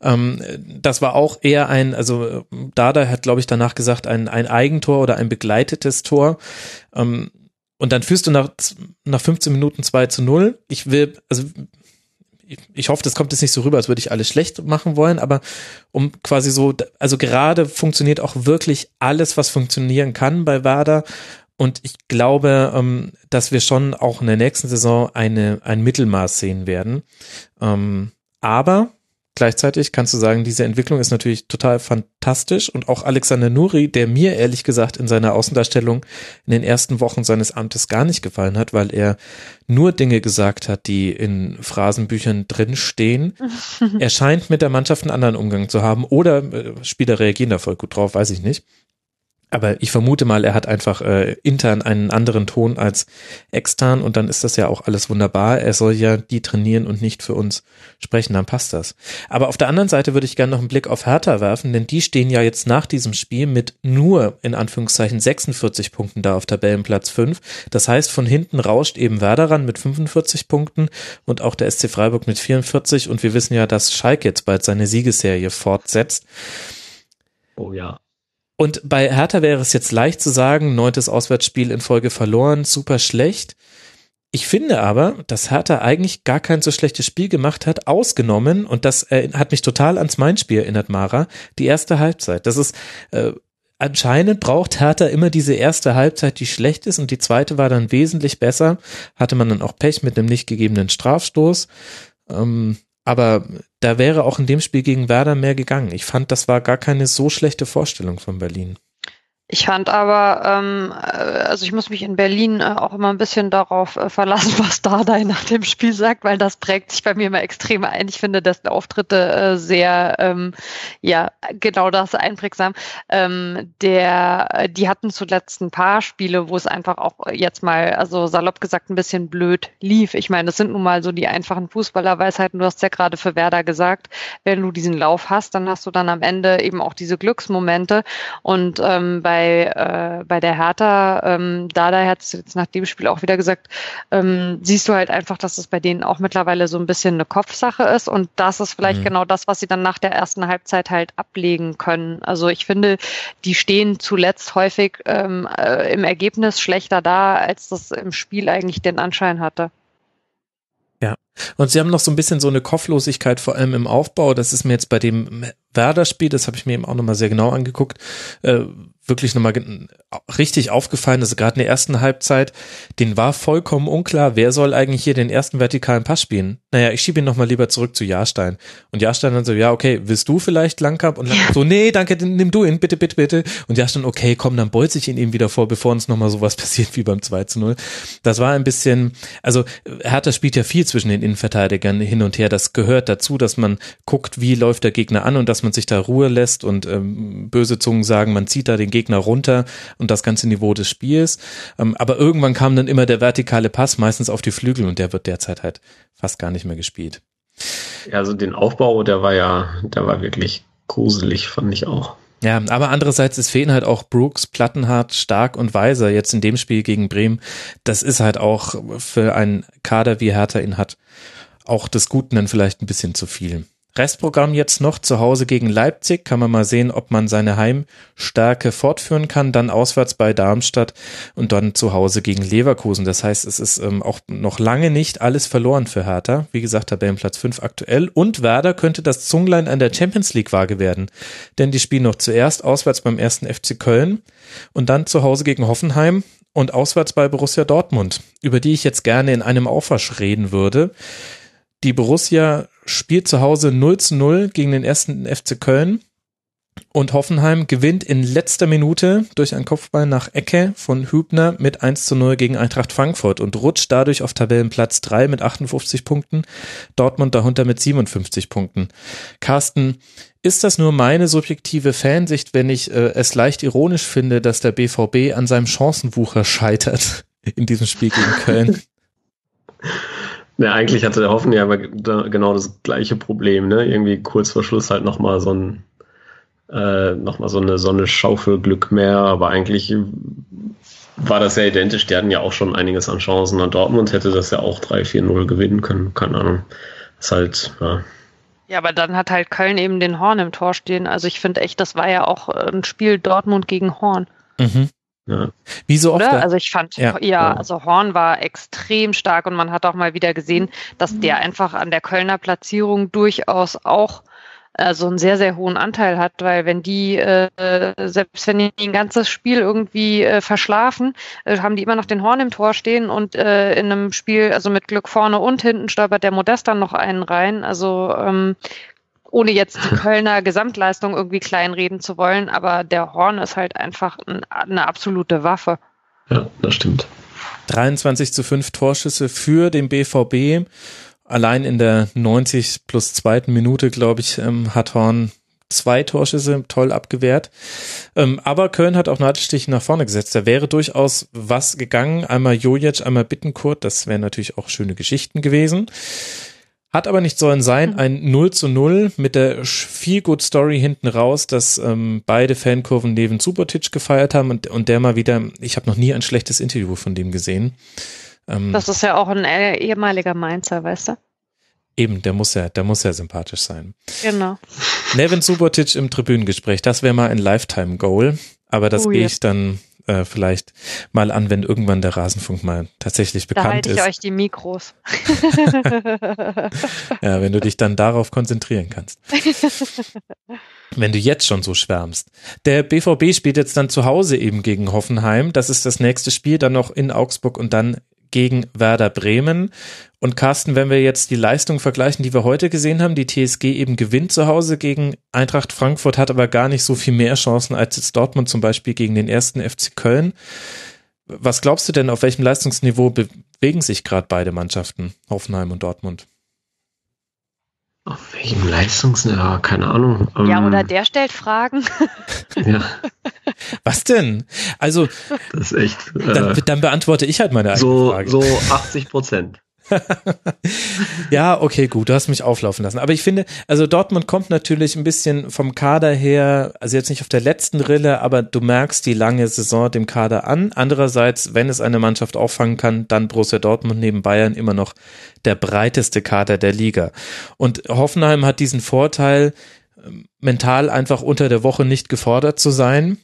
ähm, das war auch eher ein, also Dada hat, glaube ich, danach gesagt, ein, ein Eigentor oder ein begleitetes Tor. Ähm, und dann führst du nach, nach 15 Minuten 2 zu 0. Ich will, also ich, hoffe, das kommt jetzt nicht so rüber, als würde ich alles schlecht machen wollen, aber um quasi so, also gerade funktioniert auch wirklich alles, was funktionieren kann bei WADA. Und ich glaube, ähm, dass wir schon auch in der nächsten Saison eine, ein Mittelmaß sehen werden. Ähm, aber gleichzeitig kannst du sagen, diese Entwicklung ist natürlich total fantastisch und auch Alexander Nuri, der mir ehrlich gesagt in seiner Außendarstellung in den ersten Wochen seines Amtes gar nicht gefallen hat, weil er nur Dinge gesagt hat, die in Phrasenbüchern drinstehen. *laughs* er scheint mit der Mannschaft einen anderen Umgang zu haben oder äh, Spieler reagieren da voll gut drauf, weiß ich nicht. Aber ich vermute mal, er hat einfach äh, intern einen anderen Ton als extern und dann ist das ja auch alles wunderbar. Er soll ja die trainieren und nicht für uns sprechen, dann passt das. Aber auf der anderen Seite würde ich gerne noch einen Blick auf Hertha werfen, denn die stehen ja jetzt nach diesem Spiel mit nur in Anführungszeichen 46 Punkten da auf Tabellenplatz 5. Das heißt, von hinten rauscht eben Werder ran mit 45 Punkten und auch der SC Freiburg mit 44 und wir wissen ja, dass Schalke jetzt bald seine Siegesserie fortsetzt. Oh ja. Und bei Hertha wäre es jetzt leicht zu sagen, neuntes Auswärtsspiel in Folge verloren, super schlecht. Ich finde aber, dass Hertha eigentlich gar kein so schlechtes Spiel gemacht hat, ausgenommen, und das äh, hat mich total ans Main-Spiel erinnert, Mara, die erste Halbzeit. Das ist, äh, anscheinend braucht Hertha immer diese erste Halbzeit, die schlecht ist, und die zweite war dann wesentlich besser. Hatte man dann auch Pech mit dem nicht gegebenen Strafstoß. Ähm, aber da wäre auch in dem Spiel gegen Werder mehr gegangen. Ich fand, das war gar keine so schlechte Vorstellung von Berlin. Ich fand aber, ähm, äh, also ich muss mich in Berlin äh, auch immer ein bisschen darauf äh, verlassen, *laughs* was Dardai nach dem Spiel sagt, weil das prägt sich bei mir immer extrem ein. Ich finde, dass Auftritte äh, sehr, ähm, ja, genau das einprägsam. Ähm, der, äh, die hatten zuletzt ein paar Spiele, wo es einfach auch jetzt mal, also salopp gesagt, ein bisschen blöd lief. Ich meine, das sind nun mal so die einfachen Fußballerweisheiten. Du hast ja gerade für Werder gesagt, wenn du diesen Lauf hast, dann hast du dann am Ende eben auch diese Glücksmomente und ähm, bei bei, äh, bei der Hertha, ähm, Dada hat es jetzt nach dem Spiel auch wieder gesagt, ähm, siehst du halt einfach, dass es bei denen auch mittlerweile so ein bisschen eine Kopfsache ist und das ist vielleicht mhm. genau das, was sie dann nach der ersten Halbzeit halt ablegen können. Also ich finde, die stehen zuletzt häufig ähm, äh, im Ergebnis schlechter da, als das im Spiel eigentlich den Anschein hatte. Ja. Und sie haben noch so ein bisschen so eine Kopflosigkeit, vor allem im Aufbau. Das ist mir jetzt bei dem Werder-Spiel, das habe ich mir eben auch nochmal sehr genau angeguckt, äh, wirklich nochmal richtig aufgefallen, also gerade in der ersten Halbzeit, den war vollkommen unklar, wer soll eigentlich hier den ersten vertikalen Pass spielen. Naja, ich schiebe ihn nochmal lieber zurück zu Jahrstein. Und Jahrstein dann so, ja, okay, willst du vielleicht Langkamp? Und Langkamp so, nee, danke, nimm du ihn, bitte, bitte, bitte. Und Jahrstein, okay, komm, dann bolze ich ihn ihm wieder vor, bevor uns nochmal sowas *laughs* passiert wie beim 2 zu 0. Das war ein bisschen, also Hertha spielt ja viel zwischen den Innenverteidigern hin und her. Das gehört dazu, dass man guckt, wie läuft der Gegner an und dass man sich da Ruhe lässt und ähm, böse Zungen sagen, man zieht da den Gegner runter und das ganze Niveau des Spiels. Ähm, aber irgendwann kam dann immer der vertikale Pass, meistens auf die Flügel und der wird derzeit halt fast gar nicht mehr gespielt. Ja, also den Aufbau, der war ja, der war wirklich gruselig, fand ich auch. Ja, aber andererseits ist fehlen halt auch Brooks, Plattenhardt, Stark und Weiser jetzt in dem Spiel gegen Bremen. Das ist halt auch für einen Kader wie Hertha ihn hat auch des Guten dann vielleicht ein bisschen zu viel. Restprogramm jetzt noch zu Hause gegen Leipzig. Kann man mal sehen, ob man seine Heimstärke fortführen kann. Dann auswärts bei Darmstadt und dann zu Hause gegen Leverkusen. Das heißt, es ist ähm, auch noch lange nicht alles verloren für Hertha. Wie gesagt, Tabellenplatz 5 aktuell. Und Werder könnte das Zunglein an der Champions League Waage werden. Denn die spielen noch zuerst auswärts beim ersten FC Köln und dann zu Hause gegen Hoffenheim und auswärts bei Borussia Dortmund, über die ich jetzt gerne in einem Aufwasch reden würde. Die Borussia spielt zu Hause 0 zu 0 gegen den ersten FC Köln und Hoffenheim gewinnt in letzter Minute durch einen Kopfball nach Ecke von Hübner mit 1 zu 0 gegen Eintracht Frankfurt und rutscht dadurch auf Tabellenplatz 3 mit 58 Punkten, Dortmund darunter mit 57 Punkten. Carsten, ist das nur meine subjektive Fansicht, wenn ich äh, es leicht ironisch finde, dass der BVB an seinem Chancenwucher scheitert *laughs* in diesem Spiel gegen Köln? *laughs* Ja, eigentlich hatte der Hoffen ja aber genau das gleiche Problem, ne? Irgendwie kurz vor Schluss halt nochmal so ein, äh, nochmal so eine, so eine Schaufel Glück mehr, aber eigentlich war das ja identisch. Die hatten ja auch schon einiges an Chancen und Dortmund hätte das ja auch 3-4-0 gewinnen können. Keine Ahnung. ist halt, ja. Ja, aber dann hat halt Köln eben den Horn im Tor stehen. Also ich finde echt, das war ja auch ein Spiel Dortmund gegen Horn. Mhm. Ja. Wie so oft. Oder? Also ich fand, ja. ja, also Horn war extrem stark und man hat auch mal wieder gesehen, dass der einfach an der Kölner Platzierung durchaus auch also einen sehr, sehr hohen Anteil hat, weil wenn die, äh, selbst wenn die ein ganzes Spiel irgendwie äh, verschlafen, äh, haben die immer noch den Horn im Tor stehen und äh, in einem Spiel, also mit Glück vorne und hinten stolpert der Modest dann noch einen rein. Also ähm, ohne jetzt die Kölner Gesamtleistung irgendwie kleinreden zu wollen, aber der Horn ist halt einfach ein, eine absolute Waffe. Ja, das stimmt. 23 zu 5 Torschüsse für den BVB. Allein in der 90 plus zweiten Minute, glaube ich, ähm, hat Horn zwei Torschüsse toll abgewehrt. Ähm, aber Köln hat auch Nadelstiche nach vorne gesetzt. Da wäre durchaus was gegangen. Einmal Jojic, einmal Bittenkurt. Das wären natürlich auch schöne Geschichten gewesen. Hat aber nicht sollen sein, mhm. ein 0 zu 0 mit der viel good Story hinten raus, dass ähm, beide Fankurven neben Subotic gefeiert haben und, und der mal wieder, ich habe noch nie ein schlechtes Interview von dem gesehen. Ähm, das ist ja auch ein äh, ehemaliger Mainzer, weißt du? Eben, der muss ja, der muss ja sympathisch sein. Genau. Nevin Subotic im Tribünengespräch, das wäre mal ein Lifetime-Goal, aber das oh, gehe ich dann äh, vielleicht mal an, wenn irgendwann der Rasenfunk mal tatsächlich bekannt da halte ich ist. euch die Mikros. *laughs* *laughs* ja, wenn du dich dann darauf konzentrieren kannst. *laughs* wenn du jetzt schon so schwärmst. Der BVB spielt jetzt dann zu Hause eben gegen Hoffenheim. Das ist das nächste Spiel, dann noch in Augsburg und dann gegen Werder Bremen. Und Carsten, wenn wir jetzt die Leistung vergleichen, die wir heute gesehen haben, die TSG eben gewinnt zu Hause gegen Eintracht Frankfurt, hat aber gar nicht so viel mehr Chancen als jetzt Dortmund zum Beispiel gegen den ersten FC Köln. Was glaubst du denn, auf welchem Leistungsniveau bewegen sich gerade beide Mannschaften, Hoffenheim und Dortmund? Auf welchem Leistungsniveau? Keine Ahnung. Ja, ähm, oder der stellt Fragen. *laughs* ja. Was denn? Also, das ist echt. Äh, dann, dann, beantworte ich halt meine eigene so, Frage. So 80 Prozent. *laughs* ja, okay, gut, du hast mich auflaufen lassen. Aber ich finde, also Dortmund kommt natürlich ein bisschen vom Kader her, also jetzt nicht auf der letzten Rille, aber du merkst die lange Saison dem Kader an. Andererseits, wenn es eine Mannschaft auffangen kann, dann Borussia Dortmund neben Bayern immer noch der breiteste Kader der Liga. Und Hoffenheim hat diesen Vorteil, mental einfach unter der Woche nicht gefordert zu sein.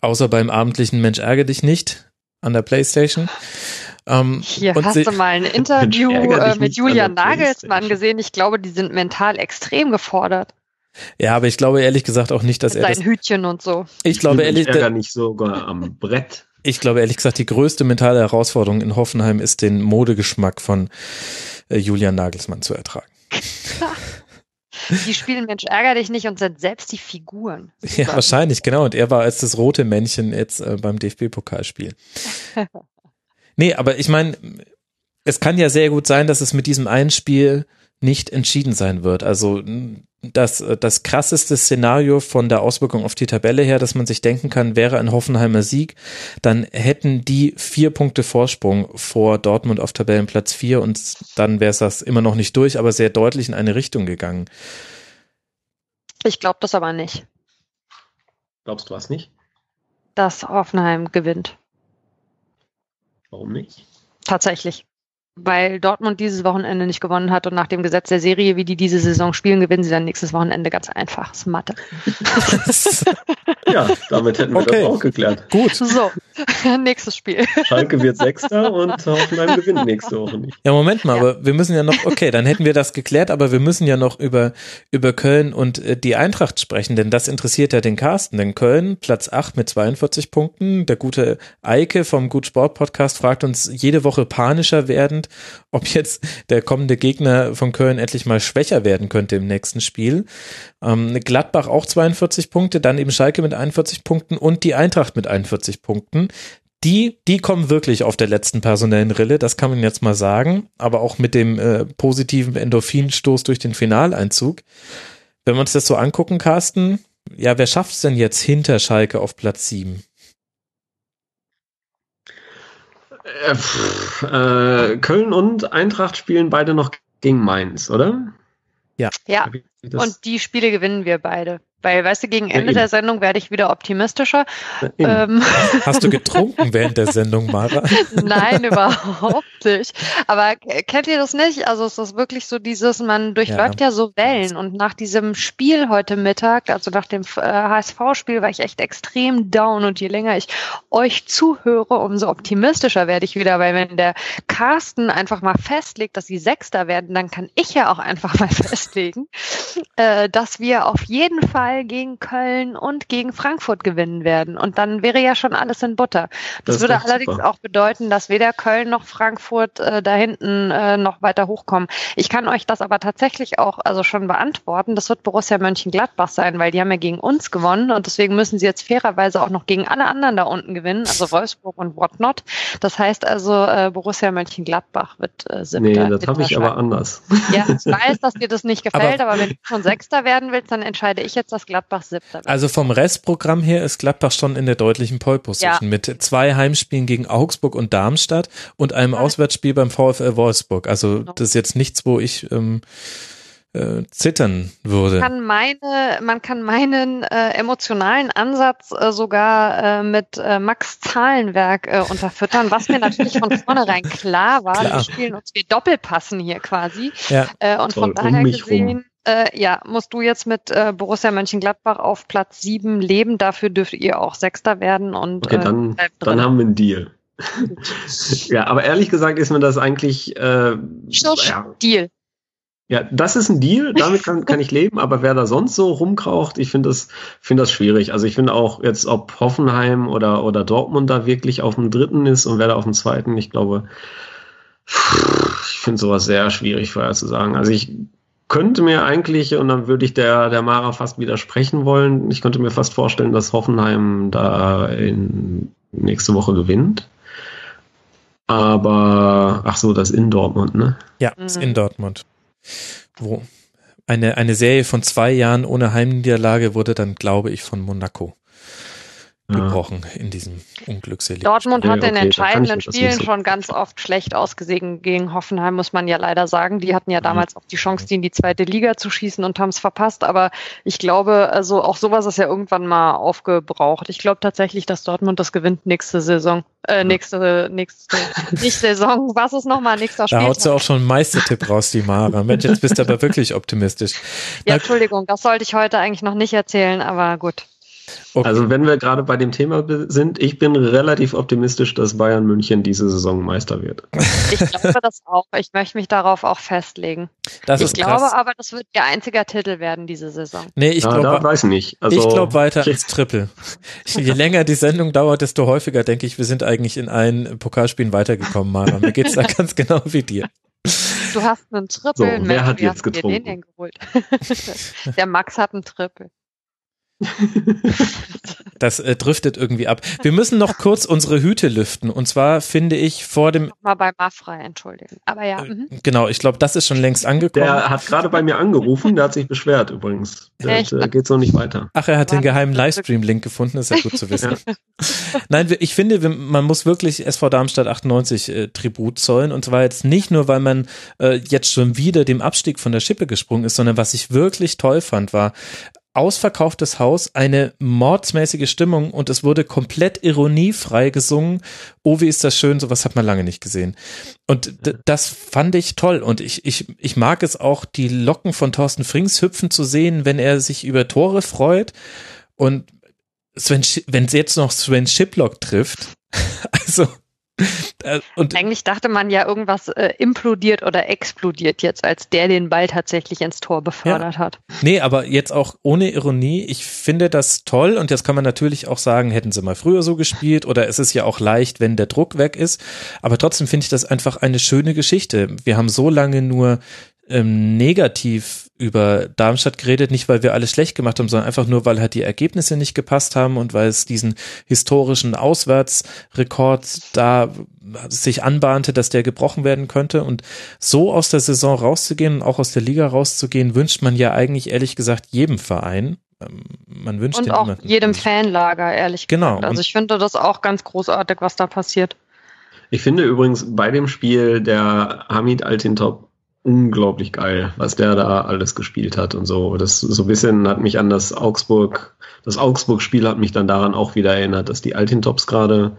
Außer beim abendlichen Mensch ärgere dich nicht an der Playstation. Ähm, Hier hast du mal ein *laughs* Interview äh, mit Julian Nagelsmann gesehen. Ich glaube, die sind mental extrem gefordert. Ja, aber ich glaube ehrlich gesagt auch nicht, dass mit er sein Hütchen und so. Ich glaube ehrlich, ärger nicht sogar am Brett. Ich glaube ehrlich gesagt, die größte mentale Herausforderung in Hoffenheim ist den Modegeschmack von äh, Julian Nagelsmann zu ertragen. *laughs* Die spielen Mensch ärger dich nicht und sind selbst die Figuren. Ja, wahrscheinlich, genau. Und er war als das rote Männchen jetzt äh, beim DFB-Pokalspiel. *laughs* nee, aber ich meine, es kann ja sehr gut sein, dass es mit diesem einen Spiel nicht entschieden sein wird. Also das, das krasseste Szenario von der Auswirkung auf die Tabelle her, dass man sich denken kann, wäre ein Hoffenheimer Sieg, dann hätten die vier Punkte Vorsprung vor Dortmund auf Tabellenplatz vier und dann wäre es das immer noch nicht durch, aber sehr deutlich in eine Richtung gegangen. Ich glaube das aber nicht. Glaubst du was nicht? Dass Hoffenheim gewinnt. Warum nicht? Tatsächlich weil Dortmund dieses Wochenende nicht gewonnen hat und nach dem Gesetz der Serie, wie die diese Saison spielen, gewinnen sie dann nächstes Wochenende ganz einfach. Das ist Mathe. ja, damit hätten wir okay. das auch geklärt. Gut. So, *laughs* nächstes Spiel. Schalke wird Sechster und Hoffenheim gewinnt nächste Woche nicht. Ja, Moment mal, ja. aber wir müssen ja noch, okay, dann hätten wir das geklärt, aber wir müssen ja noch über, über Köln und äh, die Eintracht sprechen, denn das interessiert ja den Carsten. Denn Köln, Platz 8 mit 42 Punkten. Der gute Eike vom Gut Sport Podcast fragt uns jede Woche panischer werden spannend, ob jetzt der kommende Gegner von Köln endlich mal schwächer werden könnte im nächsten Spiel. Ähm, Gladbach auch 42 Punkte, dann eben Schalke mit 41 Punkten und die Eintracht mit 41 Punkten. Die, die kommen wirklich auf der letzten personellen Rille, das kann man jetzt mal sagen, aber auch mit dem äh, positiven Endorphinstoß durch den Finaleinzug. Wenn wir uns das so angucken, Carsten, ja, wer schafft es denn jetzt hinter Schalke auf Platz 7? Äh, pff, äh, Köln und Eintracht spielen beide noch gegen Mainz, oder? Ja. Ja. Und die Spiele gewinnen wir beide. Weil, weißt du, gegen Ende ja, der Sendung werde ich wieder optimistischer. Ja, ähm. *laughs* Hast du getrunken während der Sendung, Mara? *laughs* Nein, *laughs* überhaupt nicht. Aber kennt ihr das nicht? Also es ist wirklich so dieses, man durchläuft ja, ja so Wellen und nach diesem Spiel heute Mittag, also nach dem äh, HSV-Spiel, war ich echt extrem down und je länger ich euch zuhöre, umso optimistischer werde ich wieder, weil wenn der Carsten einfach mal festlegt, dass sie Sechster werden, dann kann ich ja auch einfach mal festlegen, äh, dass wir auf jeden Fall Fall gegen Köln und gegen Frankfurt gewinnen werden. Und dann wäre ja schon alles in Butter. Das, das würde allerdings super. auch bedeuten, dass weder Köln noch Frankfurt äh, da hinten äh, noch weiter hochkommen. Ich kann euch das aber tatsächlich auch also schon beantworten. Das wird Borussia Mönchengladbach sein, weil die haben ja gegen uns gewonnen und deswegen müssen sie jetzt fairerweise auch noch gegen alle anderen da unten gewinnen, also Wolfsburg und whatnot. Das heißt also, äh, Borussia Mönchengladbach wird äh, siebter. Nee, das habe ich aber anders. Ja, ich weiß, dass dir das nicht *laughs* gefällt, aber, aber wenn du schon Sechster werden willst, dann entscheide ich jetzt, dass dass Gladbach siebter wird. Also vom Restprogramm her ist Gladbach schon in der deutlichen Pole-Position ja. mit zwei Heimspielen gegen Augsburg und Darmstadt und einem Auswärtsspiel beim VfL Wolfsburg. Also genau. das ist jetzt nichts, wo ich ähm, äh, zittern würde. Man kann, meine, man kann meinen äh, emotionalen Ansatz äh, sogar äh, mit äh, Max Zahlenwerk äh, unterfüttern, was mir natürlich von vornherein klar war. Klar. Wir spielen uns, wir doppelpassen hier quasi. Ja. Äh, und Toll, von daher um gesehen, rum. Äh, ja, musst du jetzt mit äh, Borussia Mönchengladbach auf Platz 7 leben. Dafür dürft ihr auch Sechster werden. Und, okay, dann, äh, dann haben wir einen Deal. *laughs* ja, aber ehrlich gesagt ist mir das eigentlich. Äh, ja, Deal. Ja, das ist ein Deal, damit kann, kann ich leben, aber wer da sonst so rumkraucht, ich finde das, finde das schwierig. Also ich finde auch jetzt, ob Hoffenheim oder, oder Dortmund da wirklich auf dem dritten ist und wer da auf dem zweiten, ich glaube, ich finde sowas sehr schwierig vorher zu sagen. Also ich könnte mir eigentlich, und dann würde ich der, der Mara fast widersprechen wollen, ich könnte mir fast vorstellen, dass Hoffenheim da in nächste Woche gewinnt. Aber, ach so, das in Dortmund, ne? Ja, ist in Dortmund. Wo eine, eine Serie von zwei Jahren ohne Heimniederlage wurde dann, glaube ich, von Monaco gebrochen in diesem unglückseligen Dortmund hat in okay, entscheidenden Spielen so schon ganz oft schlecht ausgesehen gegen Hoffenheim, muss man ja leider sagen. Die hatten ja mhm. damals auch die Chance, die in die zweite Liga zu schießen und haben es verpasst. Aber ich glaube, also auch sowas ist ja irgendwann mal aufgebraucht. Ich glaube tatsächlich, dass Dortmund das gewinnt nächste Saison. Äh, nächste, nächste, *laughs* nicht Saison. Was ist nochmal nächster Spiel? Da haut sie auch schon einen Meistertipp raus, die Mara. Mensch, jetzt bist du aber wirklich optimistisch. Ja, Entschuldigung, das sollte ich heute eigentlich noch nicht erzählen, aber gut. Okay. Also wenn wir gerade bei dem Thema sind, ich bin relativ optimistisch, dass Bayern München diese Saison Meister wird. Ich glaube das auch. Ich möchte mich darauf auch festlegen. Das ich glaube krass. aber, das wird ihr einziger Titel werden diese Saison. Nee, ich ja, glaube weiß nicht. Also, ich glaube weiter ins *laughs* Triple. Je länger die Sendung dauert, desto häufiger denke ich, wir sind eigentlich in allen Pokalspielen weitergekommen, Mara. Mir geht's da *laughs* ganz genau wie dir. Du hast einen Triple. So, wer hat jetzt getrunken? Den geholt? *laughs* Der Max hat einen Triple. *laughs* Das äh, driftet irgendwie ab. Wir müssen noch kurz unsere Hüte lüften. Und zwar finde ich vor dem. Mal bei Mafrei entschuldigen. Aber ja. Äh, mhm. Genau, ich glaube, das ist schon längst angekommen. Der hat gerade bei mir angerufen, der hat sich beschwert übrigens. Der, Echt? der geht so nicht weiter. Ach, er hat den geheimen Livestream-Link gefunden, ist ja gut zu wissen. *laughs* Nein, wir- ich finde, man muss wirklich SV Darmstadt 98 äh, Tribut zollen. Und zwar jetzt nicht nur, weil man äh, jetzt schon wieder dem Abstieg von der Schippe gesprungen ist, sondern was ich wirklich toll fand, war ausverkauftes Haus, eine mordsmäßige Stimmung und es wurde komplett ironiefrei gesungen. Oh, wie ist das schön, sowas hat man lange nicht gesehen. Und d- das fand ich toll und ich, ich, ich mag es auch, die Locken von Thorsten Frings hüpfen zu sehen, wenn er sich über Tore freut und wenn es jetzt noch Sven Shiplock trifft, *laughs* also und Eigentlich dachte man ja, irgendwas äh, implodiert oder explodiert jetzt, als der den Ball tatsächlich ins Tor befördert hat. Nee, aber jetzt auch ohne Ironie, ich finde das toll und jetzt kann man natürlich auch sagen, hätten sie mal früher so gespielt oder es ist ja auch leicht, wenn der Druck weg ist, aber trotzdem finde ich das einfach eine schöne Geschichte. Wir haben so lange nur ähm, negativ über Darmstadt geredet, nicht weil wir alles schlecht gemacht haben, sondern einfach nur, weil halt die Ergebnisse nicht gepasst haben und weil es diesen historischen Auswärtsrekord da sich anbahnte, dass der gebrochen werden könnte und so aus der Saison rauszugehen und auch aus der Liga rauszugehen, wünscht man ja eigentlich ehrlich gesagt jedem Verein. Ähm, Man wünscht Und auch niemanden. jedem Fanlager, ehrlich Genau, gesagt. Also und- ich finde das auch ganz großartig, was da passiert. Ich finde übrigens bei dem Spiel der Hamid Altintop unglaublich geil, was der da alles gespielt hat und so. Das so ein bisschen hat mich an das Augsburg, das Augsburg-Spiel hat mich dann daran auch wieder erinnert, dass die Altintops gerade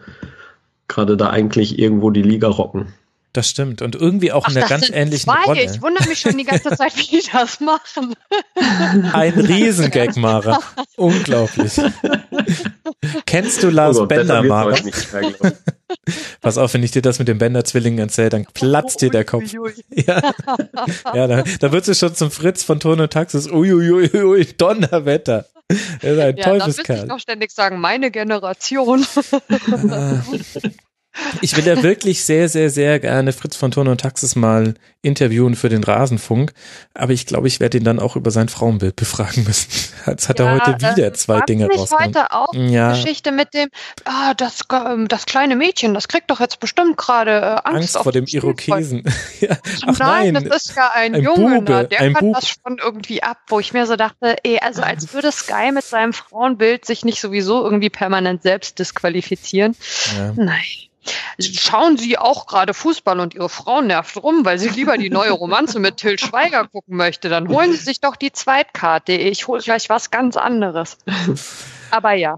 gerade da eigentlich irgendwo die Liga rocken. Das stimmt. Und irgendwie auch in einer ganz ähnlichen zwei. Rolle. Ich wundere mich schon die ganze *laughs* Zeit, wie die das machen. Ein Riesengag, Mara. Unglaublich. *laughs* Kennst du Lars Oh Gott, Bender, Mara? nicht. Pass auf, wenn ich dir das mit den Bender-Zwillingen erzähle, dann platzt dir der Kopf. Ja, ja da, da wird sie schon zum Fritz von Ton und Taxis. Uiuiui, ui, ui, Donnerwetter. Er ist ein Ja, da müsste ich Teufelskerl. noch ständig sagen, meine Generation. *laughs* Ich will ja wirklich sehr, sehr, sehr gerne Fritz von Ton und Taxis mal interviewen für den Rasenfunk. Aber ich glaube, ich werde ihn dann auch über sein Frauenbild befragen müssen. *laughs* Jetzt hat er heute wieder ähm, zwei Dinge rausgenommen. heute auch Ja. die Geschichte mit dem, ah, das, ähm, das kleine Mädchen, das kriegt doch jetzt bestimmt gerade äh, Angst, Angst vor dem. Irokesen. *laughs* ja. Ach nein, nein, das ist ja ein, ein Junge, Bube, na, der ein kann Bub. das schon irgendwie ab, wo ich mir so dachte, ey, also als würde Sky mit seinem Frauenbild sich nicht sowieso irgendwie permanent selbst disqualifizieren. Ja. Nein. Schauen Sie auch gerade Fußball und Ihre Frau nervt rum, weil sie lieber die neue Romanze mit Till Schweiger gucken möchte. Dann holen Sie sich doch die Zweitkarte. Ich hole gleich was ganz anderes. Aber ja.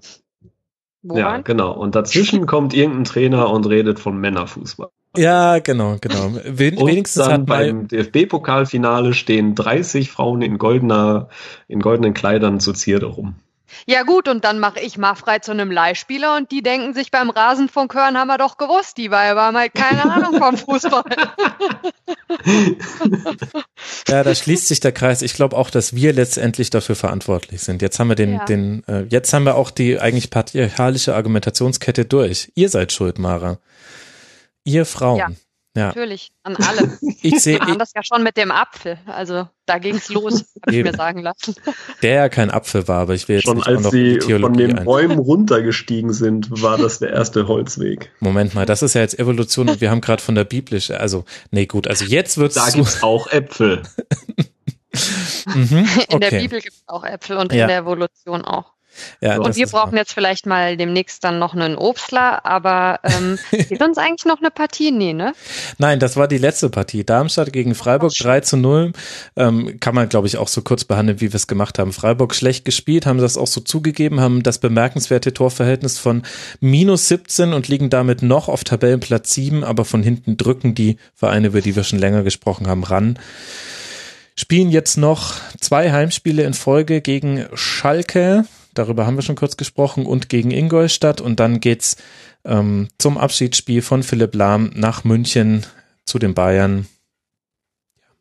Ja, Woran? genau. Und dazwischen kommt irgendein Trainer und redet von Männerfußball. ja, genau, genau. Wen, Und wenigstens dann beim DFB-Pokalfinale stehen 30 Frauen in goldener, in goldenen Kleidern zur Zierde rum. Ja gut, und dann mache ich Maffrei zu einem Leihspieler und die denken sich beim Rasenfunk hören, haben wir doch gewusst, die Weiber haben halt keine *laughs* Ahnung vom Fußball. *laughs* ja, da schließt sich der Kreis. Ich glaube auch, dass wir letztendlich dafür verantwortlich sind. Jetzt haben wir den, Ja. den, äh, jetzt haben wir auch die eigentlich patriarchalische Argumentationskette durch. Ihr seid schuld, Mara. Ihr Frauen. Ja. Ja, Natürlich, an alle. *laughs* ich sehe, Wir haben das ja schon mit dem Apfel. Also da ging's los, *laughs* habe ich mir sagen lassen. der ja kein Apfel war, aber ich will jetzt Schon nicht als noch sie die von den ein. Bäumen runtergestiegen sind, war das der erste Holzweg. Moment mal, das ist ja jetzt Evolution und wir haben gerade von der biblisch, also, nee, gut, also jetzt wird's Da gibt's auch Äpfel. *laughs* mhm, In der okay. Bibel gibt's auch Äpfel und Ja. in der Evolution auch. Ja, Und wir brauchen jetzt vielleicht mal demnächst dann noch einen Obstler, aber ähm, *laughs* fehlt uns eigentlich noch eine Partie? Nee, ne? Nein, das war die letzte Partie. Darmstadt gegen Freiburg 3 zu 0. Ähm, kann man, glaube ich, auch so kurz behandeln, wie wir es gemacht haben. Freiburg schlecht gespielt, haben das auch so zugegeben, haben das bemerkenswerte Torverhältnis von minus 17 und liegen damit noch auf Tabellenplatz 7, aber von hinten drücken die Vereine, über die wir schon länger gesprochen haben, ran. Spielen jetzt noch zwei Heimspiele in Folge gegen Schalke, darüber haben wir schon kurz gesprochen, und gegen Ingolstadt und dann geht's ähm, zum Abschiedsspiel von Philipp Lahm nach München zu den Bayern.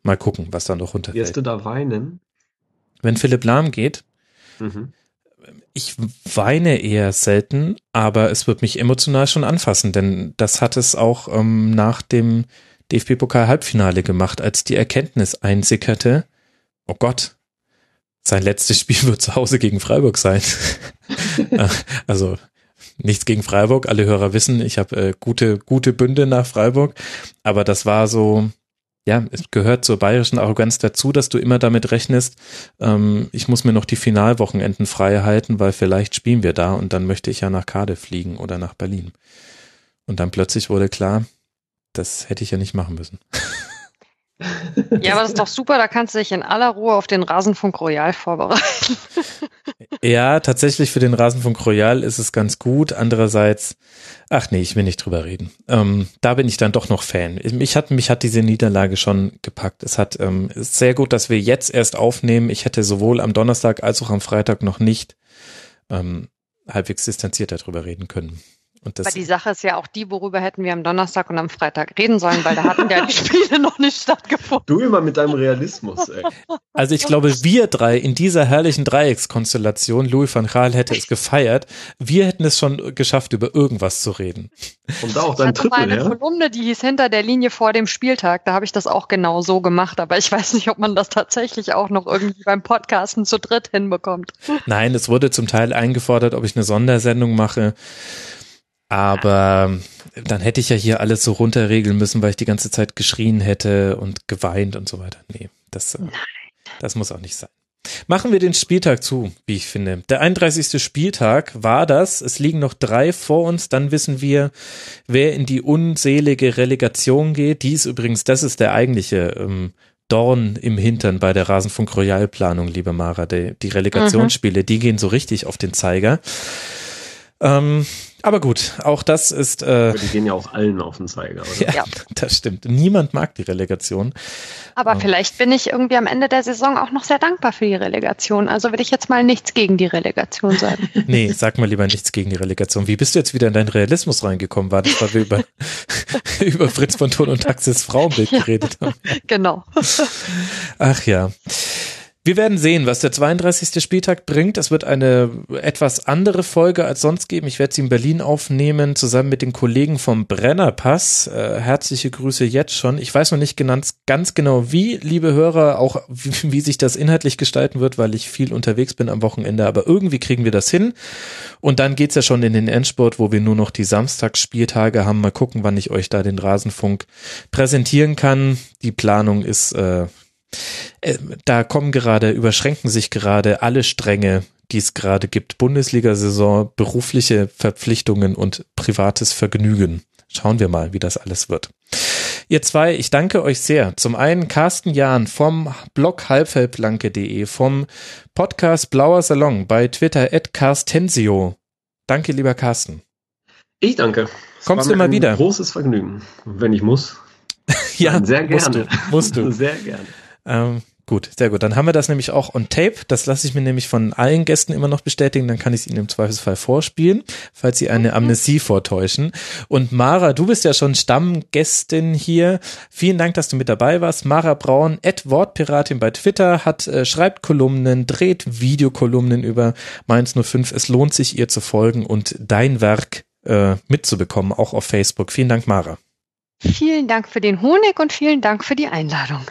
Mal gucken, was da noch Wirst runterfällt. du da weinen? Wenn Philipp Lahm geht, Mhm. ich weine eher selten, aber es wird mich emotional schon anfassen, denn das hat es auch ähm, nach dem DFB-Pokal-Halbfinale gemacht, als die Erkenntnis einsickerte, oh Gott, Sein letztes Spiel wird zu Hause gegen Freiburg sein. *laughs* also nichts gegen Freiburg. Alle Hörer wissen, ich habe äh, gute, gute Bünde nach Freiburg. Aber das war so, ja, es gehört zur bayerischen Arroganz dazu, dass du immer damit rechnest, ähm, ich muss mir noch die Finalwochenenden frei halten, weil vielleicht spielen wir da und dann möchte ich ja nach Cardiff fliegen oder nach Berlin. Und dann plötzlich wurde klar, das hätte ich ja nicht machen müssen. Ja, aber das ist doch super, da kannst du dich in aller Ruhe auf den Rasenfunk Royal vorbereiten. *laughs* Ja, tatsächlich für den Rasenfunk Royal ist es ganz gut. Andererseits, ach nee, ich will nicht drüber reden. Ähm, da bin ich dann doch noch Fan. Mich hat, mich hat diese Niederlage schon gepackt. Es hat, ähm, ist sehr gut, dass wir jetzt erst aufnehmen. Ich hätte sowohl am Donnerstag als auch am Freitag noch nicht ähm, halbwegs distanziert darüber reden können. Und das Aber die Sache ist ja auch die, worüber hätten wir am Donnerstag und am Freitag reden sollen, weil da hatten ja die *laughs* Spiele noch nicht stattgefunden. Du immer mit deinem Realismus, ey. Also ich glaube, wir drei in dieser herrlichen Dreieckskonstellation, Louis van Gaal hätte es gefeiert, wir hätten es schon geschafft, über irgendwas zu reden. Und da auch dein Triple, eine ja? Kolumne, die hieß hinter der Linie vor dem Spieltag. Da habe ich das auch genau so gemacht, aber ich weiß nicht, ob man das tatsächlich auch noch irgendwie beim Podcasten zu dritt hinbekommt. Nein, es wurde zum Teil eingefordert, ob ich eine Sondersendung mache. Aber dann hätte ich ja hier alles so runterregeln müssen, weil ich die ganze Zeit geschrien hätte und geweint und so weiter. Nee, das, äh, das muss auch nicht sein. Machen wir den Spieltag zu, wie ich finde. Der 31. Spieltag war das. Es liegen noch drei vor uns. Dann wissen wir, wer in die unselige Relegation geht. Dies übrigens, das ist der eigentliche ähm, Dorn im Hintern bei der Rasenfunk Royal Planung, liebe Mara. Die, die Relegationsspiele, mhm. die gehen so richtig auf den Zeiger. Ähm, aber gut, auch das ist. Äh, die gehen ja auch allen auf den Zeiger, oder? Ja, *laughs* ja. das stimmt. Niemand mag die Relegation. Aber ähm. vielleicht bin ich irgendwie am Ende der Saison auch noch sehr dankbar für die Relegation. Also will ich jetzt mal nichts gegen die Relegation sagen. *laughs* nee, sag mal lieber nichts gegen die Relegation. Wie bist du jetzt wieder in deinen Realismus reingekommen? War das, weil wir über, *laughs* über Fritz von Thun und Taxis Frauenbild ja, geredet haben? Genau. Ach ja. Wir werden sehen, was der 32. Spieltag bringt. Es wird eine etwas andere Folge als sonst geben. Ich werde sie in Berlin aufnehmen, zusammen mit den Kollegen vom Brennerpass. Äh, herzliche Grüße jetzt schon. Ich weiß noch nicht ganz, ganz genau wie, liebe Hörer, auch *laughs* wie, wie sich das inhaltlich gestalten wird, weil ich viel unterwegs bin am Wochenende. Aber irgendwie kriegen wir das hin. Und dann geht's ja schon in den Endsport, wo wir nur noch die Samstagsspieltage haben. Mal gucken, wann ich euch da den Rasenfunk präsentieren kann. Die Planung ist äh, da kommen gerade, überschränken sich gerade alle Stränge, die es gerade gibt. Bundesliga-Saison, berufliche Verpflichtungen und privates Vergnügen. Schauen wir mal, wie das alles wird. Ihr zwei, ich danke euch sehr. Zum einen Carsten Jahn vom Blog halbfeldblanke.de, vom Podcast Blauer Salon bei Twitter at Carstensio. Danke, lieber Carsten. Ich danke. Es Kommst du immer wieder? Großes Vergnügen, wenn ich muss. *laughs* ja, sehr gerne. Musst du. Musst du. Sehr gerne. Ähm, gut, sehr gut. Dann haben wir das nämlich auch on tape. Das lasse ich mir nämlich von allen Gästen immer noch bestätigen. Dann kann ich es Ihnen im Zweifelsfall vorspielen, falls Sie eine Amnesie vortäuschen. Und Mara, du bist ja schon Stammgästin hier. Vielen Dank, dass du mit dabei warst. Mara Braun, at Wortpiratin bei Twitter, hat äh, schreibt Kolumnen, dreht Videokolumnen über Mainz 05. Es lohnt sich, ihr zu folgen und dein Werk äh, mitzubekommen, auch auf Facebook. Vielen Dank, Mara. Vielen Dank für den Honig und vielen Dank für die Einladung.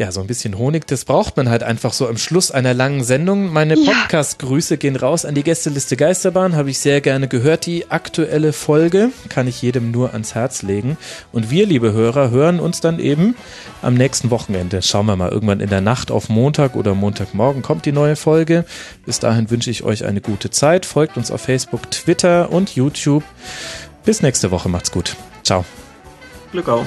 Ja, so ein bisschen Honig, das braucht man halt einfach so am Schluss einer langen Sendung. Meine ja. Podcast-Grüße gehen raus an die Gästeliste Geisterbahn, habe ich sehr gerne gehört. Die aktuelle Folge kann ich jedem nur ans Herz legen. Und wir, liebe Hörer, hören uns dann eben am nächsten Wochenende. Schauen wir mal, irgendwann in der Nacht auf Montag oder Montagmorgen kommt die neue Folge. Bis dahin wünsche ich euch eine gute Zeit. Folgt uns auf Facebook, Twitter und YouTube. Bis nächste Woche, macht's gut. Ciao. Glück auf.